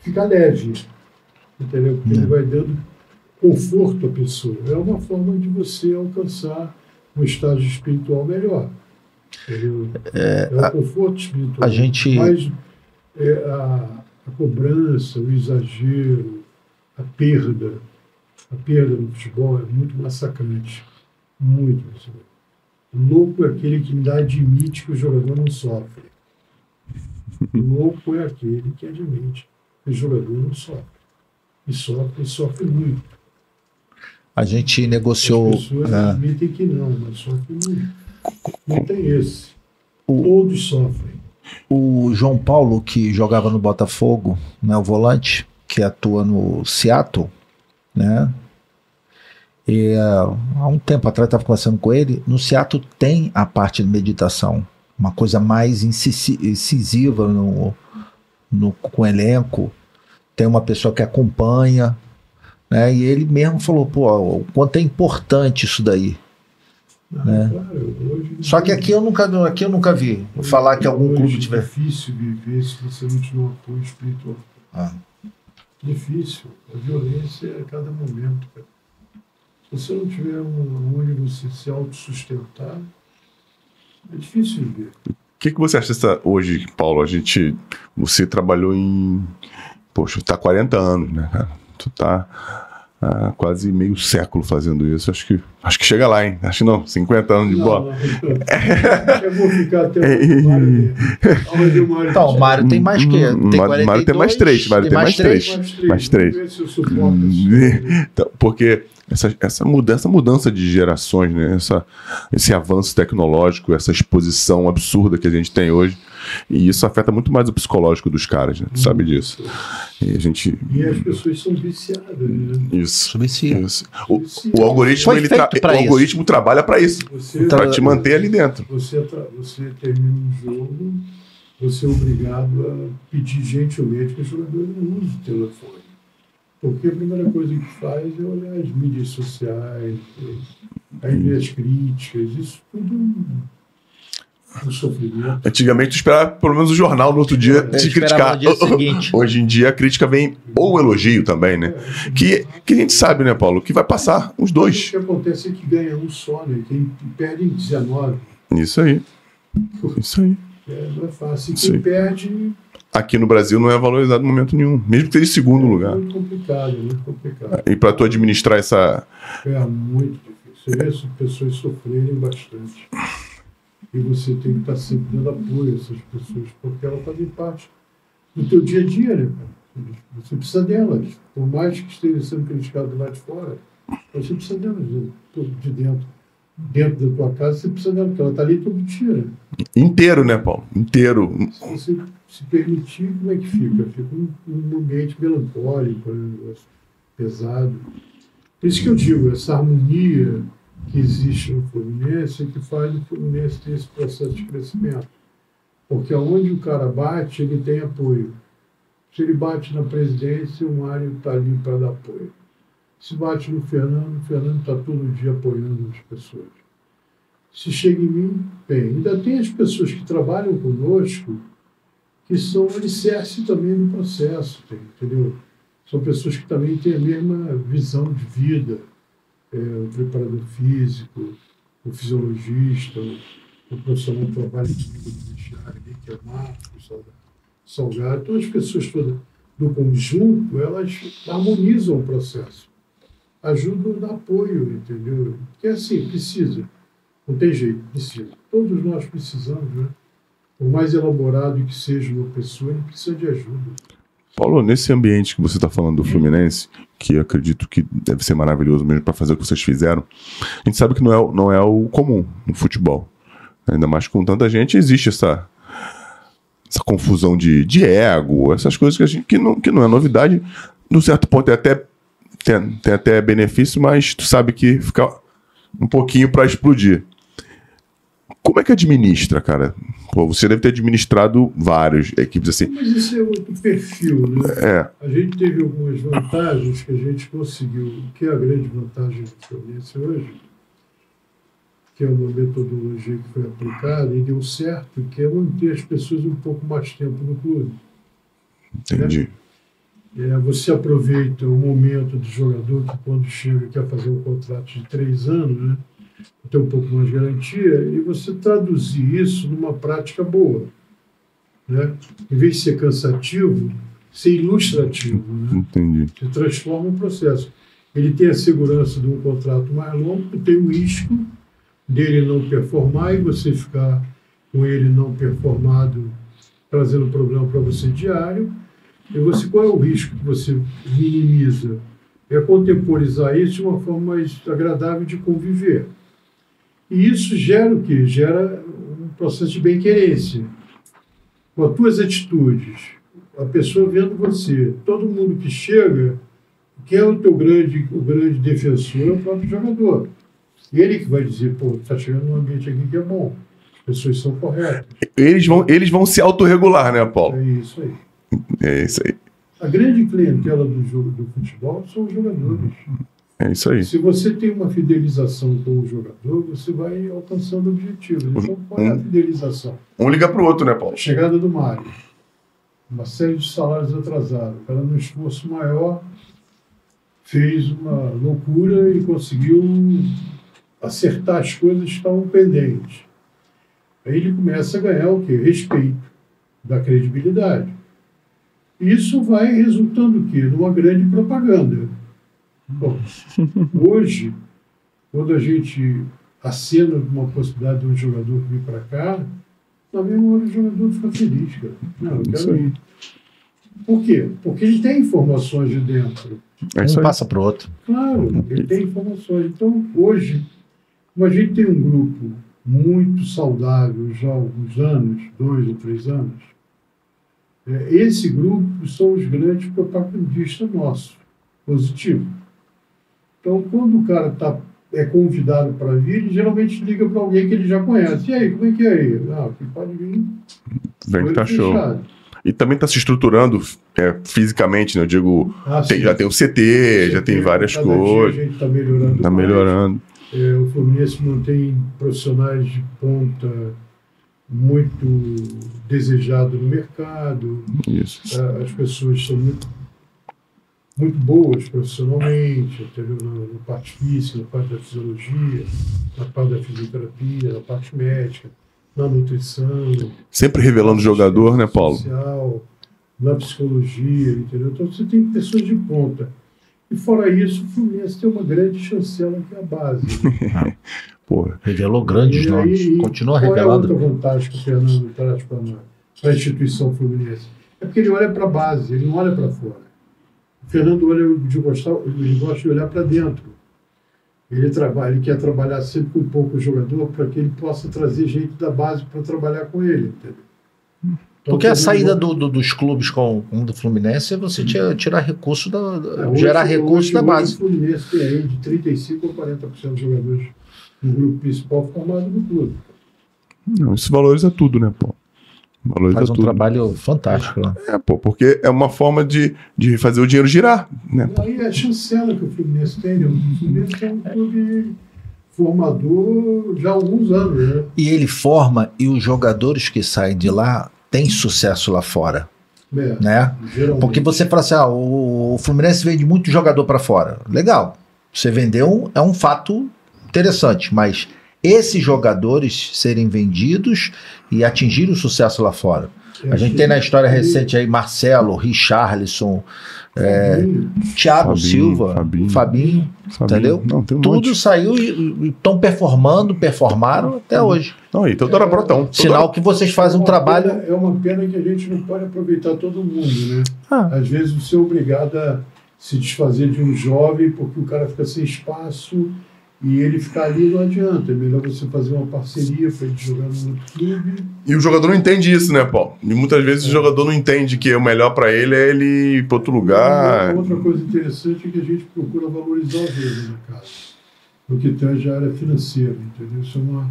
ficar leve. Entendeu? Porque ele vai dando conforto à pessoa. É uma forma de você alcançar um estágio espiritual melhor. É, o conforto espiritual. a gente- Mas é, a, a cobrança, o exagero, a perda, a perda no futebol é muito massacrante. Muito massacrante. Louco é aquele que ainda admite que o jogador não sofre. Louco é aquele que admite que o jogador não sofre. E sofre, e sofre muito. A gente As negociou. pessoas é, admitem que não, mas sofre muito. Não tem esse. O- Todos sofrem. o João Paulo, que jogava no Botafogo, né, o volante, que atua no Seattle, né? E é, há um tempo atrás estava conversando com ele. No Seattle tem a parte de meditação, uma coisa mais incisi- incisiva no, no, com o elenco. Tem uma pessoa que acompanha, né? E ele mesmo falou, pô, o quanto é importante isso daí. Ah, Né? claro, hoje- Só que aqui eu nunca, aqui eu nunca vi falar que algum Hoje clube É tiver. difícil viver se você não tiver um apoio espiritual. Ah. Difícil. A violência é a cada momento. Cara. Se você não tiver um, onde você se autossustentar, é difícil viver. O que, que você acha dessa hoje, Paulo? A gente. Você trabalhou em. Poxa, tá há 40 anos, né, cara? Tu tá há quase meio século fazendo isso. Acho que, acho que chega lá, hein? Acho que não, 50 anos de Não, bola. não, eu <laughs> vou ficar até o Mário mesmo. Aonde o Mário Então, o Mário tem mais que. Hum, Tem Mário- Mário tem mais 42, três, Mário tem mais três. Mais três. Isso. <laughs> Então, porque essa, essa, mudança, essa mudança de gerações, né? essa, esse avanço tecnológico, essa exposição absurda que a gente tem hoje, e isso afeta muito mais o psicológico dos caras, né? Tu sabe disso. E a gente. E as pessoas são viciadas, né? Isso. Subvicia. isso. O, o algoritmo, ele tra- o isso. algoritmo trabalha para isso, Você, para te manter ali dentro. você, tra- você termina um jogo, você é obrigado a pedir gentilmente que o jogador não use o telefone. Porque a primeira coisa que faz é olhar as mídias sociais, aí ver as críticas, isso tudo. Antigamente, tu esperava pelo menos o jornal no outro dia te esperava criticar. dia. <laughs> Hoje em dia, a crítica vem ou o elogio também, né? Que, que a gente sabe, né, Paulo? Que vai passar os O dois. que acontece é que ganha um só, né? Quem perde em 19. Isso aí. Isso aí. É, não é fácil. E quem perde Aqui no Brasil não é valorizado em momento nenhum, mesmo que esteja em segundo é lugar. muito complicado, é muito complicado. E para tu administrar essa. É muito difícil. Você vê as pessoas sofrerem bastante. E você tem que estar sempre dando apoio a essas pessoas, porque elas fazem parte do teu dia a dia, né? cara? Você precisa delas. Por mais que esteja sendo criticado lá de fora, você precisa delas de, de dentro. Dentro da tua casa, você precisa dela, porque ela está ali todo dia. Né? Inteiro, né, Paulo? Inteiro. Se você se permitir, como é que fica? Fica um, um ambiente melancólico, né? um negócio pesado. Por isso que eu digo, essa harmonia que existe no Fluminense é que faz o Fluminense ter esse processo de crescimento. Porque aonde o cara bate, ele tem apoio. Se ele bate na presidência, o Mário está ali para dar apoio. Se bate no Fernando, o Fernando está todo dia apoiando as pessoas. Se chega em mim, bem, ainda tem as pessoas que trabalham conosco que são alicerce também do processo, entendeu? São pessoas que também têm a mesma visão de vida. É, o preparador físico, o fisiologista, o, profissional que clínica do vestiário ali, que é Marcos, Salgado, Salgado. Então, as pessoas todas do conjunto, elas harmonizam o processo. Ajudam dar apoio, entendeu? Porque assim, precisa. Não tem jeito, precisa. Todos nós precisamos, né? Por mais elaborado que seja uma pessoa, ele precisa de ajuda. Paulo, nesse ambiente que você está falando do Fluminense, que acredito que deve ser maravilhoso mesmo para fazer o que vocês fizeram, a gente sabe que não é, não é o comum no futebol. Ainda mais com tanta gente, existe essa, essa confusão de, de ego, essas coisas que, a gente, que, não, que não é novidade. Num certo ponto é até tem, tem até benefício, mas tu sabe que fica um pouquinho para explodir. Como é que administra, cara? Pô, você deve ter administrado vários equipes assim. Mas isso é outro perfil, né? É, A gente teve algumas vantagens que a gente conseguiu. O que é a grande vantagem do Fluminense hoje? Que é uma metodologia que foi aplicada e deu certo, que é manter as pessoas um pouco mais tempo no clube. entendi. É, você aproveita o momento do jogador que quando chega quer fazer um contrato de três anos, né? Ter um pouco mais de garantia, e você traduzir isso numa prática boa. Né? Em vez de ser cansativo, ser ilustrativo. Né? Entendi. Você transforma o processo. Ele tem a segurança de um contrato mais longo, tem o risco dele não performar e você ficar com ele não performado, trazendo problema para você diário. E você, qual é o risco que você minimiza? É contemporizar isso de uma forma mais agradável de conviver. E isso gera o quê? Gera um processo de bem-querência. Com as tuas atitudes, a pessoa vendo você, todo mundo que chega, quem é o teu grande, o grande defensor é o próprio jogador. Ele que vai dizer, pô, tá chegando num ambiente aqui que é bom, as pessoas são corretas. Eles vão, eles vão se autorregular, né, Paulo? É isso aí. É isso aí. A grande clientela do jogo do futebol são os jogadores. É isso aí. Se você tem uma fidelização com o jogador, você vai alcançando objetivos. Então, qual é a fidelização? Um liga pro outro, né, Paulo? A chegada do Mário. Uma série de salários atrasados. O cara, num esforço maior, fez uma loucura e conseguiu acertar as coisas que estavam pendentes. Aí ele começa a ganhar o quê? Respeito, da credibilidade. Isso vai resultando o quê? Numa grande propaganda. Bom, hoje, quando a gente acena uma possibilidade de um jogador vir para cá, na mesma hora o jogador fica feliz, cara. Não, eu quero ir. Por quê? Porque ele tem informações de dentro. É isso Um passa para o outro. Claro, ele tem informações. Então, hoje, como a gente tem um grupo muito saudável já há alguns anos, dois ou três anos, é, esse grupo são os grandes propagandistas nossos, positivo. Então, quando o cara tá, é convidado para vir, ele geralmente liga para alguém que ele já conhece. E aí, como é que é aí? Ah, que pode vir. Vem que tá show. E também tá se estruturando é, fisicamente, né? Eu digo, Ah, tem- já tem o CT, já tem várias Cada dia coisas. A gente está melhorando. Tá mais. melhorando. É, o Fluminense mantém profissionais de ponta muito desejado no mercado. Isso. É, As pessoas são muito, muito boas profissionalmente? Na, parte física, na parte da fisiologia, na parte da fisioterapia, na parte médica, na nutrição. Sempre revelando o jogador, né, Paulo? social, na psicologia, entendeu? Então você tem pessoas de ponta. E fora isso, o Fluminense tem uma grande chancela que é a base. né? <laughs> Pô, Revelou grandes E nomes. aí, Continua qual revelando. é a outra vantagem que o Fernando traz para a instituição Fluminense? É porque ele olha para a base, ele não olha para fora. O Fernando olha de gostar, ele gosta de olhar para dentro. Ele trabalha, ele quer trabalhar sempre com pouco jogador para que ele possa trazer gente da base para trabalhar com ele, entendeu? Então, Porque a saída do- do- dos clubes com, com o do Fluminense é você tira- tirar recurso da, É, hoje- gerar recurso hoje- da base. O Fluminense tem aí de 35% ou 40% de jogadores no grupo principal formado no clube. não, isso valoriza tudo, né, pô? Valoriza Faz um tudo. trabalho fantástico. né? É, pô, porque é uma forma de, de fazer o dinheiro girar, né? E aí a chancela que o Fluminense tem, né? o Fluminense é um clube formador já há alguns anos, né? E ele forma e os jogadores que saem de lá têm sucesso lá fora, É, né? geralmente. Porque você fala assim, ah, o o Fluminense vende muito jogador para fora. Legal. Você vendeu é um fato interessante, mas esses jogadores serem vendidos e atingir o sucesso lá fora. A gente tem na história recente aí Marcelo, Richarlison, é, Thiago Fabinho, Silva, Fabinho. Fabinho, Fabinho. entendeu? Não, um tudo monte. saiu e estão performando, performaram até hoje. Não, e Teodoro Brotão. Sinal que vocês fazem um É uma trabalho. pena- é uma pena que a gente não pode aproveitar todo mundo, né? Ah. Às vezes você é obrigado a se desfazer de um jovem porque o cara fica sem espaço E ele ficar ali não adianta. É melhor você fazer uma parceria para ele jogar no outro clube. E o jogador não entende isso, né, Paulo? E muitas vezes o jogador não entende que o melhor pra ele é ele ir pra outro lugar. Outra coisa interessante é que a gente procura valorizar o verde na casa, no que tange a área financeira, entendeu? Isso é, uma,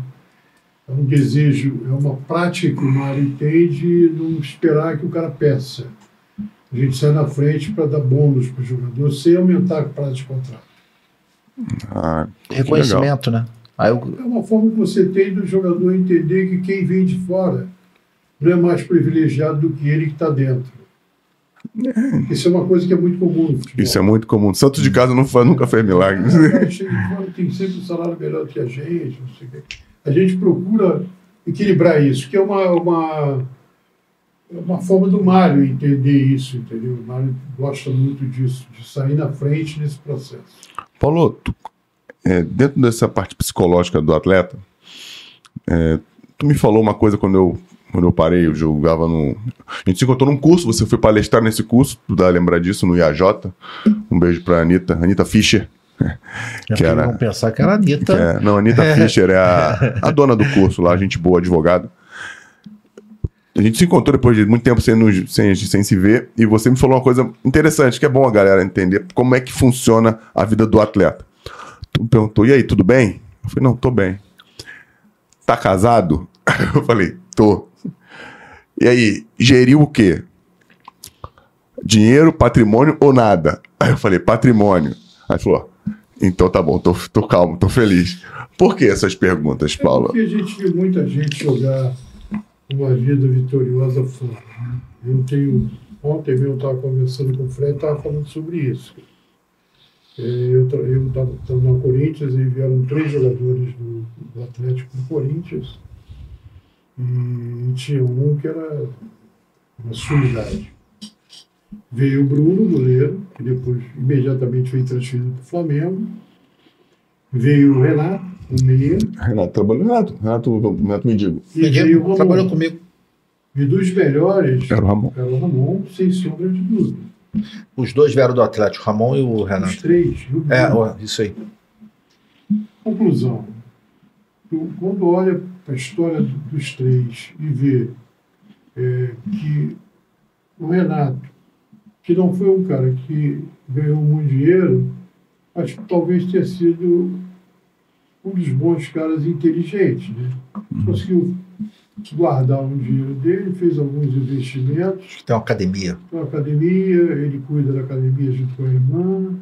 é um desejo, é uma prática que o Mário entende não esperar que o cara peça. A gente sai na frente para dar bônus para o jogador sem aumentar o prazo de contrato. Ah, legal. Reconhecimento, né? Aí eu, É uma forma que você tem do jogador entender que quem vem de fora não é mais privilegiado do que ele que está dentro. Isso é uma coisa que é muito comum. Isso é muito comum. Santos de casa não faz, nunca fez milagre. O cara chega de fora tem sempre um salário melhor do que a gente, não sei o quê. A gente procura equilibrar isso, que é uma, uma, é uma forma do Mário entender isso, entendeu? O Mário gosta muito disso, de sair na frente nesse processo. Paulo, tu- é, dentro dessa parte psicológica do atleta, é, tu me falou uma coisa quando eu, quando eu parei, eu jogava no. A gente se encontrou num curso, você foi palestrar nesse curso, tu dá a lembrar disso, no IAJ. Um beijo pra Anitta, Anitta Fischer. <laughs> Que era- pensar que era a Anitta. <laughs> É, não, a Anitta Fischer é a, a dona do curso lá, gente boa, advogada. A gente se encontrou depois de muito tempo sem, nos- sem, sem se ver, e você me falou uma coisa interessante, que é bom a galera entender como é que funciona a vida do atleta. Tu me perguntou, e aí, tudo bem? Eu falei, não, tô bem. Tá casado? <laughs> Eu falei, tô. E aí, geriu o quê? Dinheiro, patrimônio ou nada? Aí <laughs> eu falei, patrimônio. Aí falou, então tá bom, tô, tô calmo, tô feliz. Por que essas perguntas, É Paulo? porque a gente vê muita gente jogar uma vida vitoriosa fora. né? Eu tenho. Ontem eu estava conversando com o Fred estava falando sobre isso. É, Eu estava na Corinthians e vieram três jogadores do, do Atlético do Corinthians. E tinha um que era uma sumidade. Veio o Bruno, goleiro, que depois imediatamente foi transferido para o Flamengo. Veio o Renato, Renato trabalhou, Renato, Renato, Renato me digo. E veio o Ramon. trabalhou comigo. E dos melhores, Era o Ramon. era o Ramon, sem sombra de dúvida. Os dois vieram do Atlético, o Ramon e o Os Renato. três. e o É, isso aí. Conclusão. Tu, quando olha para a história do- dos três e vê é, que o Renato, que não foi um cara que ganhou muito dinheiro, acho que talvez tenha sido um dos bons caras inteligentes. Né? Conseguiu guardar o dinheiro dele, fez alguns investimentos, Tem uma academia. na academia, ele cuida da academia junto com a irmã,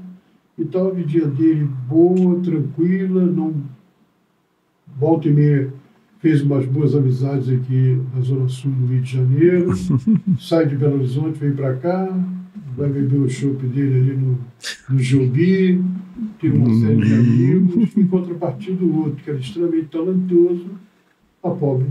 e tal, a vida dele boa, tranquila, não volta e meia fez umas boas amizades aqui na Zona Sul do Rio de Janeiro, <laughs> sai de Belo Horizonte, vem para cá, vai beber o chopp dele ali no, no Jobi, tem uma série de amigos, em contrapartida do outro, que era extremamente talentoso, a pobre.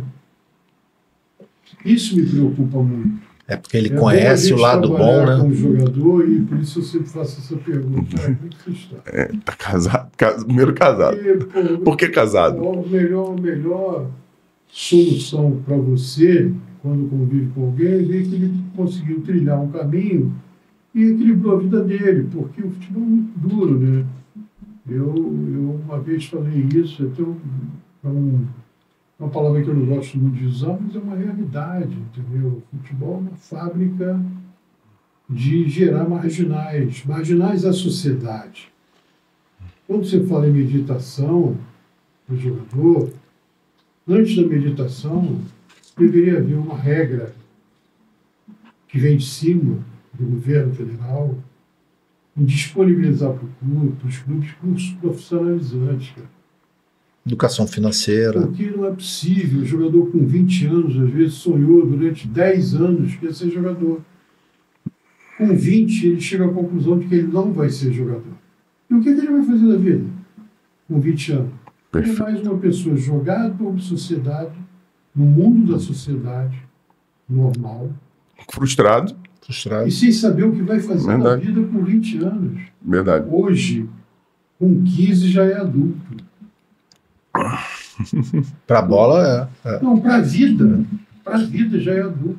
Isso me preocupa muito. É porque ele É conhece o lado bom, né? Com o jogador e por isso eu sempre faço essa pergunta. Cara, como é que você está? Tá casado, cas- primeiro casado. Pô, <laughs> Por que casado? A melhor, a melhor solução para você, quando convive com alguém, é ver que ele conseguiu trilhar um caminho e equilibrou a vida dele, porque o futebol é muito duro, né? Eu, eu uma vez falei isso, até um, é um, uma palavra que eu não gosto muito de usar, mas é uma realidade, entendeu? O futebol é uma fábrica de gerar marginais, marginais à sociedade. Quando você fala em meditação do jogador, antes da meditação, deveria haver uma regra que vem de cima do governo federal disponibilizar para o clube, para os clubes, cursos profissionalizantes, cara. Educação financeira. Porque não é possível. O jogador com 20 anos, às vezes, sonhou durante 10 anos que ia ser jogador. Com 20, ele chega à conclusão de que ele não vai ser jogador. E o que, que ele vai fazer da vida? Com 20 anos? Ele é Perfeito. mais uma pessoa jogada por sociedade, no mundo da sociedade normal, Frustrado, Frustrado. e sem saber o que vai fazer na Verdade. vida com 20 anos. verdade. Hoje, com 15, já é adulto. <laughs> Pra bola, é. é. Não, para a vida. Para a vida já é adulto.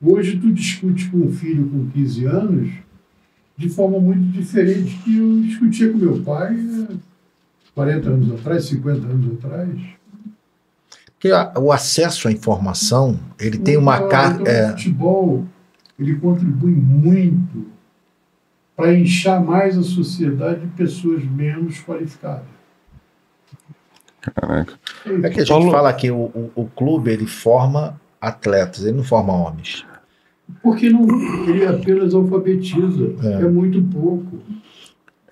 Hoje tu discute com um filho com 15 anos de forma muito diferente que eu discutia com meu pai. é, 40 anos atrás, 50 anos atrás. Porque o acesso à informação, ele tem uma Então, carga. então, O futebol ele contribui muito para inchar mais a sociedade de pessoas menos qualificadas. Caraca. É que a gente fala que o, o, o clube ele forma atletas, ele não forma homens. Porque não, ele apenas alfabetiza. É. É, muito pouco.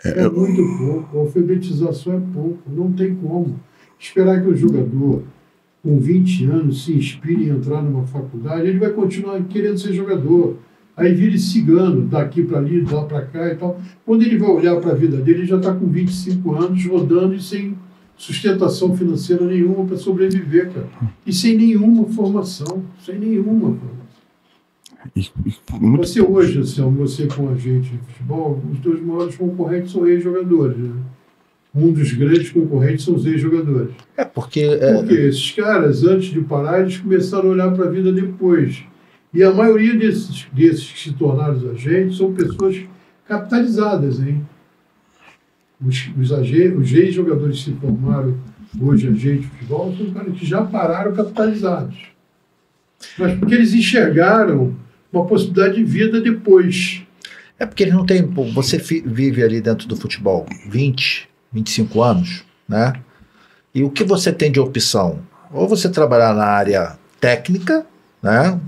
É, eu- muito pouco. A alfabetização é pouco. Não tem como. Esperar que o jogador, com 20 anos, se inspire em entrar numa faculdade, ele vai continuar querendo ser jogador. Aí vira cigano, daqui para ali, lá para cá e tal. Quando ele vai olhar para a vida dele, ele já está com 25 anos, rodando e sem sustentação financeira nenhuma para sobreviver, cara. E sem nenhuma formação. Sem nenhuma formação. E- e Você hoje, assim, você com a gente de futebol, os dois maiores concorrentes são ex-jogadores, né? Um dos grandes concorrentes são os ex-jogadores. É porque é, Porque esses caras, antes de parar, eles começaram a olhar para a vida depois. E a maioria desses, desses que se tornaram os agentes são pessoas capitalizadas, hein? Os, os, os ex-jogadores que se formaram hoje agentes de futebol são caras que já pararam capitalizados. Mas porque eles enxergaram uma possibilidade de vida depois. É porque ele não pô, Você vive ali dentro do futebol 20, 25 anos, né? E o que você tem de opção? Ou você trabalhar na área técnica, né?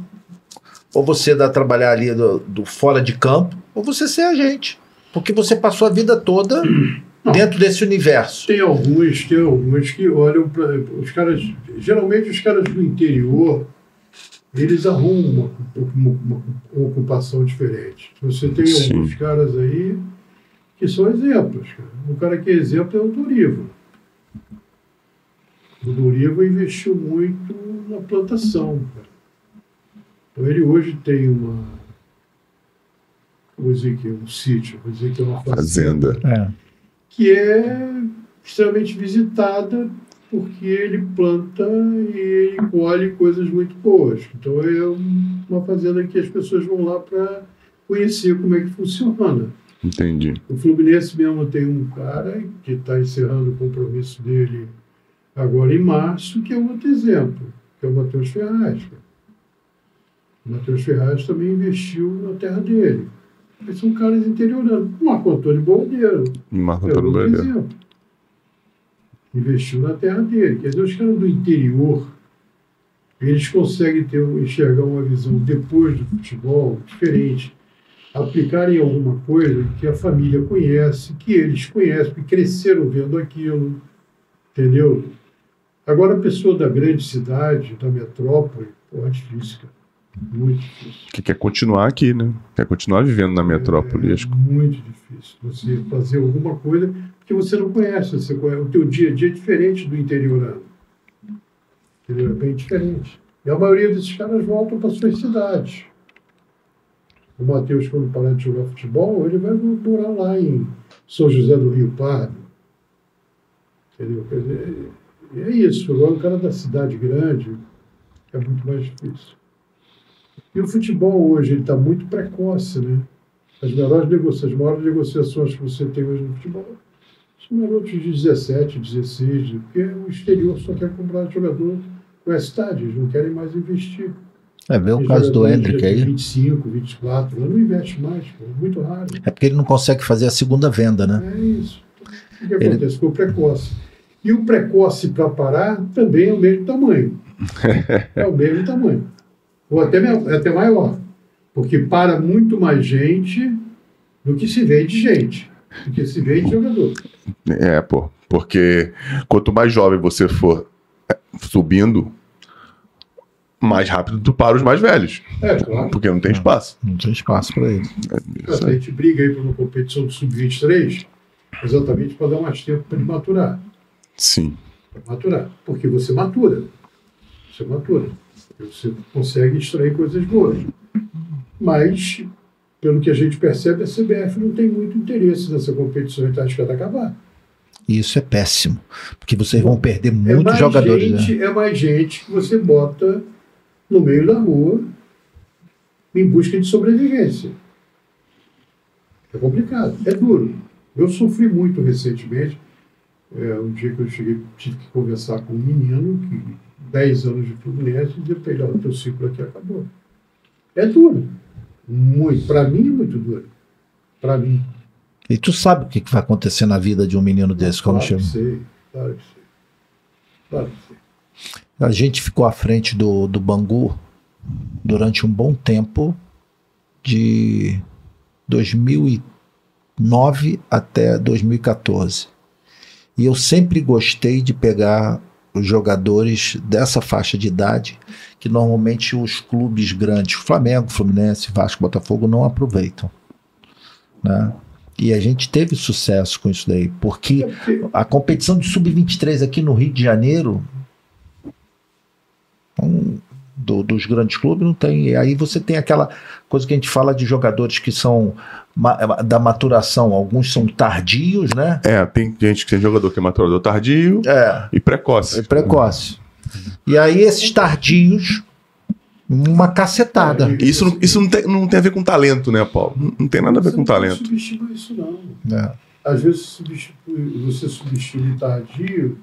Ou você dá trabalhar ali do, do fora de campo, ou você ser agente. Porque você passou a vida toda <clears throat> Não. dentro desse universo. Tem alguns, tem alguns que olham para os caras, geralmente os caras do interior, eles arrumam uma, uma- uma ocupação diferente. Você tem Sim. alguns caras aí que são exemplos. Cara. Um cara que é exemplo é o Doriva. O Doriva investiu muito na plantação. Cara. Então ele hoje tem uma. Vou dizer que é um sítio, vou dizer que é uma Fazenda. É. que é extremamente visitada porque ele planta e ele colhe coisas muito boas. Então é um- uma fazenda que as pessoas vão lá para conhecer como é que funciona. Entendi. O Fluminense mesmo tem um cara que está encerrando o compromisso dele agora em março, que é outro exemplo, que é o Matheus Ferraz. O Matheus Ferraz também investiu na terra dele. Eles são caras interioranos. O Marco Antônio Bordeiro, Marco é Antônio exemplo. Investiu na terra dele. Quer dizer, os caras do interior, eles conseguem ter, enxergar uma visão depois do futebol diferente. Aplicarem alguma coisa que a família conhece, que eles conhecem, que cresceram vendo aquilo. Entendeu? Agora, a pessoa da grande cidade, da metrópole, pô, é difícil, cara. Muito difícil. Que quer continuar aqui, né? Quer continuar vivendo na metrópole. É que- muito difícil você fazer alguma coisa que você não conhece. Você conhece. O teu dia a dia é diferente do interiorano. Entendeu? É bem diferente. E a maioria desses caras voltam para suas cidades. O Matheus, quando parar de jogar futebol, ele vai morar lá em São José do Rio Pardo. Entendeu? Quer dizer, é isso. Agora, o cara da cidade grande é muito mais difícil. E o futebol hoje está muito precoce, né? As melhores negociações, as maiores negociações que você tem hoje no futebol são garotos de 17, 16, porque o exterior só quer comprar jogador com eles não querem mais investir. É, vê o caso do Hendrick aí. 25, 24 anos, não investe mais, pô, é muito raro. É porque ele não consegue fazer a segunda venda, né? É isso. O que Ele- acontece? Ficou precoce. E o precoce para parar também é o mesmo tamanho. <laughs> É o mesmo tamanho. Ou até, até maior. Porque para muito mais gente do que se vê de gente. Do que se vê de jogador. É, pô. Porque quanto mais jovem você for é, subindo, mais rápido tu para os mais velhos. É, claro. Porque não tem espaço. Não tem espaço para ele. É isso A gente briga aí por uma competição de sub-23 exatamente para dar mais tempo para ele maturar. Sim. Para maturar. Porque você matura. Você matura. Você consegue extrair coisas boas. Mas, pelo que a gente percebe, a CBF não tem muito interesse nessa competição e está arriscada a acabar. E isso é péssimo. Porque vocês vão perder é muitos mais jogadores. né? gente, É mais gente que você bota no meio da rua em busca de sobrevivência. É complicado, é duro. Eu sofri muito recentemente. É, um dia que eu cheguei, tive que conversar com um menino que 10 anos de Fluminense e dizer para ele, o teu ciclo aqui acabou. É duro. Muito. Para mim é muito duro. Para mim. E tu sabe o que que vai acontecer na vida de um menino desse quando claro chega? que sei, claro que sei. Claro que sei. A gente ficou à frente do, do Bangu durante um bom tempo, de 2009 até 2014. E eu sempre gostei de pegar os jogadores dessa faixa de idade, que normalmente os clubes grandes, Flamengo, Fluminense, Vasco, Botafogo, não aproveitam. Né? E a gente teve sucesso com isso daí, porque a competição de sub-23 aqui no Rio de Janeiro um, do- dos grandes clubes não tem. E aí você tem aquela coisa que a gente fala de jogadores que são ma- da maturação, alguns são tardios, né? É, tem gente que tem jogador que é maturador tardio É, e precoce. é precoce. E aí esses tardios, uma cacetada. Isso, não- isso não, tem, não tem a ver com talento, né, Paulo? Não, não tem nada a ver você com não talento. subestimar isso, não. É. Às vezes substitui- você subestima o tardio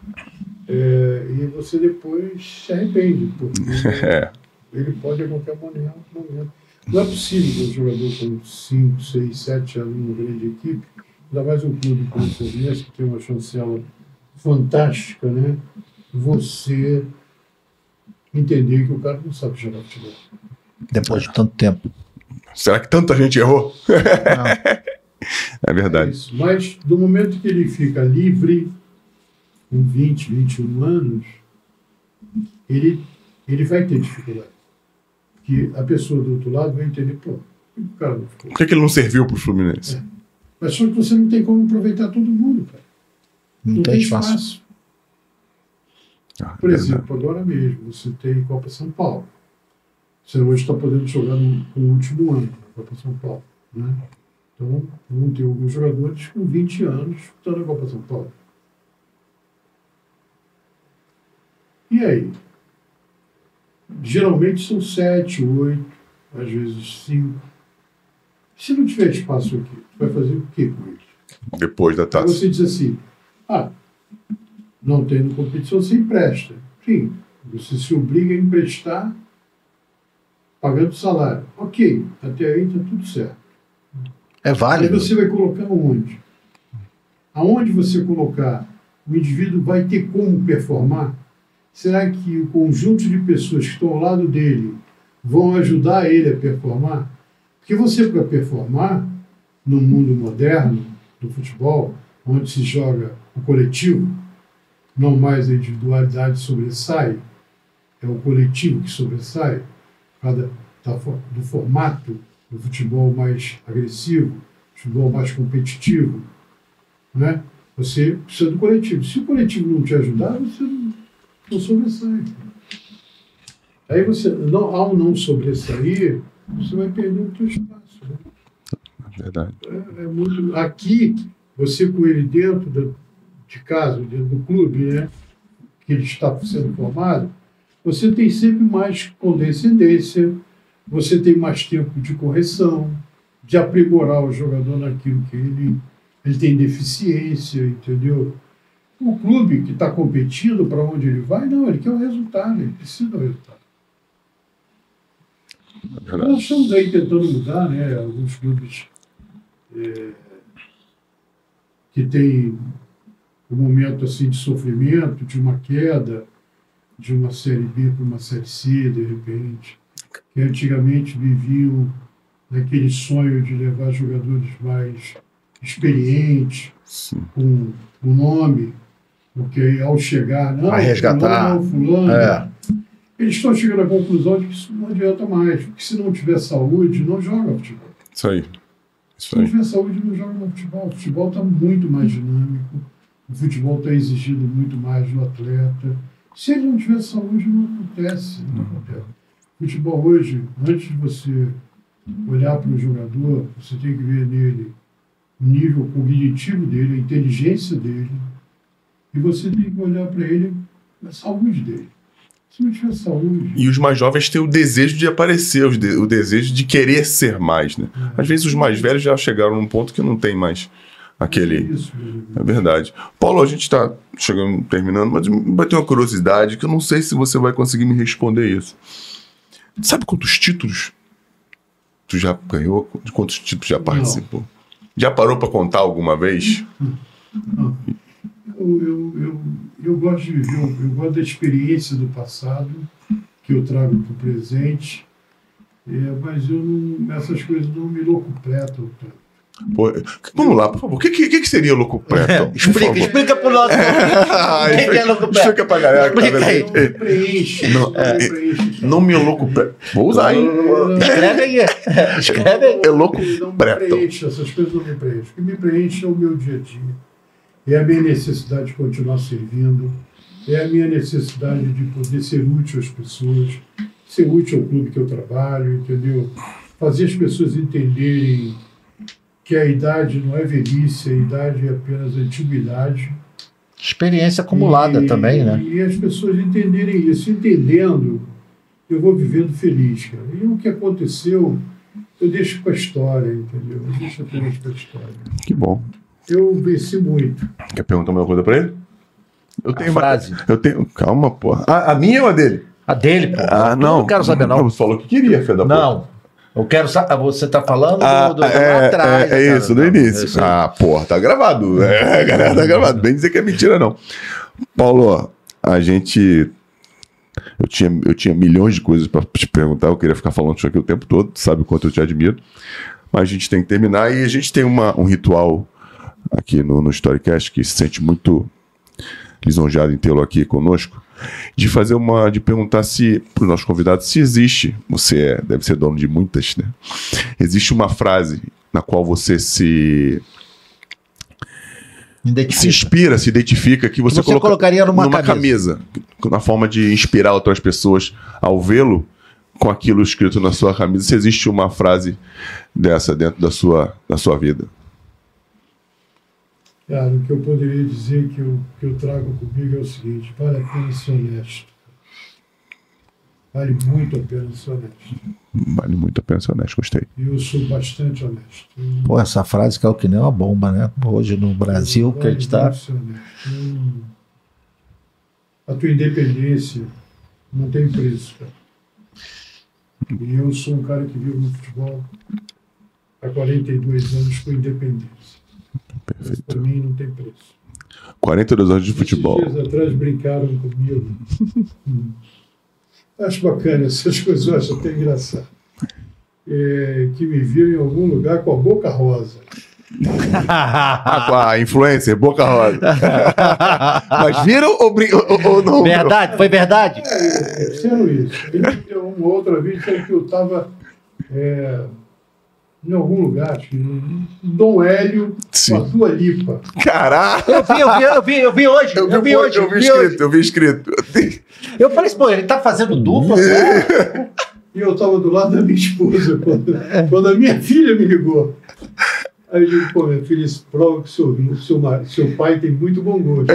é, e você depois se arrepende, porque <laughs> É. ele pode a qualquer momento. momento. Não é possível que um jogador com 5, 6, 7 anos numa grande equipe, ainda mais um clube como o Fluminense, que tem uma chancela fantástica, né? Você entender que o cara não sabe jogar futebol. Depois de tanto tempo. Será que tanta gente errou? Não. <laughs> É É verdade. isso. Mas do momento que ele fica livre, com 20, 21 anos, ele, ele vai ter dificuldade. Porque a pessoa do outro lado vai entender, pô, por que o cara não ficou? Por que, que ele não serviu pro Fluminense? Mas só que você não tem como aproveitar todo mundo, cara. Não, tem espaço. Ah, Por é exemplo, agora mesmo, você tem Copa São Paulo. Você hoje está podendo jogar no, no último ano, Copa São Paulo. Né? Então, vão ter alguns jogadores com 20 anos disputando a Copa São Paulo. E aí? Geralmente são 7, 8, às vezes 5. Se não tiver espaço aqui, tu vai fazer o quê com eles? Depois da Aí taça. você diz assim, ah, não tendo competição, você empresta. Sim, você se obriga a emprestar pagando salário. Ok, até aí está tudo certo. É Aí válido. você vai colocar onde? Aonde você colocar, o indivíduo vai ter como performar? Será que o conjunto de pessoas que estão ao lado dele vão ajudar ele a performar? Porque você, para performar no mundo moderno do futebol, onde se joga o coletivo, não mais a individualidade sobressai, é o coletivo que sobressai, por causa da fo- do formato do futebol mais agressivo, futebol mais competitivo, né? Você precisa do coletivo. Se o coletivo não te ajudar, você não, não sobressai. Aí você, não, ao não sobressair, você vai perder o teu espaço. né? Verdade. É, é muito. Aqui, você com ele dentro da- de casa, dentro do clube, né? Que ele está sendo formado, você tem sempre mais condescendência, você tem mais tempo de correção, de aprimorar o jogador naquilo que ele, ele tem deficiência, entendeu? O clube que está competindo para onde ele vai, não, ele quer o resultado, ele precisa do resultado. Verdade. Nós estamos aí tentando mudar, né? Alguns clubes é, que têm um momento assim de sofrimento, de uma queda, de uma série B para uma série C, de repente, que antigamente viviam naquele sonho de levar jogadores mais experientes, Sim. com o nome, porque ao chegar, não, Vai resgatar. fulano, fulano, É. eles estão chegando à conclusão de que isso não adianta mais, porque se não tiver saúde, não joga futebol. Isso aí. Se Isso não aí. tiver saúde, não joga futebol. O futebol está muito mais dinâmico, o futebol está exigindo muito mais do atleta. Se ele não tiver saúde, não acontece. Não acontece. Futebol hoje, antes de você olhar para o jogador, você tem que ver nele o nível cognitivo dele, a inteligência dele, e você tem que olhar para ele a saúde dele. Se não tiver saúde, E os mais jovens têm o desejo de aparecer, o desejo de querer ser mais, né? Às vezes os mais velhos já chegaram num ponto que não tem mais Aquele. Isso, mesmo. É verdade. Paulo, a gente está chegando, terminando, mas vai ter uma curiosidade que eu não sei se você vai conseguir me responder isso. Sabe quantos títulos tu já ganhou? De quantos títulos já participou? Já parou para contar alguma vez? Eu, eu, eu, eu gosto de viver, eu, eu gosto da experiência do passado que eu trago para o presente, é, mas eu não, essas coisas não me locupletam tanto. Pô, vamos lá, por favor. O que, que, que seria louco preto? Por Explica, explica pro nosso. O que que é louco preto? Explica pra galera que tá Explica aí. vendo. Não me preenche, Não, não, é, me preenche. Não me louco preto. Vou usar, hein? Escreve aí. Escreve aí. É louco não me preto. preenche, essas coisas não me preenchem. O que me preenche é o meu dia a dia. É a minha necessidade de continuar servindo. É a minha necessidade de poder ser útil às pessoas, ser útil ao clube que eu trabalho, entendeu? Fazer as pessoas entenderem que a idade não é velhice, a idade é apenas antiguidade. Experiência acumulada E- também, né? E as pessoas entenderem isso. Entendendo, eu vou vivendo feliz, cara. E o que aconteceu, eu deixo com a história, entendeu? Eu deixo apenas com a história. Que bom. Eu venci muito. Quer perguntar uma coisa pra ele? Eu tenho A frase. Eu tenho. Calma, porra. A, a minha ou a dele? A dele, pô. Ah, Eu não. Não quero saber, não. Você falou que queria, filho da. Não. Eu quero saber. Você tá falando do, Ah, do, do lá é, atrás. é, é isso, no início. aí. Ah, porra, tá gravado. É, <laughs> galera, tá gravado. Bem dizer que é mentira, não. Paulo, a gente. Eu tinha, eu tinha milhões de coisas pra te perguntar, eu queria ficar falando isso aqui o tempo todo, sabe o quanto eu te admiro. Mas a gente tem que terminar e a gente tem uma, um ritual aqui no, no Storycast que se sente muito lisonjeado em tê-lo aqui conosco, de fazer uma. de perguntar se, para os nossos convidados, se existe, você é, deve ser dono de muitas, né? Existe uma frase na qual você se, se Identifica. inspira, se identifica, que você, Você colocaria numa camisa. na forma de inspirar outras pessoas ao vê-lo com aquilo escrito na sua camisa. Se existe uma frase dessa dentro da sua, da sua vida. Cara, o que eu poderia dizer que eu, que eu trago comigo é o seguinte: vale a pena ser honesto. Vale muito a pena ser honesto. Vale muito a pena ser honesto, gostei. E eu sou bastante honesto. Eu- Pô, essa frase caiu que nem uma bomba, né? Hoje no Brasil, que a gente tá. Vale ser honesto. Não- A tua independência não tem preço, cara. E eu sou um cara que vive no futebol há 42 anos com independência. Para Perfeito. mim não tem preço. 42 anos de futebol. Esses dias atrás brincaram comigo. <laughs> Acho bacana essas coisas, eu acho até engraçado. É, que me viram em algum lugar com a boca rosa. <laughs> Ah, com a influencer, Boca Rosa. <laughs> Mas viram ou, brin- ou- ou- não? Verdade, foi verdade? É, disseram isso. Ele deu uma outra vez que eu estava em algum lugar, no Dom Hélio Sim. com a Dua Lipa. Caraca! Eu vi, eu vi, eu vi, eu vi hoje. Eu Eu vi, vi hoje. eu vi vi hoje. escrito, eu vi escrito. Eu falei assim, pô, ele tá fazendo dupla. E eu estava do lado da minha esposa quando, quando a minha filha me ligou. Aí eu digo, pô, minha filha, isso prova que seu, seu, seu pai tem muito bom gosto.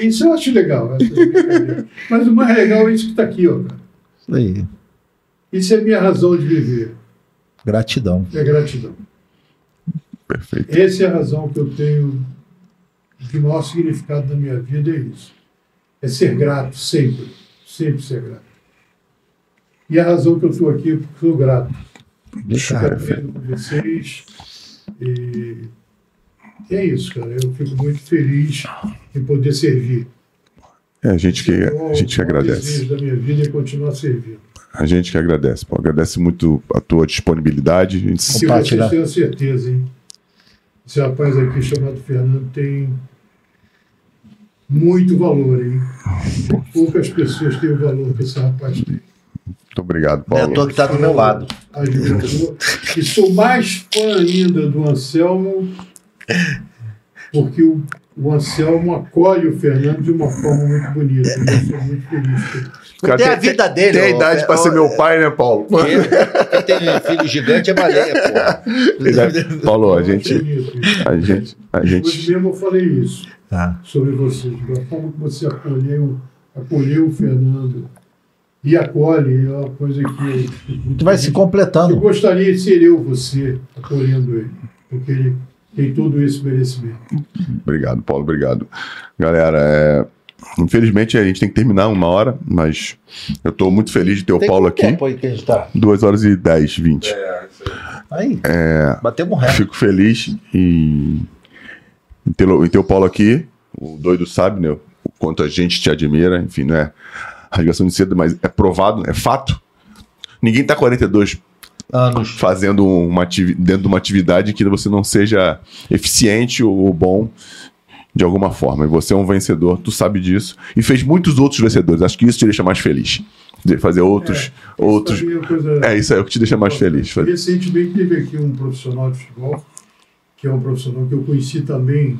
Isso eu acho legal. Mas o mais legal é isso que está aqui, ó. cara. Isso aí. Isso é a minha razão de viver, Gratidão. é gratidão. Perfeito. Essa é a razão que eu tenho de maior significado na minha vida, é isso. É ser grato, sempre. Sempre ser grato. E a razão que eu estou aqui é porque sou grato. Estou Cara, com vocês. E e é isso, cara. Eu fico muito feliz em poder servir. É a gente que, a gente que agradece. da minha vida é continuar servindo. A gente que agradece. Pô, agradece muito a tua disponibilidade. A gente se- vocês tenham certeza, hein? Esse rapaz aqui chamado Fernando tem muito valor, hein? Poucas pessoas têm o valor que esse rapaz tem. Muito obrigado, É a Paulo. tua que tá do meu lado. E sou mais fã ainda do Anselmo, porque o, o Anselmo acolhe o Fernando de uma forma muito bonita. Eu sou muito feliz cara Tem a vida dele, Tem a idade é, pra ó, ser meu pai, né, Paulo? Quem tem filho gigante é baleia, pô. Paulo, a Eu gente, a gente, a Hoje gente, mesmo eu falei isso Tá. sobre você, da forma que você acolheu, acolheu o Fernando e acolhe, é uma coisa que. Tu vai se Eu completando. gostaria de ser eu, você, acolhendo ele, porque ele tem todo esse merecimento. Obrigado, Paulo, obrigado. Galera, é, infelizmente a gente tem que terminar uma hora, mas eu tô muito feliz de ter o Tem Paulo aqui. tempo aí que a gente tá? 2 horas e 10, 20. É, isso aí. Aí, É, batemos reto. Fico feliz em, em, ter, em ter o Paulo aqui. O doido sabe, né? O quanto a gente te admira. Enfim, não é rasgação de cedo, mas é provado, é fato. Ninguém tá 42 Anos. fazendo uma dentro de uma atividade que você não seja eficiente ou bom de alguma forma. E você é um vencedor, tu sabe disso. E fez muitos outros vencedores. Acho que isso te deixa mais feliz. De fazer outros. outros. Isso também é uma coisa- É isso aí, é o que te deixa mais feliz. Fazer- Recentemente teve aqui um profissional de futebol, que é um profissional que eu conheci também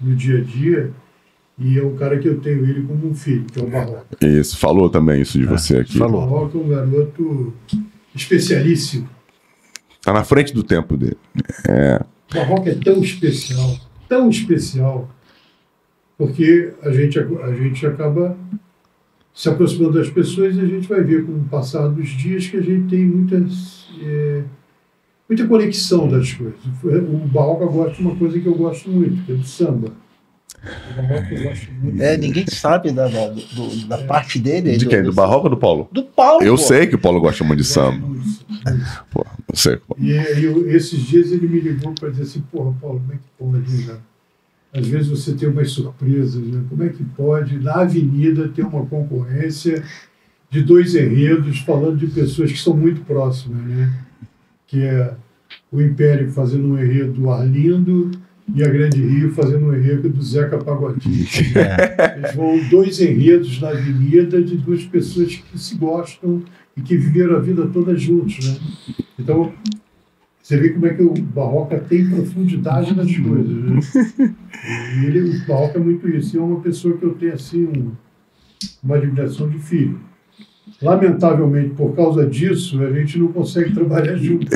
no dia a dia, e é um cara que eu tenho ele como um filho, que é o Barroca. Isso, falou também isso de você aqui. O Falou. Barroca é um garoto especialíssimo. Tá na frente do tempo dele. O Barroca é tão especial, tão especial, porque a gente, a gente acaba se aproximando das pessoas e a gente vai ver com o passar dos dias que a gente tem muitas, é, muita conexão das coisas. O Barroca gosta de uma coisa que eu gosto muito, que é do samba. É, ninguém sabe da, da, do- da parte dele. De quem? Do Barroco ou do Paulo? Do Paulo. Eu pô. sei que o Paulo gosta muito de samba. Pô, eu sei. pô. E, e eu- esses dias ele me ligou para dizer assim, porra, Paulo, como é que pode, né? Às vezes você tem umas surpresas, né? Como é que pode, na avenida, ter uma concorrência de dois enredos falando de pessoas que são muito próximas, né? Que é o Império fazendo um enredo do Arlindo e a Grande Rio fazendo um enredo do Zeca Pagodinho. Eles vão dois enredos na avenida de duas pessoas que se gostam e que viveram a vida toda juntos, né? Então, você vê como é que o Barroca tem profundidade nas coisas, né? E ele, o Barroca é muito isso. E é uma pessoa que eu tenho, assim, um- uma admiração de filho. Lamentavelmente, por causa disso, a gente não consegue trabalhar junto.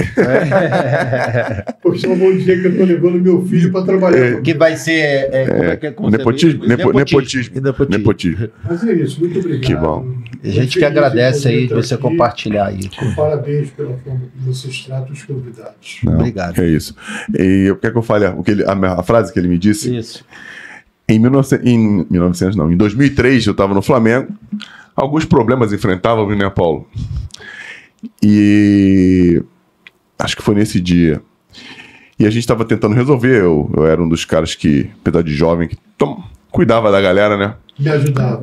Porque senão vão dizer que eu estou levando meu filho para trabalhar. Que vai ser. É, como é que é? Como você Nepotismo, nepo- nepotismo. Nepotismo. Nepotismo. Mas é isso, muito obrigado. Que bom. A gente que agradece aí de você aqui. compartilhar aí. Parabéns pela forma que vocês tratam os convidados. Não, Obrigado. É isso. E eu quero que eu fale o que ele, a, a frase que ele me disse. Isso. Em, 1900, em 1900, não, em 2003, eu estava no Flamengo. Alguns problemas enfrentávamos, né, Paulo? E acho que foi nesse dia. E a gente estava tentando resolver. Eu, eu era um dos caras que, apesar de jovem, que tom- cuidava da galera, né? Me ajudava.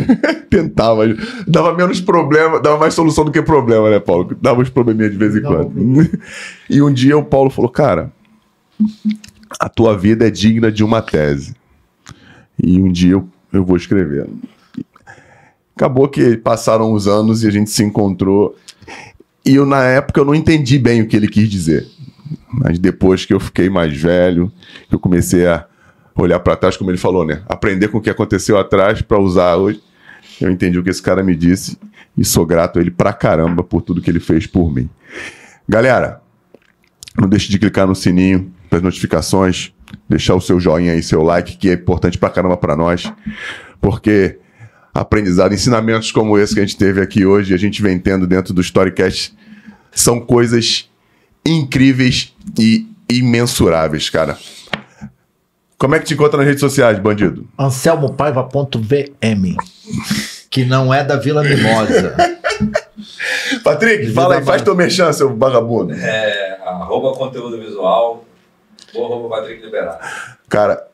<laughs> Tentava. Dava menos problema, dava mais solução do que problema, né, Paulo? Dava uns probleminhas de vez em quando. <laughs> e um dia o Paulo falou, cara, a tua vida é digna de uma tese. E um dia eu, eu vou escrever. Acabou que passaram os anos e a gente se encontrou. E eu, na época, eu não entendi bem o que ele quis dizer. Mas depois que eu fiquei mais velho, que eu comecei a olhar para trás, como ele falou, né? Aprender com o que aconteceu atrás para usar hoje. Eu entendi o que esse cara me disse e sou grato a ele pra caramba por tudo que ele fez por mim. Galera, não deixe de clicar no sininho das notificações, deixar o seu joinha e seu like, que é importante pra caramba pra nós, porque aprendizado, ensinamentos como esse que a gente teve aqui hoje, a gente vem tendo dentro do Storycast, são coisas incríveis e imensuráveis, cara. Como é que te encontra nas redes sociais, bandido? AnselmoPaiva.vm Que não é da Vila Mimosa. <laughs> Patrick, fala aí, faz teu merchan, seu vagabundo. É, arroba conteúdo visual, ou arroba Patrick Liberado. Cara,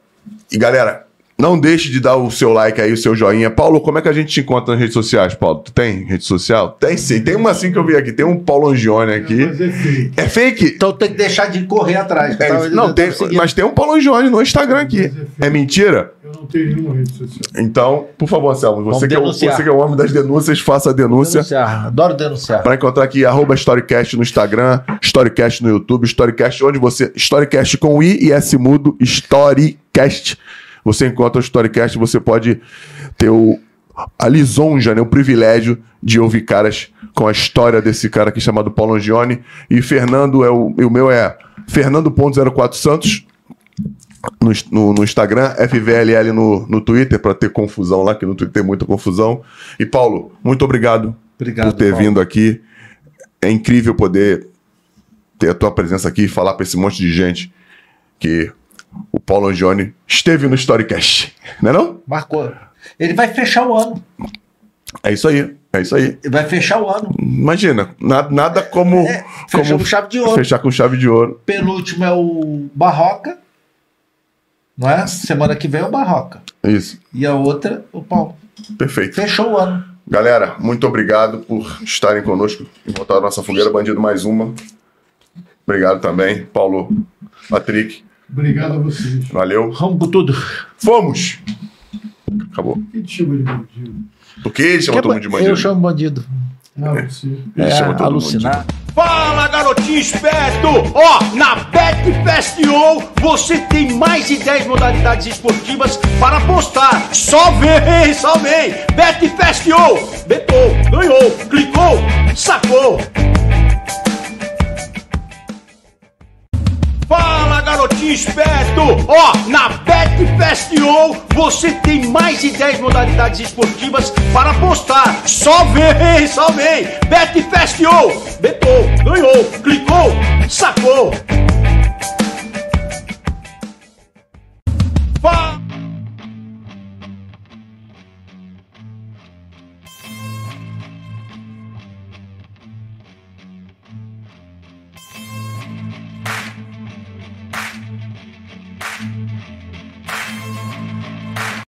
e galera, não deixe de dar o seu like aí, o seu joinha. Paulo, como é que a gente te encontra nas redes sociais, Paulo? Tu tem rede social? Tem sim. Tem uma assim que eu vi aqui. Tem um Paulo Angione aqui. Mas é feio. É fake? Então tem que deixar de correr atrás. É tava- não, tem, mas tem um Paulo Angione no Instagram aqui. É mentira? Eu não tenho nenhuma rede social. Então, por favor, Anselmo, você, que é, o, você que é o homem das denúncias, faça a denúncia. Denunciar. Adoro denunciar. Para encontrar aqui, arroba Storycast no Instagram, Storycast no YouTube, Storycast onde você. Storycast com I e S mudo, Storycast. Você encontra o Storycast, você pode ter o, a lisonja, né, o privilégio de ouvir caras com a história desse cara aqui chamado Paulo Angione. E Fernando é o, e o meu é Fernando.04 Santos. No, no, no Instagram, FVLL no, no Twitter, para ter confusão lá, que no Twitter tem muita confusão. E Paulo, muito obrigado Obrigado. por ter Paulo. vindo aqui. É incrível poder ter a tua presença aqui e falar para esse monte de gente que Paulo Angione esteve no Storycast. Não é não? Marcou. Ele vai fechar o ano. É isso aí. É isso aí. Ele vai fechar o ano. Imagina, nada, nada como, É, como com chave de ouro. fechar com chave de ouro. Penúltimo é o Barroca. Não é? Semana que vem é o Barroca. Isso, E a outra, o Paulo. perfeito. Fechou o ano. Galera, muito obrigado por estarem conosco e voltar a nossa fogueira bandido mais uma. Obrigado também, Paulo, Patrick. Obrigado a vocês. Valeu. Vamos com tudo. Fomos! Acabou. Quem te chama de bandido? Por que ele chama Que todo mundo de bandido? Eu chamo bandido. Ah, você. Ele É, chama todo mundo alucinar. Fala, garotinho esperto! Ó, na Bet Festival você tem mais de 10 modalidades esportivas para apostar. Só vem, só vem! Bet Festival! Betou, ganhou, clicou, sacou! Fala garotinho esperto! Ó, na BetFest BetFestio você tem mais de 10 modalidades esportivas para apostar. Só vem, só vem! BetFestio! Betou, ganhou, clicou, sacou! Fala!